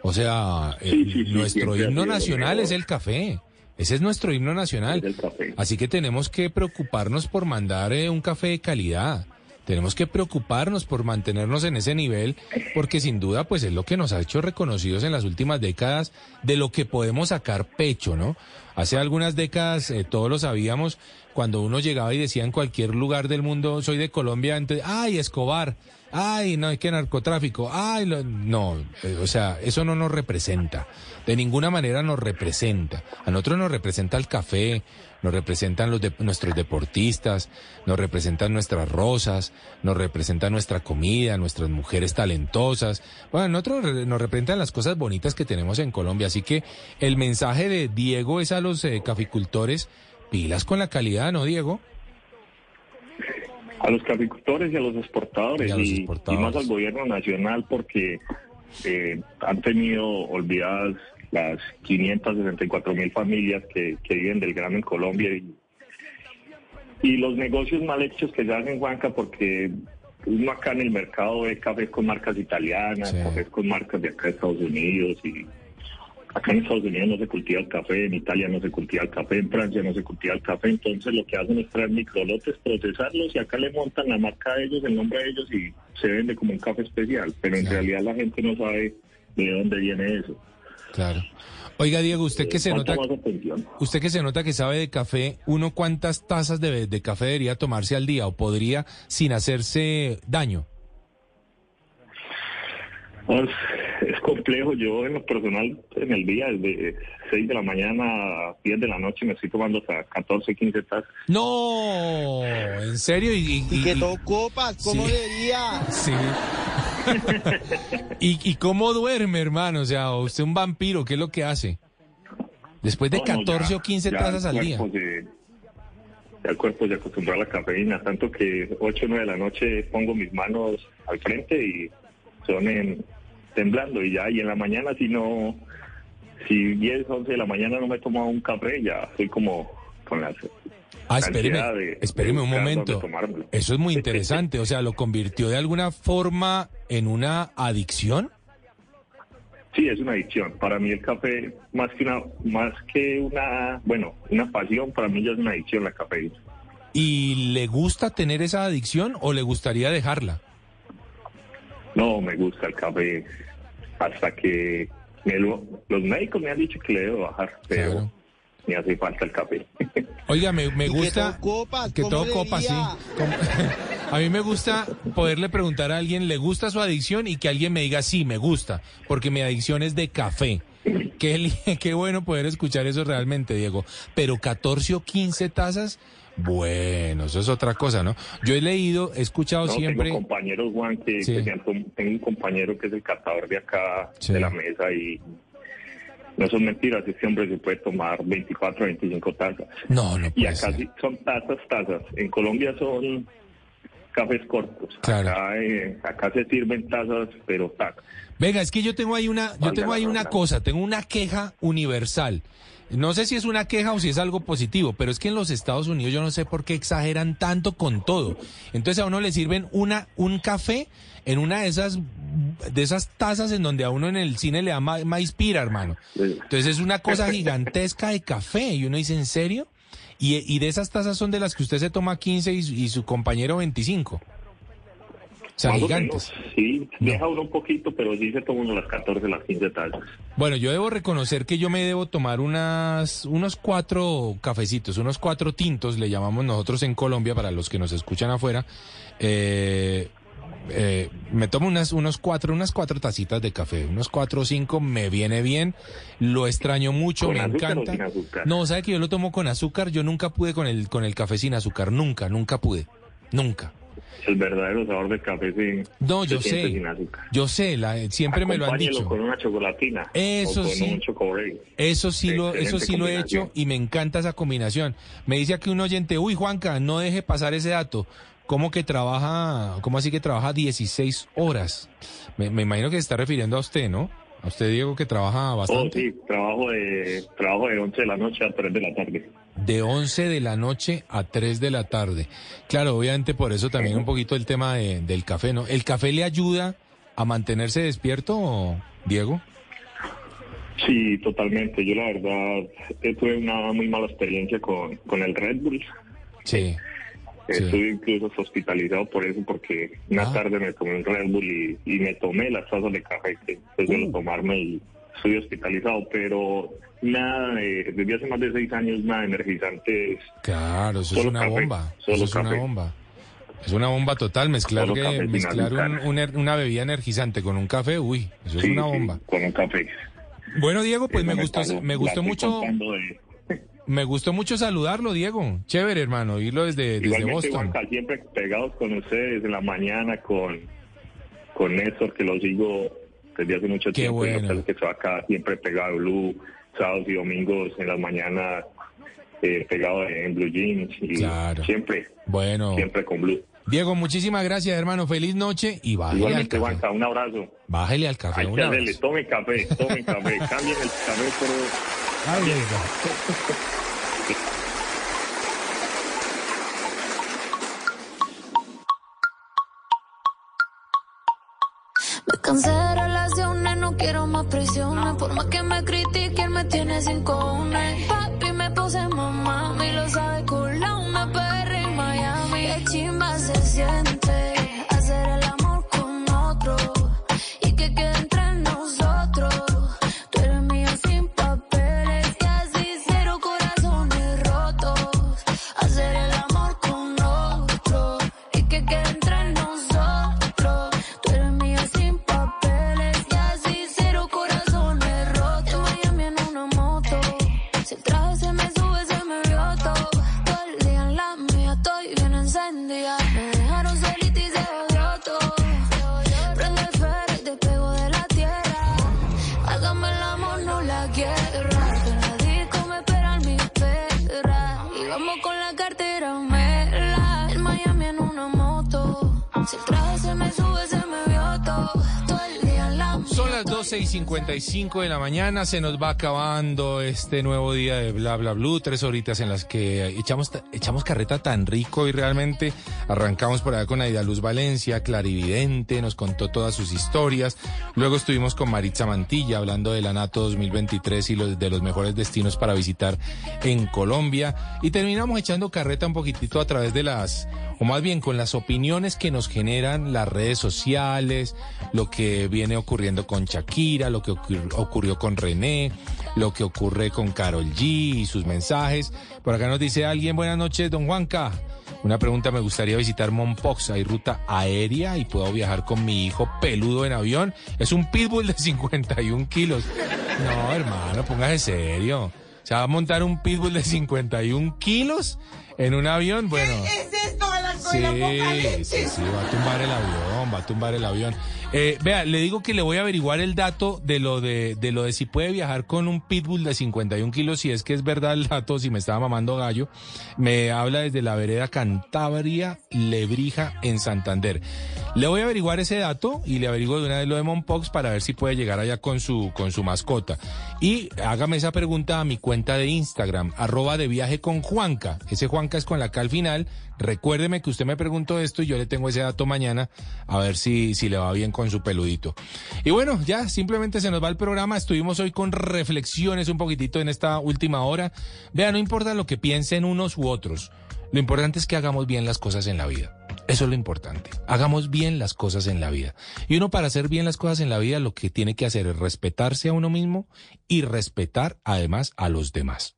O sea, eh, Sí, sí, sí, nuestro himno nacional es el café. Ese es nuestro himno nacional. Así que tenemos que preocuparnos por mandar eh, un café de calidad. Tenemos que preocuparnos por mantenernos en ese nivel, porque sin duda, pues es lo que nos ha hecho reconocidos en las últimas décadas de lo que podemos sacar pecho, ¿no? Hace algunas décadas eh, todos lo sabíamos, cuando uno llegaba y decía en cualquier lugar del mundo, soy de Colombia, entonces, ay, Escobar, ay, no, hay que narcotráfico, ay, lo- no, eh, o sea, eso no nos representa, de ninguna manera nos representa. A nosotros nos representa el café, nos representan los de- nuestros deportistas, nos representan nuestras rosas, nos representa nuestra comida, nuestras mujeres talentosas. Bueno, a nosotros nos representan las cosas bonitas que tenemos en Colombia. Así que el mensaje de Diego es a los eh, caficultores, pilas con la calidad, ¿no, Diego? A los caficultores y a los exportadores Y a los y, exportadores. y más al gobierno nacional porque eh, han tenido olvidadas las 564 mil familias que, que viven del grano en Colombia y, y los negocios mal hechos que se hacen, Juanca, porque uno acá en el mercado ve cafés con marcas italianas, cafés con marcas de acá de Estados Unidos y acá en Estados Unidos no se cultiva el café, en Italia no se cultiva el café, en Francia no se cultiva el café, entonces lo que hacen es traer microlotes, procesarlos y acá le montan la marca de ellos, el nombre de ellos y se vende como un café especial, pero en realidad la gente no sabe de dónde viene eso. Claro. Oiga, Diego, usted que se nota, usted que se nota que sabe de café, uno cuántas tazas de, de café debería tomarse al día o podría sin hacerse daño. Pues, es complejo, yo en lo personal en el día desde 6 de la mañana a 10 de la noche me estoy tomando hasta 14, 15 tazas. No, en serio y, y, que y- dos copas, ¿cómo Sí. debería? Sí. ¿Y, ¿Y cómo duerme, hermano? O sea, usted un vampiro, ¿qué es lo que hace? Después de No, no, 14 ya- o 15 ya tazas al día. se- ya el cuerpo se acostumbró a la cafeína, tanto que 8 o 9 de la noche pongo mis manos al frente y son en temblando y ya, y en la mañana si no, si 10, 11 de la mañana no me he tomado un café, ya estoy como con las... Ah, espéreme, de- espéreme de un momento. Eso es muy interesante. O sea, ¿lo convirtió de alguna forma en una adicción? Sí, es una adicción. Para mí el café, más que una, más que una, bueno, una pasión, para mí ya es una adicción la cafeína. ¿Y le gusta tener esa adicción o le gustaría dejarla? No, me gusta el café hasta que me lo- los médicos me han dicho que le debo bajar, pero me hace falta el café. Oiga, me, me Y que gusta todo copas, que ¿cómo todo copas, sí. Como- A mí me gusta poderle preguntar a alguien, ¿le gusta su adicción? Y que alguien me diga, sí, me gusta, porque mi adicción es de café. Qué bueno poder escuchar eso realmente, Diego. Pero 14 o 15 tazas, bueno, eso es otra cosa, ¿no? Yo he leído, he escuchado No, siempre... Tengo compañeros, Juan, que, Sí. que tengo un compañero que es el catador de acá, Sí. de la mesa, y no son mentiras, este hombre se puede tomar 24, 25 tazas. No, no Y puede acá ser. sí son tazas, tazas. En Colombia son cafés cortos. Acá, eh, acá se sirven tazas, pero tazas. Venga, es que yo tengo ahí una, yo tengo ahí una cosa, tengo una queja universal. No sé si es una queja o si es algo positivo, pero es que en los Estados Unidos yo no sé por qué exageran tanto con todo. Entonces a uno le sirven una, un café en una de esas, de esas tazas en donde a uno en el cine le da ma- maíz pira, hermano. Entonces es una cosa gigantesca de café y uno dice, ¿en serio? Y, y de esas tazas son de las que usted se toma 15 y, su- y su compañero 25. O sea, gigantes. menos, sí, deja uno un poquito, pero sí se toma uno las 14, las 15 tazas. Bueno, yo debo reconocer que yo me debo tomar unas, unos cuatro cafecitos, unos cuatro tintos, le llamamos nosotros en Colombia, para los que nos escuchan afuera. Eh, eh, me tomo unas, unos cuatro, unas cuatro tacitas de café, unos cuatro o cinco, me viene bien, lo extraño mucho, ¿Con me azúcar o encanta. sin azúcar? No, sabe que yo lo tomo con azúcar, yo nunca pude con el, con el café sin azúcar, nunca, nunca pude, nunca. El verdadero sabor del café sin, No, yo se sé. sin azúcar. Yo sé, la, siempre me lo han dicho. con una chocolatina. Eso o con sí. un. Eso sí lo, eso sí lo he hecho y me encanta esa combinación. Me dice aquí un oyente, uy Juanca, no deje pasar ese dato. ¿Cómo que trabaja, cómo así que trabaja 16 horas? Me, me imagino que se está refiriendo a usted, ¿no? A usted, Diego, que trabaja Oh, bastante. sí, trabajo de, trabajo de 11 de la noche a 3 de la tarde. De 11 de la noche a 3 de la tarde. Claro, obviamente por eso también un poquito el tema de- del café, ¿no? ¿El café le ayuda a mantenerse despierto, Diego? Sí, totalmente. Yo la verdad tuve una muy mala experiencia con, con el Red Bull. Sí. Estuve incluso hospitalizado por eso, porque una Ah. tarde me tomé un Red Bull y, y me tomé las tazas de café que después de Uh. tomarme y estoy hospitalizado, pero nada, de- desde hace más de seis años nada energizantes. Claro, eso es una café, bomba. solo Eso es una bomba. Es una bomba total. Mezclar, que- mezclar un- er- una bebida energizante con un café, uy, eso es una sí, bomba. con un café. Bueno, Diego, pues me me gustó, me gustó mucho, de- me gustó mucho saludarlo, Diego. Chévere, hermano, oírlo desde, desde Boston. Juanca, siempre pegados con ustedes en la mañana, con, con Néstor, que lo sigo desde hace mucho Qué tiempo. bueno. que estoy acá siempre pegado Blue, sábados y domingos en las mañanas, eh, pegado en Blue Jeans. Y Claro. siempre, Bueno, siempre con Blue. Diego, muchísimas gracias, hermano. Feliz noche y bájele al Igualmente, café. Juanca, un abrazo. Bájele al café. Hay un abrazo. tomen café, tomen café, cambien el café por... Ay, Por más que me critiquen, me tiene sin cojones. Papi, me puse mamá, y lo sabe 12 y 55 de la mañana se nos va acabando este nuevo día de Bla Bla Blue, tres horitas en las que echamos, echamos carreta tan rico y realmente arrancamos por allá con Aida Luz Valencia, clarividente, nos contó todas sus historias. Luego estuvimos con Maritza Mantilla hablando del ANATO 2023 y los, de los mejores destinos para visitar en Colombia. Y terminamos echando carreta un poquitito a través de las, o más bien con las opiniones que nos generan las redes sociales, lo que viene ocurriendo con Shakira, lo que ocur- ocurrió con René, lo que ocurre con Carol G y sus mensajes. Por acá nos dice alguien, buenas noches, don Juanca. Una pregunta, me gustaría visitar Mompox, hay ruta aérea y puedo viajar con mi hijo peludo en avión. Es un pitbull de 51 kilos. No, hermano, póngase serio. ¿Se va a montar un pitbull de 51 kilos en un avión? Bueno. es esto Sí, sí, sí, va a tumbar el avión, va a tumbar el avión. Eh, vea, le digo que le voy a averiguar el dato de lo de, de lo de si puede viajar con un pitbull de 51 kilos, si es que es verdad el dato, si me estaba mamando gallo. Me habla desde la vereda Cantabria, Lebrija, en Santander. Le voy a averiguar ese dato y le averiguo de una vez lo de Monpox para ver si puede llegar allá con su, con su mascota. Y hágame esa pregunta a mi cuenta de Instagram, arroba de viaje con Juanca. Ese Juanca es con la K al final. Recuérdeme que usted me preguntó esto y yo le tengo ese dato mañana a ver si, si le va bien con su peludito. Y bueno, ya simplemente se nos va el programa. Estuvimos hoy con reflexiones un poquitito en esta última hora. Vea, no importa lo que piensen unos u otros. Lo importante es que hagamos bien las cosas en la vida. Eso es lo importante. Hagamos bien las cosas en la vida. Y uno para hacer bien las cosas en la vida lo que tiene que hacer es respetarse a uno mismo y respetar además a los demás.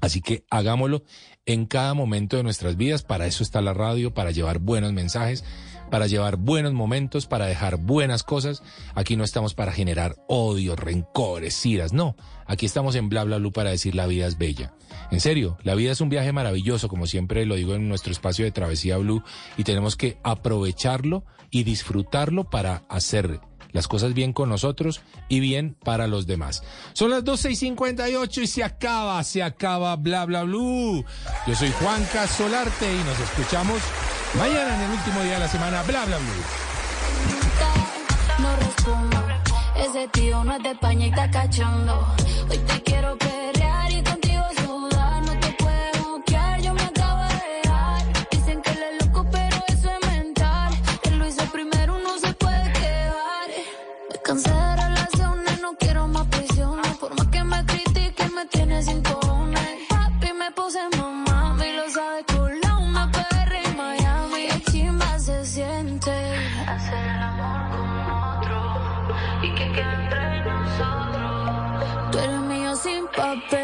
Así que hagámoslo en cada momento de nuestras vidas. Para eso está la radio, para llevar buenos mensajes, para llevar buenos momentos, para dejar buenas cosas. Aquí no estamos para generar odio, rencores, iras. No, aquí estamos en Bla Bla Blue para decir la vida es bella. En serio, la vida es un viaje maravilloso, como siempre lo digo en nuestro espacio de Travesía Blue, y tenemos que aprovecharlo y disfrutarlo para hacer las cosas bien con nosotros y bien para los demás. Son las 12 y 58 y se acaba, se acaba Bla Bla Blue. Yo soy Juanca Solarte y nos escuchamos mañana en el último día de la semana. Bla Bla Blue. no respondo. Ese tío no es de España y está cachando. Hoy te quiero perrear y contigo sudar. No te puedo bloquear, yo me acabo de dejar. Dicen que él es loco, pero eso es mental. Él lo hizo primero, no se puede quedar. Me cansé de relaciones, no quiero más prisiones. Por más que me critiquen, me tienes sin cojones. Papi, me puse mamá, sin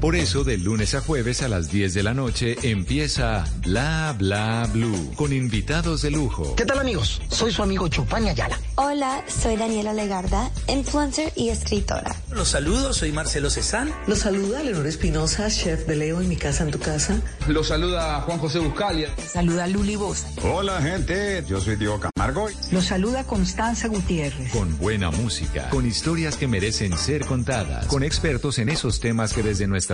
Por eso, de lunes a jueves a las 10 de la noche empieza Bla Bla Blue con invitados de lujo. ¿Qué tal amigos? Soy su amigo Chupán Ayala. Hola, soy Daniela Legarda, influencer y escritora. Los saludo, soy Marcelo Cezán. Los saluda Leonor Espinosa, chef de Leo en mi casa en tu casa. Los saluda Juan José Buscalia. Saluda Luli Bosa. Hola gente, yo soy Diego Camargo. Los saluda Constanza Gutiérrez. Con buena música, con historias que merecen ser contadas, con expertos en esos temas que desde nuestra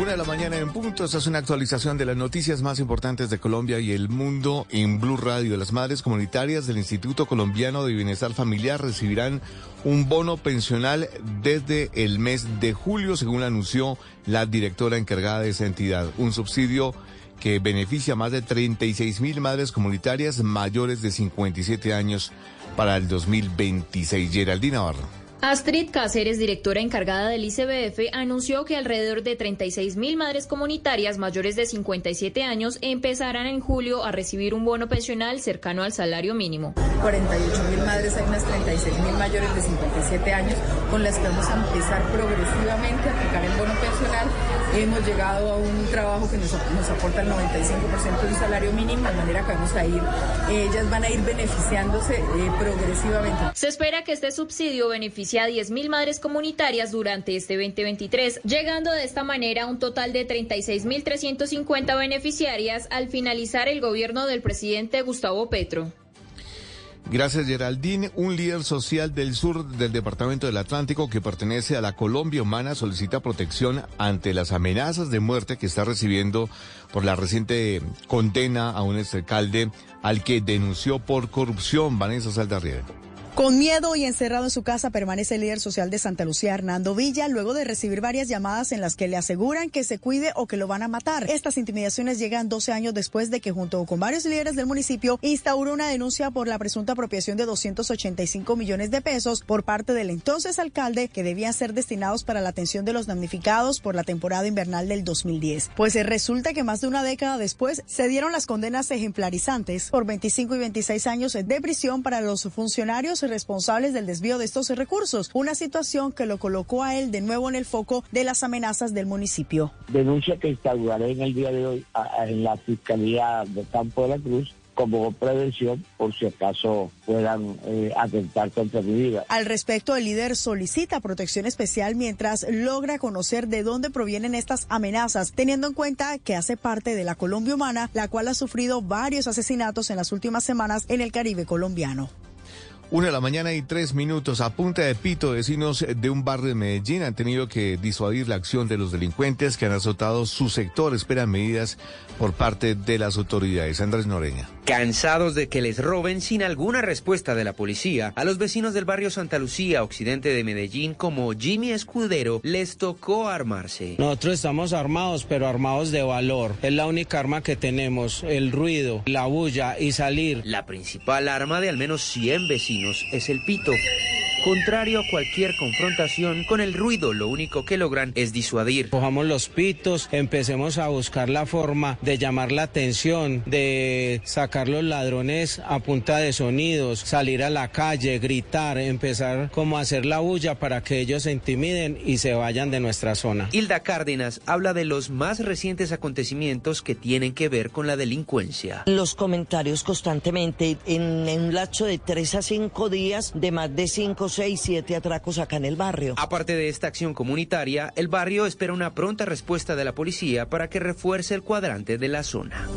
Una de la mañana en punto. Esta es una actualización de las noticias más importantes de Colombia y el mundo en Blue Radio. Las madres comunitarias del Instituto Colombiano de Bienestar Familiar recibirán un bono pensional desde el mes de julio, según anunció la directora encargada de esa entidad. Un subsidio que beneficia a más de 36 mil madres comunitarias mayores de 57 años para el 2026. Geraldina Navarro. Astrid Cáceres, directora encargada del ICBF, anunció que alrededor de 36 mil madres comunitarias mayores de 57 años empezarán en julio a recibir un bono pensional cercano al salario mínimo. 48 mil madres, hay unas 36 mil mayores de 57 años con las que vamos a empezar progresivamente a aplicar el bono pensional. Hemos llegado a un trabajo que nos, nos aporta el 95% de un salario mínimo, de manera que vamos a ir, ellas van a ir beneficiándose eh, progresivamente. Se espera que este subsidio beneficie a 10.000 madres comunitarias durante este 2023, llegando de esta manera a un total de 36.350 beneficiarias al finalizar el gobierno del presidente Gustavo Petro. Gracias, Geraldine. Un líder social del sur del Departamento del Atlántico que pertenece a la Colombia Humana solicita protección ante las amenazas de muerte que está recibiendo por la reciente condena a un exalcalde al que denunció por corrupción. Vanessa Saldarriera. Con miedo y encerrado en su casa permanece el líder social de Santa Lucía, Hernando Villa, luego de recibir varias llamadas en las que le aseguran que se cuide o que lo van a matar. Estas intimidaciones llegan 12 años después de que junto con varios líderes del municipio instauró una denuncia por la presunta apropiación de 285 millones de pesos por parte del entonces alcalde que debían ser destinados para la atención de los damnificados por la temporada invernal del 2010. Pues resulta que más de una década después se dieron las condenas ejemplarizantes por 25 y 26 años de prisión para los funcionarios responsables del desvío de estos recursos, una situación que lo colocó a él de nuevo en el foco de las amenazas del municipio. Denuncia que instauraré en el día de hoy a, a, en la Fiscalía de Campo de la Cruz como prevención por si acaso puedan eh, atentar contra mi vida. Al respecto, el líder solicita protección especial mientras logra conocer de dónde provienen estas amenazas, teniendo en cuenta que hace parte de la Colombia Humana, la cual ha sufrido varios asesinatos en las últimas semanas en el Caribe colombiano. Una de la mañana y tres minutos. A punta de pito, vecinos de un barrio de Medellín han tenido que disuadir la acción de los delincuentes que han azotado su sector. Esperan medidas por parte de las autoridades. Andrés Noreña. Cansados de que les roben sin alguna respuesta de la policía, a los vecinos del barrio Santa Lucía, occidente de Medellín, como Jimmy Escudero, les tocó armarse. Nosotros estamos armados, pero armados de valor. Es la única arma que tenemos, el ruido, la bulla y salir. La principal arma de al menos 100 vecinos es el pito. Contrario a cualquier confrontación con el ruido, lo único que logran es disuadir. Cojamos los pitos, empecemos a buscar la forma de llamar la atención, de sacar los ladrones a punta de sonidos, salir a la calle, gritar, empezar como a hacer la bulla para que ellos se intimiden y se vayan de nuestra zona. Hilda Cárdenas habla de los más recientes acontecimientos que tienen que ver con la delincuencia. Los comentarios constantemente en, en un lapso de tres a cinco días de más de cinco seis, siete atracos acá en el barrio. Aparte de esta acción comunitaria, el barrio espera una pronta respuesta de la policía para que refuerce el cuadrante de la zona.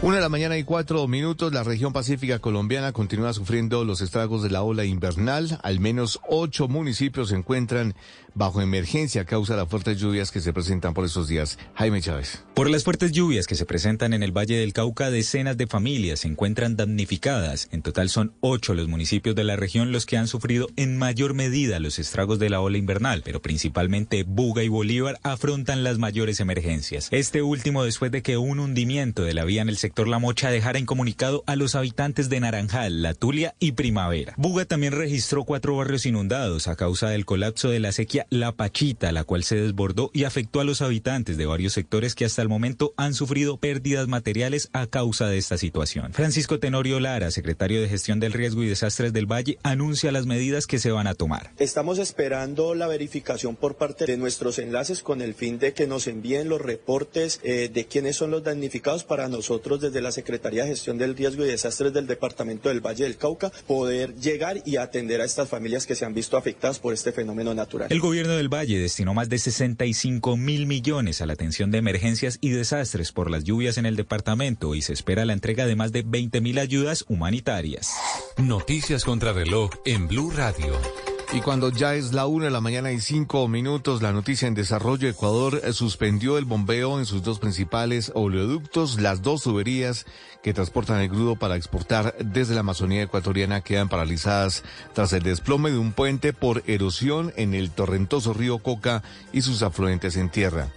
Una de la mañana y cuatro minutos, la región pacífica colombiana continúa sufriendo los estragos de la ola invernal. Al menos ocho municipios se encuentran bajo emergencia a causa de las fuertes lluvias que se presentan por estos días. Jaime Chávez. Por las fuertes lluvias que se presentan en el Valle del Cauca, decenas de familias se encuentran damnificadas. En total son ocho los municipios de la región los que han sufrido en mayor medida los estragos de la ola invernal, pero principalmente Buga y Bolívar afrontan las mayores emergencias. Este último después de que un hundimiento de la vía en el sector La Mocha dejara incomunicado a los habitantes de Naranjal, La Tulia y Primavera. Buga también registró cuatro barrios inundados a causa del colapso de la sequía La Pachita, la cual se desbordó y afectó a los habitantes de varios sectores que hasta el momento han sufrido pérdidas materiales a causa de esta situación. Francisco Tenorio Lara, secretario de Gestión del Riesgo y Desastres del Valle, anuncia las medidas que se van a tomar. Estamos esperando la verificación por parte de nuestros enlaces con el fin de que nos envíen los reportes eh, de quiénes son los damnificados para nosotros desde la Secretaría de Gestión del Riesgo y Desastres del Departamento del Valle del Cauca poder llegar y atender a estas familias que se han visto afectadas por este fenómeno natural. El gobierno del Valle destinó más de 65 mil millones a la atención de emergencias y desastres por las lluvias en el departamento y se espera la entrega de más de 20 mil ayudas humanitarias. Noticias contra reloj en Blue Radio. Y cuando ya es la una de la mañana y cinco minutos, la noticia en desarrollo, Ecuador eh, suspendió el bombeo en sus dos principales oleoductos, las dos tuberías que transportan el crudo para exportar desde la Amazonía ecuatoriana quedan paralizadas tras el desplome de un puente por erosión en el torrentoso río Coca y sus afluentes en tierra.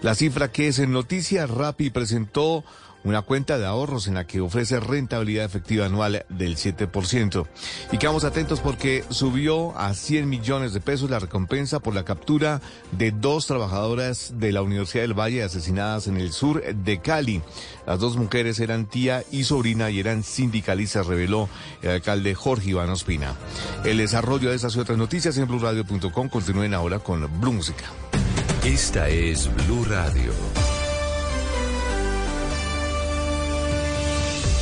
La cifra que es en noticia, Rappi presentó una cuenta de ahorros en la que ofrece rentabilidad efectiva anual del 7%. Y quedamos atentos porque subió a 100 millones de pesos la recompensa por la captura de dos trabajadoras de la Universidad del Valle asesinadas en el sur de Cali. Las dos mujeres eran tía y sobrina y eran sindicalistas, reveló el alcalde Jorge Iván Ospina. El desarrollo de esas y otras noticias en BlueRadio.com continúen ahora con Blue Música. Esta es Blue Radio.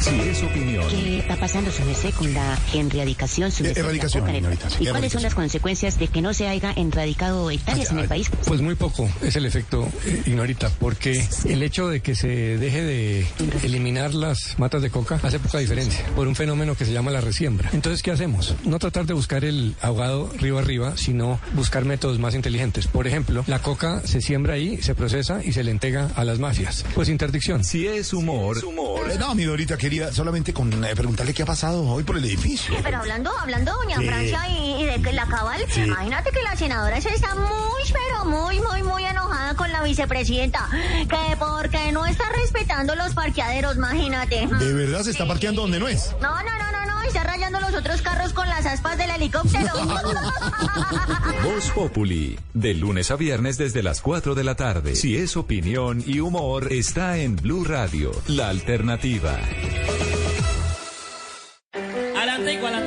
Si es opinión. ¿Qué está pasando, su merced, con la erradicación su merced, de la erradicación, ¿Y cuáles erradicación. son las consecuencias de que no se haya erradicado hectáreas en el país? Pues muy poco es el efecto, eh, Ignorita, porque el hecho de que se deje de eliminar las matas de coca hace poca diferencia por un fenómeno que se llama la resiembra. Entonces, ¿qué hacemos? No tratar de buscar el ahogado río arriba, sino buscar métodos más inteligentes. Por ejemplo, la coca se siembra ahí, se procesa y se le entrega a las mafias. Pues interdicción. Si es humor. Eh, no, mi Dorita querida, solamente con eh, preguntarle qué ha pasado hoy por el edificio. Pero hablando, hablando, doña Sí. Francia, y, y de que la cabal, Sí. imagínate que la senadora se está muy, pero muy, muy, muy enojada con la vicepresidenta. Que porque no está respetando los parqueaderos, imagínate. ¿De verdad se está parqueando donde no es? No, no, no, no, no, está rayando los otros carros con las aspas del helicóptero. Voz Populi, de lunes a viernes desde las 4 de la tarde. Si es opinión y humor, está en Blue Radio, la alternativa.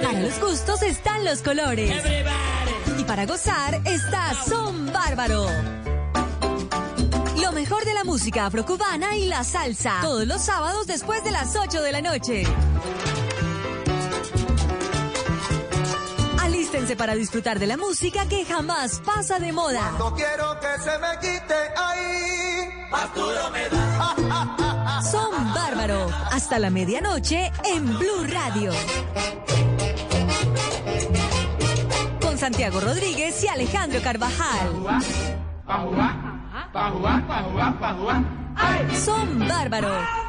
Para los gustos están los colores. Y para gozar está Son Bárbaro. Lo mejor de la música afrocubana y la salsa. Todos los sábados después de las 8 de la noche. Alístense para disfrutar de la música que jamás pasa de moda. No quiero que se me quite ahí. Arturo me da. Son Bárbaro. Hasta la medianoche en Blue Radio. Con Santiago Rodríguez y Alejandro Carvajal. Son Bárbaro.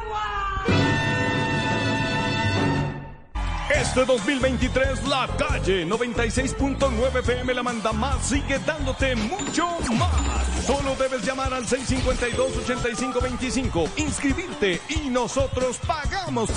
Este 2023 la calle 96.9 FM la manda más sigue dándote mucho más. Solo debes llamar al 652-8525, inscribirte y nosotros pagamos.